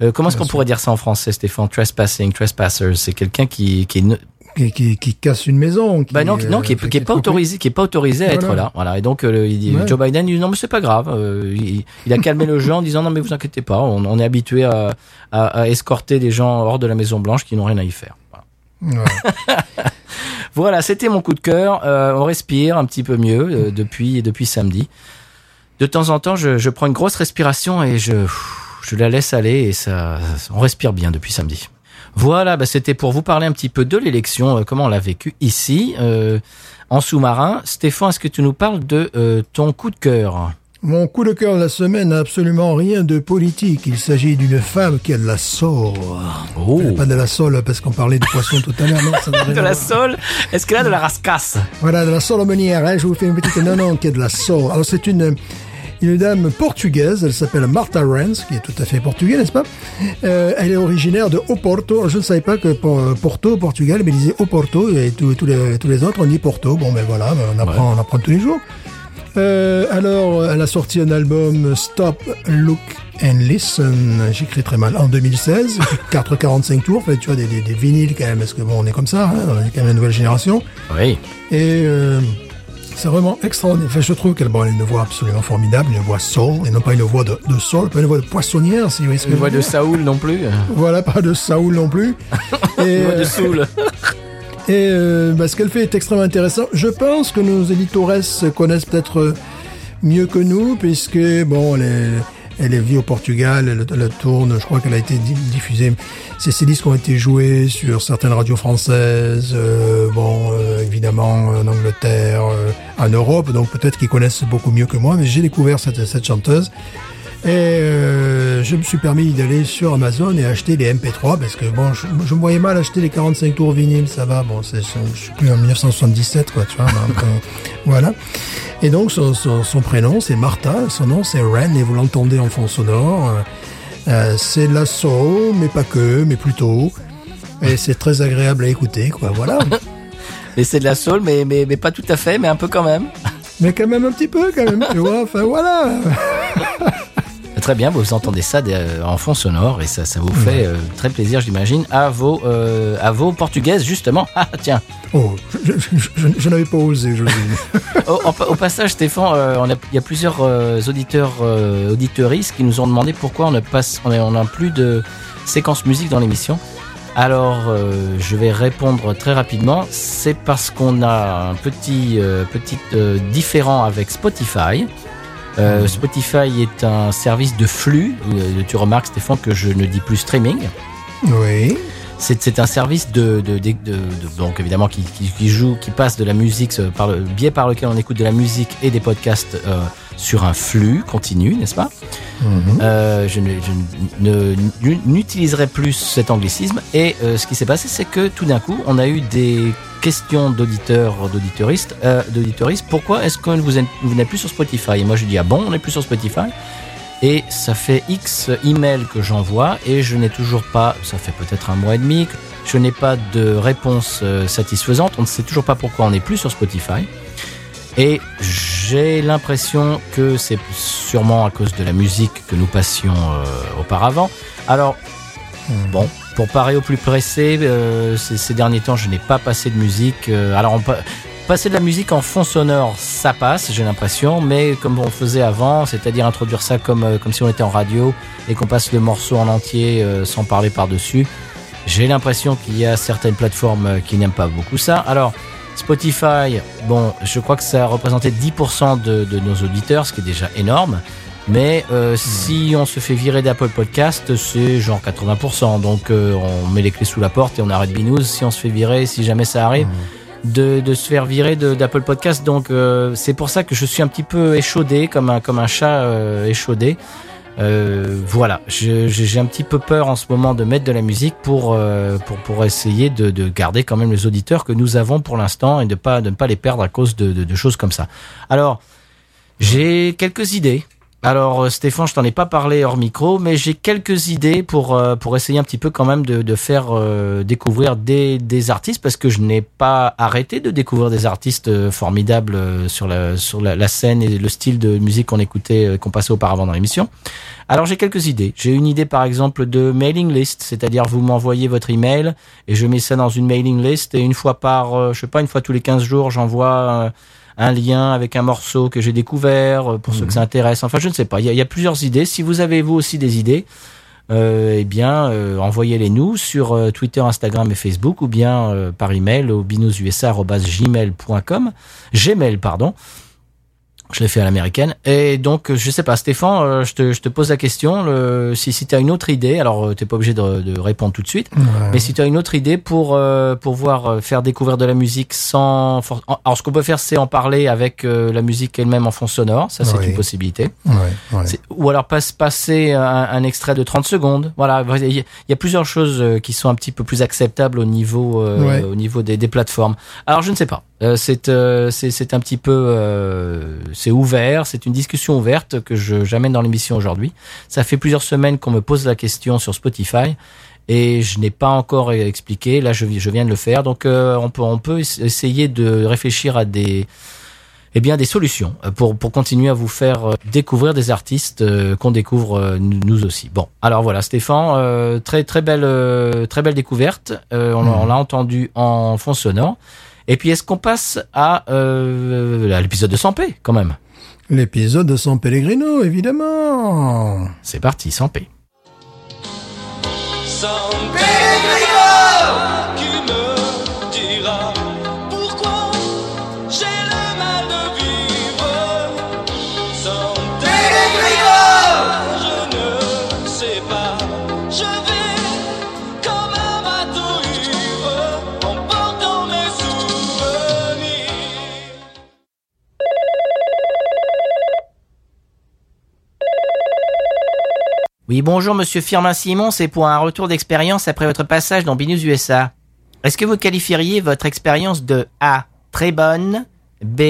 Euh, comment est-ce qu'on pourrait dire ça en français, Stéphane? Trespassing, trespassers, c'est quelqu'un qui, qui, ne-
Qui, qui, qui casse une maison. Qui,
bah non, qui- non,
euh,
qui est, qui est pas autorisé, qui est pas autorisé à
Voilà.
être là. Voilà. Et donc euh, il dit,
Ouais.
Joe Biden il dit non mais c'est pas grave. Euh, il, il a calmé le jeu en disant non mais vous inquiétez pas, on, on est habitué à, à, à escorter des gens hors de la Maison Blanche qui n'ont rien à y faire. Voilà,
Ouais.
Voilà, c'était mon coup de cœur. Euh, on respire un petit peu mieux euh, depuis depuis samedi. De temps en temps, je, je prends une grosse respiration et je je la laisse aller et ça on respire bien depuis samedi. Voilà, bah, c'était pour vous parler un petit peu de l'élection, euh, comment on l'a vécu ici, euh, en sous-marin. Stéphane, est-ce que tu nous parles de euh, ton coup de cœur?
Mon coup de cœur de la semaine n'a absolument rien de politique. Il s'agit d'une femme qui a de la soul.
Oh
Pas de la sole, parce qu'on parlait de poisson tout à l'heure.
De la sole Est-ce qu'elle a de la rascasse?
Voilà, de la solomonière. Hein, je vous fais une petite... Non, non, qui a de la soul. Alors, c'est une... Une dame portugaise, elle s'appelle Martha Renz, qui est tout à fait portugaise, n'est-ce pas Euh, Elle est originaire de Oporto. Je ne savais pas que euh, Porto, Portugal, mais ils disaient Oporto, et tous les, tous les autres, on dit Porto. Bon, ben voilà, ben, on, apprend, on apprend tous les jours. Euh, alors, elle a sorti un album Stop, Look and Listen, j'écris très mal, en 2016, 4,45 tours, fait, tu vois, des, des, des vinyles quand même, parce que bon, on est comme ça, hein, on est quand même une nouvelle génération.
Oui.
Et euh, c'est vraiment extraordinaire. Enfin, je trouve qu'elle bon, a une voix absolument formidable, une voix soul, et non pas une voix de, de soul, pas une voix de poissonnière, si vous voyez ce que
Une voix de. Saoul non plus
Voilà, pas de Saoul non plus. et
Une voix de
euh,
Soul
et euh, bah, ce qu'elle fait est extrêmement intéressant. Je pense que nos éditores connaissent peut-être euh, mieux que nous, puisque bon, elle est, elle est vue au Portugal, elle, tourne, je crois qu'elle a été di- diffusée. Ces, ces disques ont été joués sur certaines radios françaises, euh, bon, euh, évidemment en Angleterre, euh, en Europe, donc peut-être qu'ils connaissent beaucoup mieux que moi, mais j'ai découvert cette, cette chanteuse. Et euh, je me suis permis d'aller sur Amazon et acheter les MP3 parce que bon, je, je me voyais mal acheter les 45 tours vinyle, ça va. Bon, c'est, je suis plus en 1977, quoi, tu vois. donc, euh, voilà. Et donc son, son, son prénom c'est Martha, son nom c'est Ren et vous l'entendez en fond sonore. Euh, c'est de la soul, mais pas que, mais plutôt. Et c'est très agréable à écouter, quoi. Voilà.
Mais c'est de la soul, mais, mais, mais pas tout à fait, mais un peu quand même.
Mais quand même un petit peu, quand même, tu vois. Enfin, voilà.
Très bien, vous entendez ça euh, en fond sonore et ça, ça vous fait euh, très plaisir, j'imagine, à vos, euh, à vos portugaises, justement. Ah, tiens.
Oh, je, je, je- je- je n'avais pas osé, je.
Au, au- passage, Stéphane, euh, il y a plusieurs auditeurs, auditeuristes qui nous ont demandé pourquoi on ne passe, on a, on a plus de séquences musique dans l'émission. Alors, euh, je vais répondre très rapidement. C'est parce qu'on a un petit, euh, petit euh, différent avec Spotify. Euh, Spotify est un service de flux. Euh, tu remarques, Stéphane, que je ne dis plus streaming.
Oui.
C'est un service de, de, de, de- de- donc évidemment qui, qui, qui joue, qui passe de la musique euh, par le biais par lequel on écoute de la musique et des podcasts euh, sur un flux continu, n'est-ce pas?
Mhm.
Euh, Je ne- je ne- ne- n'utiliserai plus cet anglicisme. Et euh, ce qui s'est passé, c'est que tout d'un coup, on a eu des questions d'auditeurs, d'auditeuristes, d'auditeuristes. Pourquoi est-ce que vous n'êtes plus sur Spotify? Et moi, je dis ah bon, on n'est plus sur Spotify? Et ça fait X emails que j'envoie et je n'ai toujours pas, ça fait peut-être un mois et demi, je n'ai pas de réponse euh, satisfaisante. On ne sait toujours pas pourquoi on n'est plus sur Spotify. Et j'ai l'impression que c'est sûrement à cause de la musique que nous passions euh, auparavant. Alors, bon, pour parer au plus pressé, euh, ces, ces derniers temps, je n'ai pas passé de musique. euh, alors, on pa- passer de la musique en fond sonore, ça passe, j'ai l'impression, mais comme on faisait avant, c'est-à-dire introduire ça comme, euh, comme si on était en radio et qu'on passe le morceau en entier euh, sans parler par-dessus, j'ai l'impression qu'il y a certaines plateformes euh, qui n'aiment pas beaucoup ça. Alors, Spotify, bon, je crois que ça a représenté 10% de, de nos auditeurs, ce qui est déjà énorme. Mais si on se fait virer d'Apple Podcast, c'est genre 80%. Donc on met les clés sous la porte et on arrête Binous si on se fait virer, si jamais ça arrive, de, de se faire virer d'Apple Podcast. Donc euh, c'est pour ça que je suis un petit peu échaudé, comme un, comme un chat euh, échaudé. Euh, voilà, j'ai un petit peu peur en ce moment de mettre de la musique pour euh, pour pour essayer de, de garder quand même les auditeurs que nous avons pour l'instant et de pas de ne pas les perdre à cause de, de, de choses comme ça. Alors j'ai quelques idées. Alors euh, Stéphane, je t'en ai pas parlé hors micro, mais j'ai quelques idées pour euh, pour essayer un petit peu quand même de, de faire euh, découvrir des, des artistes parce que je n'ai pas arrêté de découvrir des artistes formidables sur la sur scène et le style de musique qu'on écoutait qu'on passait auparavant dans l'émission. Alors j'ai quelques idées. J'ai une idée par exemple de mailing list, c'est-à-dire vous m'envoyez votre email et je mets ça dans une mailing list et une fois par je sais pas une fois tous les 15 jours, j'envoie un lien avec un morceau que j'ai découvert euh, pour ceux que ça intéresse. Enfin, je ne sais pas. Il y y a plusieurs idées. Si vous avez vous aussi des idées, euh, eh bien, euh, envoyez-les nous sur euh, Twitter, Instagram et Facebook ou bien euh, par email au binoususa@gmail.com, Gmail, pardon. Je l'ai fait à l'américaine. Et donc, euh, je sais pas, Stéphane, euh, je, te, je te pose la question. Le, si si tu as une autre idée, alors tu n'es pas obligé de, de répondre tout de suite, mais si tu as une autre idée pour euh, pouvoir euh, faire découvrir de la musique sans... for- Alors, ce qu'on peut faire, c'est en parler avec euh, la musique elle-même en fond sonore. Ça, c'est une possibilité.
Ouais,
Ou alors passe, passer un, un extrait de 30 secondes. Voilà, il y, a- il y a plusieurs choses euh, qui sont un petit peu plus acceptables au niveau, euh, au niveau des, des plateformes. Alors je ne sais pas. Euh, c'est euh, c'est un petit peu euh, c'est ouvert, c'est une discussion ouverte que je j'amène dans l'émission aujourd'hui. Ça fait plusieurs semaines qu'on me pose la question sur Spotify et je n'ai pas encore expliqué. Là, je, vi- je viens de le faire. Donc, euh, on peut on peut ess- essayer de réfléchir à des eh bien des solutions pour pour continuer à vous faire euh, découvrir des artistes euh, qu'on découvre nous aussi. Bon, alors voilà, Stéphane, euh, très très belle euh, très belle découverte. Euh, on, on l'a entendu en fond sonore. Et puis est-ce qu'on passe à, euh, à l'épisode de 100 p quand même?
L'épisode de San Pellegrino, évidemment.
C'est parti, 100 p Oui, bonjour Monsieur Firmin Simon, c'est pour un retour d'expérience après votre passage dans Binus USA. Est-ce que vous qualifieriez votre expérience de A. Très bonne, B.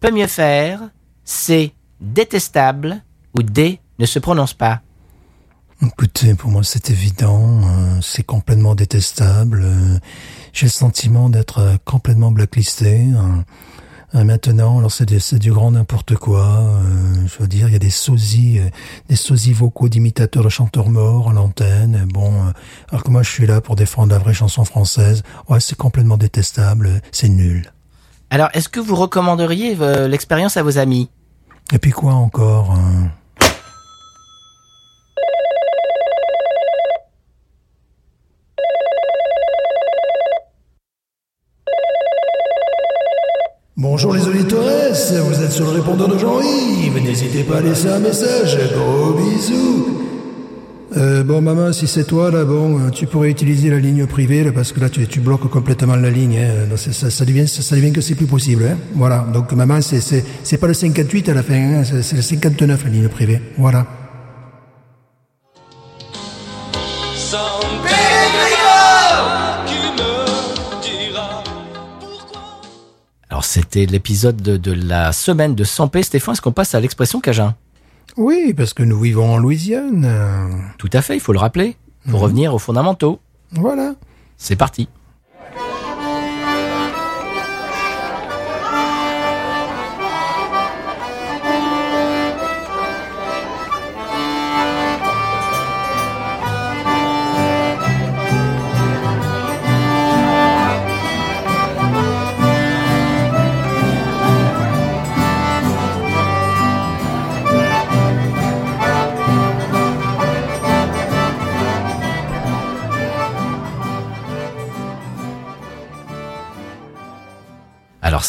Peut mieux faire, C. Détestable ou D. Ne se prononce pas?
Écoutez, pour moi c'est évident, euh, c'est complètement détestable. euh, J'ai le sentiment d'être euh, complètement blacklisté. euh, maintenant, alors c'est du grand n'importe quoi. euh, je veux dire, il y a des sosies, euh, des sosies vocaux d'imitateurs de chanteurs morts à l'antenne. euh, Bon, euh, alors que moi je suis là pour défendre la vraie chanson française. Ouais, c'est complètement détestable, euh, c'est nul.
Alors, est-ce que vous recommanderiez euh, l'expérience à vos amis?
Et puis quoi encore hein? Bonjour les auditeurs, vous êtes sur le répondeur de Jean-Yves. N'hésitez pas à laisser un message. Gros bisous. Euh, bon maman, si c'est toi là, bon, tu pourrais utiliser la ligne privée là, parce que là tu, bloques complètement la ligne. Hein. Ça, devient ça, devient que c'est plus possible. Hein. Voilà. Donc maman, c'est pas le 58 à la fin, hein, c'est le 59 la ligne privée. Voilà.
C'était l'épisode de, de la semaine de Sampé. Stéphane, est-ce qu'on passe à l'expression Cajun?
Oui, parce que nous vivons en Louisiane.
Tout à fait, il faut le rappeler. Il faut revenir aux fondamentaux.
Voilà.
C'est parti.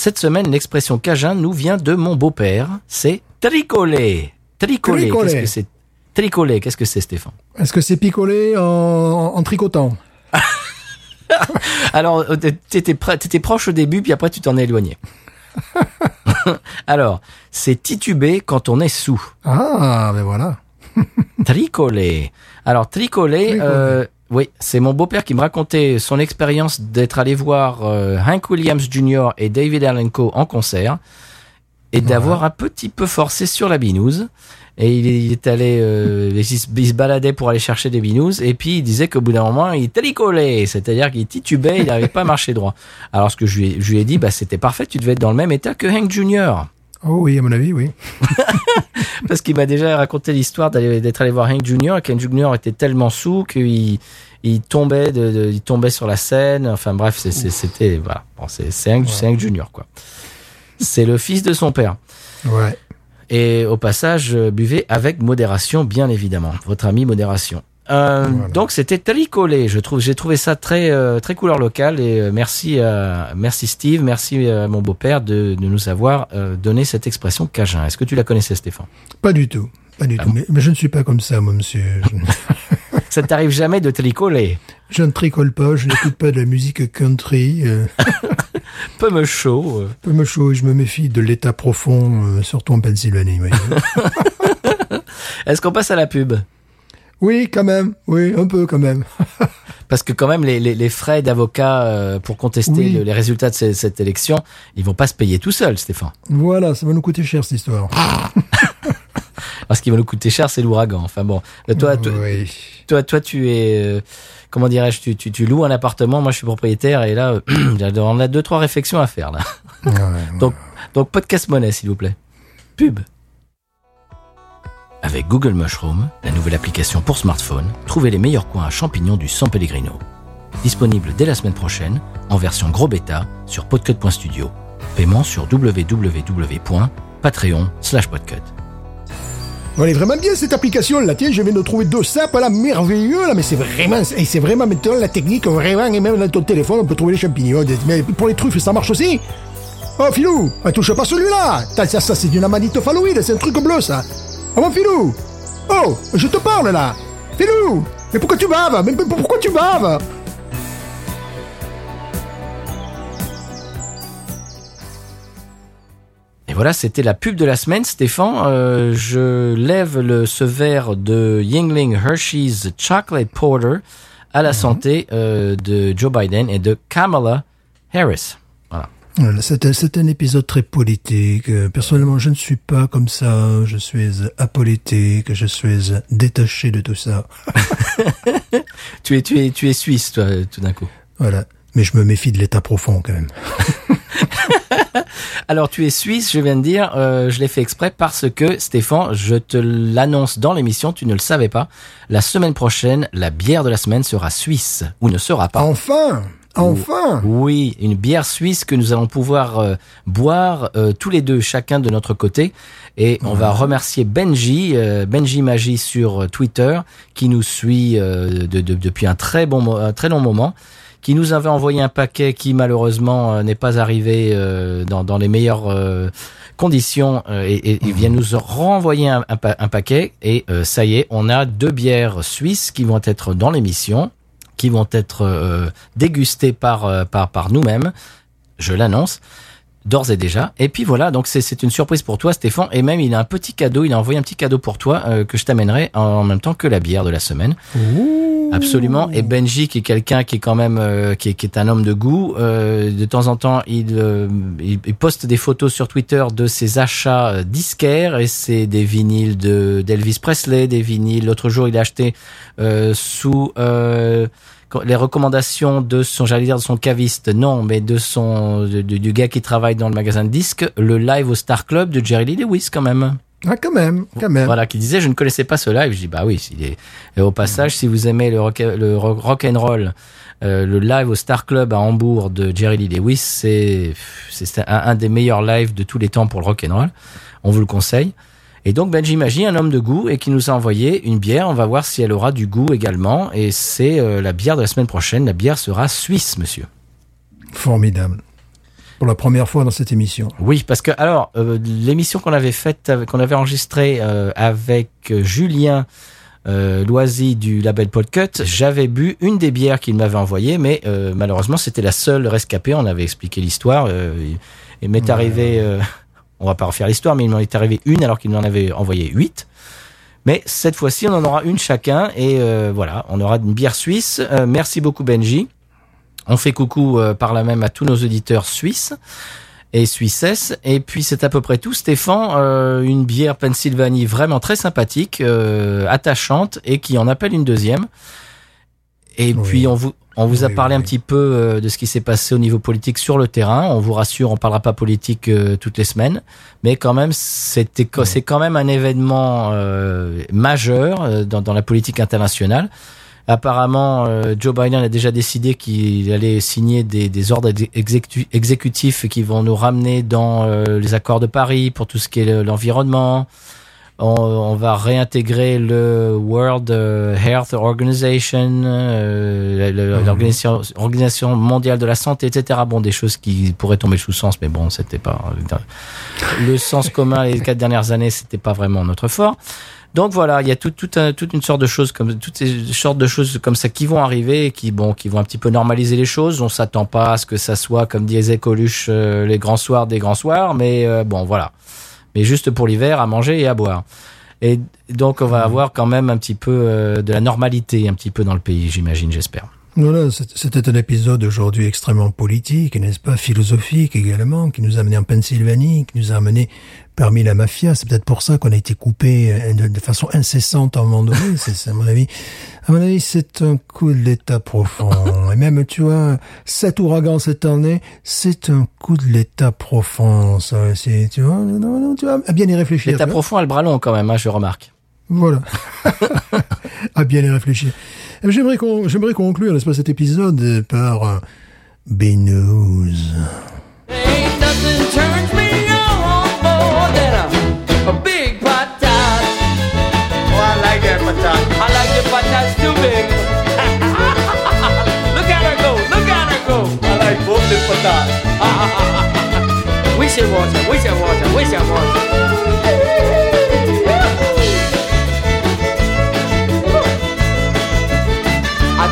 Cette semaine, l'expression Cajun nous vient de mon beau-père. C'est tricoler. Tricoler. Qu'est-ce que c'est Tricoler, qu'est-ce que c'est, Stéphane
Est-ce que c'est picolé en, en tricotant
Alors, euh, t'étais t'étais proche au début, puis après tu t'en es éloigné. Alors, c'est tituber quand on est sous.
Ah, ben voilà.
Tricoler. Alors, tricoler, euh, oui, c'est mon beau-père qui me racontait son expérience d'être allé voir euh, Hank Williams Jr. et David Allen Coe en concert et d'avoir un petit peu forcé sur la binouse. Et il, il est allé, euh, il, se, il se baladait pour aller chercher des binouses et puis il disait qu'au bout d'un moment il tricolait, c'est-à-dire qu'il titubait, il n'arrivait pas à marcher droit. Alors ce que je lui ai, je lui ai dit, bah c'était parfait, tu devais être dans le même état que Hank Jr.
Oh oui, à mon avis, oui.
Parce qu'il m'a déjà raconté l'histoire d'être allé voir Hank Jr. et qu'Hank Jr. était tellement sous qu'il il tombait, de, de- il tombait sur la scène. Enfin bref, c'était voilà. Bon, c'est Hank, c'est Hank Jr. quoi. C'est le fils de son père.
Ouais.
Et au passage, euh, buvez avec modération, bien évidemment. Votre ami modération. Euh,
Voilà.
Donc c'était tricolé. Je trouve, j'ai trouvé ça très euh, très couleur locale et euh, merci à, merci Steve, merci à mon beau-père de, de nous avoir donné cette expression cajun. Est-ce que tu la connaissais, Stéphane?
Pas du tout. Pas
Ah
du tout. Mais, mais je ne suis pas comme ça, moi, monsieur. Je,
Ça ne t'arrive jamais de tricoler?
Je ne tricole pas, je n'écoute pas de la musique country.
Peu me chaud.
peu me chaud, je me méfie de l'état profond, surtout en Pennsylvanie. oui.
Est-ce qu'on passe à la pub?
Oui, quand même. Oui, un peu quand même.
Parce que quand même, les, les, les frais d'avocat euh, pour contester
Oui.
le- les résultats de ce- cette élection, ils vont pas se payer tout seuls, Stéphane.
Voilà, ça va nous coûter cher, cette histoire.
Parce qu'il va nous coûter cher, c'est l'ouragan. Enfin bon, Euh, toi, toi,
oui.
toi, toi, tu es, euh, comment dirais-je, tu, tu, tu loues un appartement. Moi, je suis propriétaire et là, on a deux trois réflexions à faire là.
Ouais, ouais.
Donc, donc podcast monnaie, s'il vous plaît. Pub. Avec Google Mushroom, la nouvelle application pour smartphone, trouvez les meilleurs coins à champignons du San Pellegrino. Disponible dès la semaine prochaine, en version gros bêta, sur podcut.studio. Paiement sur www.patreon slash podcut.
Bon, elle est vraiment bien cette application là. Tiens, je viens de trouver deux sapes là, merveilleux là, mais c'est vraiment, et c'est vraiment maintenant la technique vraiment, et même dans ton téléphone, on peut trouver les champignons. Mais pour les truffes, ça marche aussi. Oh, Filou, touche pas celui-là. Ça, c'est une amanite phalloïde, c'est un truc bleu ça. Ah bon, Filou Oh, je te parle là. Filou, mais pourquoi tu baves mais, mais pourquoi tu baves
Et voilà, c'était la pub de la semaine, Stéphane. Euh, je lève le, ce verre de Yingling Hershey's Chocolate Porter à la santé euh, de Joe Biden et de Kamala Harris. Voilà.
C'est un, épisode très politique. Euh, Personnellement, je ne suis pas comme ça. Je suis apolitique. Je suis détaché de tout ça.
Tu es, tu es, tu es suisse, toi, tout d'un coup.
Voilà. Mais je me méfie de l'état profond quand même.
Alors, tu es suisse, je viens de dire, euh, je l'ai fait exprès parce que, Stéphane, je te l'annonce dans l'émission, tu ne le savais pas. La semaine prochaine, la bière de la semaine sera suisse, ou ne sera pas.
Enfin Enfin
Oui, une bière suisse que nous allons pouvoir euh, boire euh, tous les deux, chacun de notre côté. Et on va remercier Benji, euh, Benji Magie sur euh, Twitter, qui nous suit euh, de- de- depuis un très bon, un très long moment, qui nous avait envoyé un paquet qui malheureusement euh, n'est pas arrivé euh, dans, dans les meilleures euh, conditions euh, et, et il vient nous renvoyer un, un pa- un paquet. Et euh, ça y est, on a deux bières suisses qui vont être dans l'émission qui vont être euh, dégustés par euh, par par nous-mêmes. Je l'annonce d'ores et déjà. Et puis voilà, donc c'est c'est une surprise pour toi, Stéphane. Et même il a un petit cadeau, il a envoyé un petit cadeau pour toi euh, que je t'amènerai en, en même temps que la bière de la semaine. Absolument. Et Benji, qui est quelqu'un qui est quand même euh, qui, est, qui est un homme de goût, euh, de temps en temps, il, euh, il, il poste des photos sur Twitter de ses achats euh, disquaires et c'est des vinyles de d'Elvis Presley, des vinyles. L'autre jour, il a acheté euh, sous euh, les recommandations de son, j'allais dire de son caviste, non, mais de son de- du gars qui travaille dans le magasin de disques, le live au Star Club de Jerry Lee Lewis quand même.
Ah, quand même, quand même.
Voilà, qui disait je ne connaissais pas ce live. Je dis bah oui, il est. Et au passage, si vous aimez le rock, le rock, rock and roll, euh, le live au Star Club à Hambourg de Jerry Lee Lewis, c'est c'est un, un des meilleurs lives de tous les temps pour le rock and roll. On vous le conseille. Et donc Benji Magie, un homme de goût, et qui nous a envoyé une bière. On va voir si elle aura du goût également. Et c'est euh, la bière de la semaine prochaine. La bière sera suisse, monsieur.
Formidable. Pour la première fois dans cette émission.
Oui, parce que alors euh, l'émission qu'on avait faite, qu'on avait enregistrée euh, avec euh, Julien euh, Loisy du label Podcut, j'avais bu une des bières qu'il m'avait envoyées, mais euh, malheureusement c'était la seule rescapée. On avait expliqué l'histoire. Euh, et m'est arrivé, euh, on va pas refaire l'histoire, mais il m'en est arrivé une alors qu'il m'en avait envoyé huit. Mais cette fois-ci, on en aura une chacun et euh, voilà, on aura une bière suisse. Euh, merci beaucoup Benji. On fait coucou euh, par là même à tous nos auditeurs suisses et suissesses. Et puis c'est à peu près tout. Stéphane, euh, une bière Pennsylvanie vraiment très sympathique, euh, attachante et qui en appelle une deuxième. Et
Oui.
puis on vous on vous a
Oui,
parlé
oui,
un petit peu euh, de ce qui s'est passé au niveau politique sur le terrain. On vous rassure, on parlera pas politique euh, toutes les semaines, mais quand même c'était c'est quand même un événement euh, majeur euh, dans, dans la politique internationale. Apparemment, euh, Joe Biden a déjà décidé qu'il allait signer des, des ordres ex- exécu- exécutifs qui vont nous ramener dans euh, les accords de Paris pour tout ce qui est le- l'environnement. On, on va réintégrer le World euh, Health Organization, euh, le- l'organisation organisation mondiale de la santé, etc. Bon, des choses qui pourraient tomber sous sens, mais bon, c'était pas le sens commun les quatre dernières années, c'était pas vraiment notre fort. Donc voilà, il y a tout, tout un- toute une sorte de choses comme toutes ces sortes de choses comme ça qui vont arriver et qui bon qui vont un petit peu normaliser les choses. On s'attend pas à ce que ça soit comme disait Coluche euh, les grands soirs des grands soirs, mais euh, bon voilà. Mais juste pour l'hiver, à manger et à boire. Et donc on va avoir quand même un petit peu euh, de la normalité un petit peu dans le pays, j'imagine, j'espère.
Voilà, c'était un épisode aujourd'hui extrêmement politique, n'est-ce pas, philosophique également, qui nous a amené en Pennsylvanie, qui nous a amené parmi la mafia. C'est peut-être pour ça qu'on a été coupé euh, de, façon incessante à un moment donné. C'est, à mon avis, à mon avis, c'est un coup de l'état profond. Et même, tu vois, cet ouragan cette année, c'est un coup de l'état profond. Ça, c'est, tu vois, non, non, tu vois, à bien y réfléchir.
L'état profond a le bras long quand même, hein, je remarque.
Voilà. à bien y réfléchir. J'aimerais qu'on, j'aimerais conclure, n'est-ce pas, cet épisode par B-News.
Turns me on more than a, a big patat. Oh,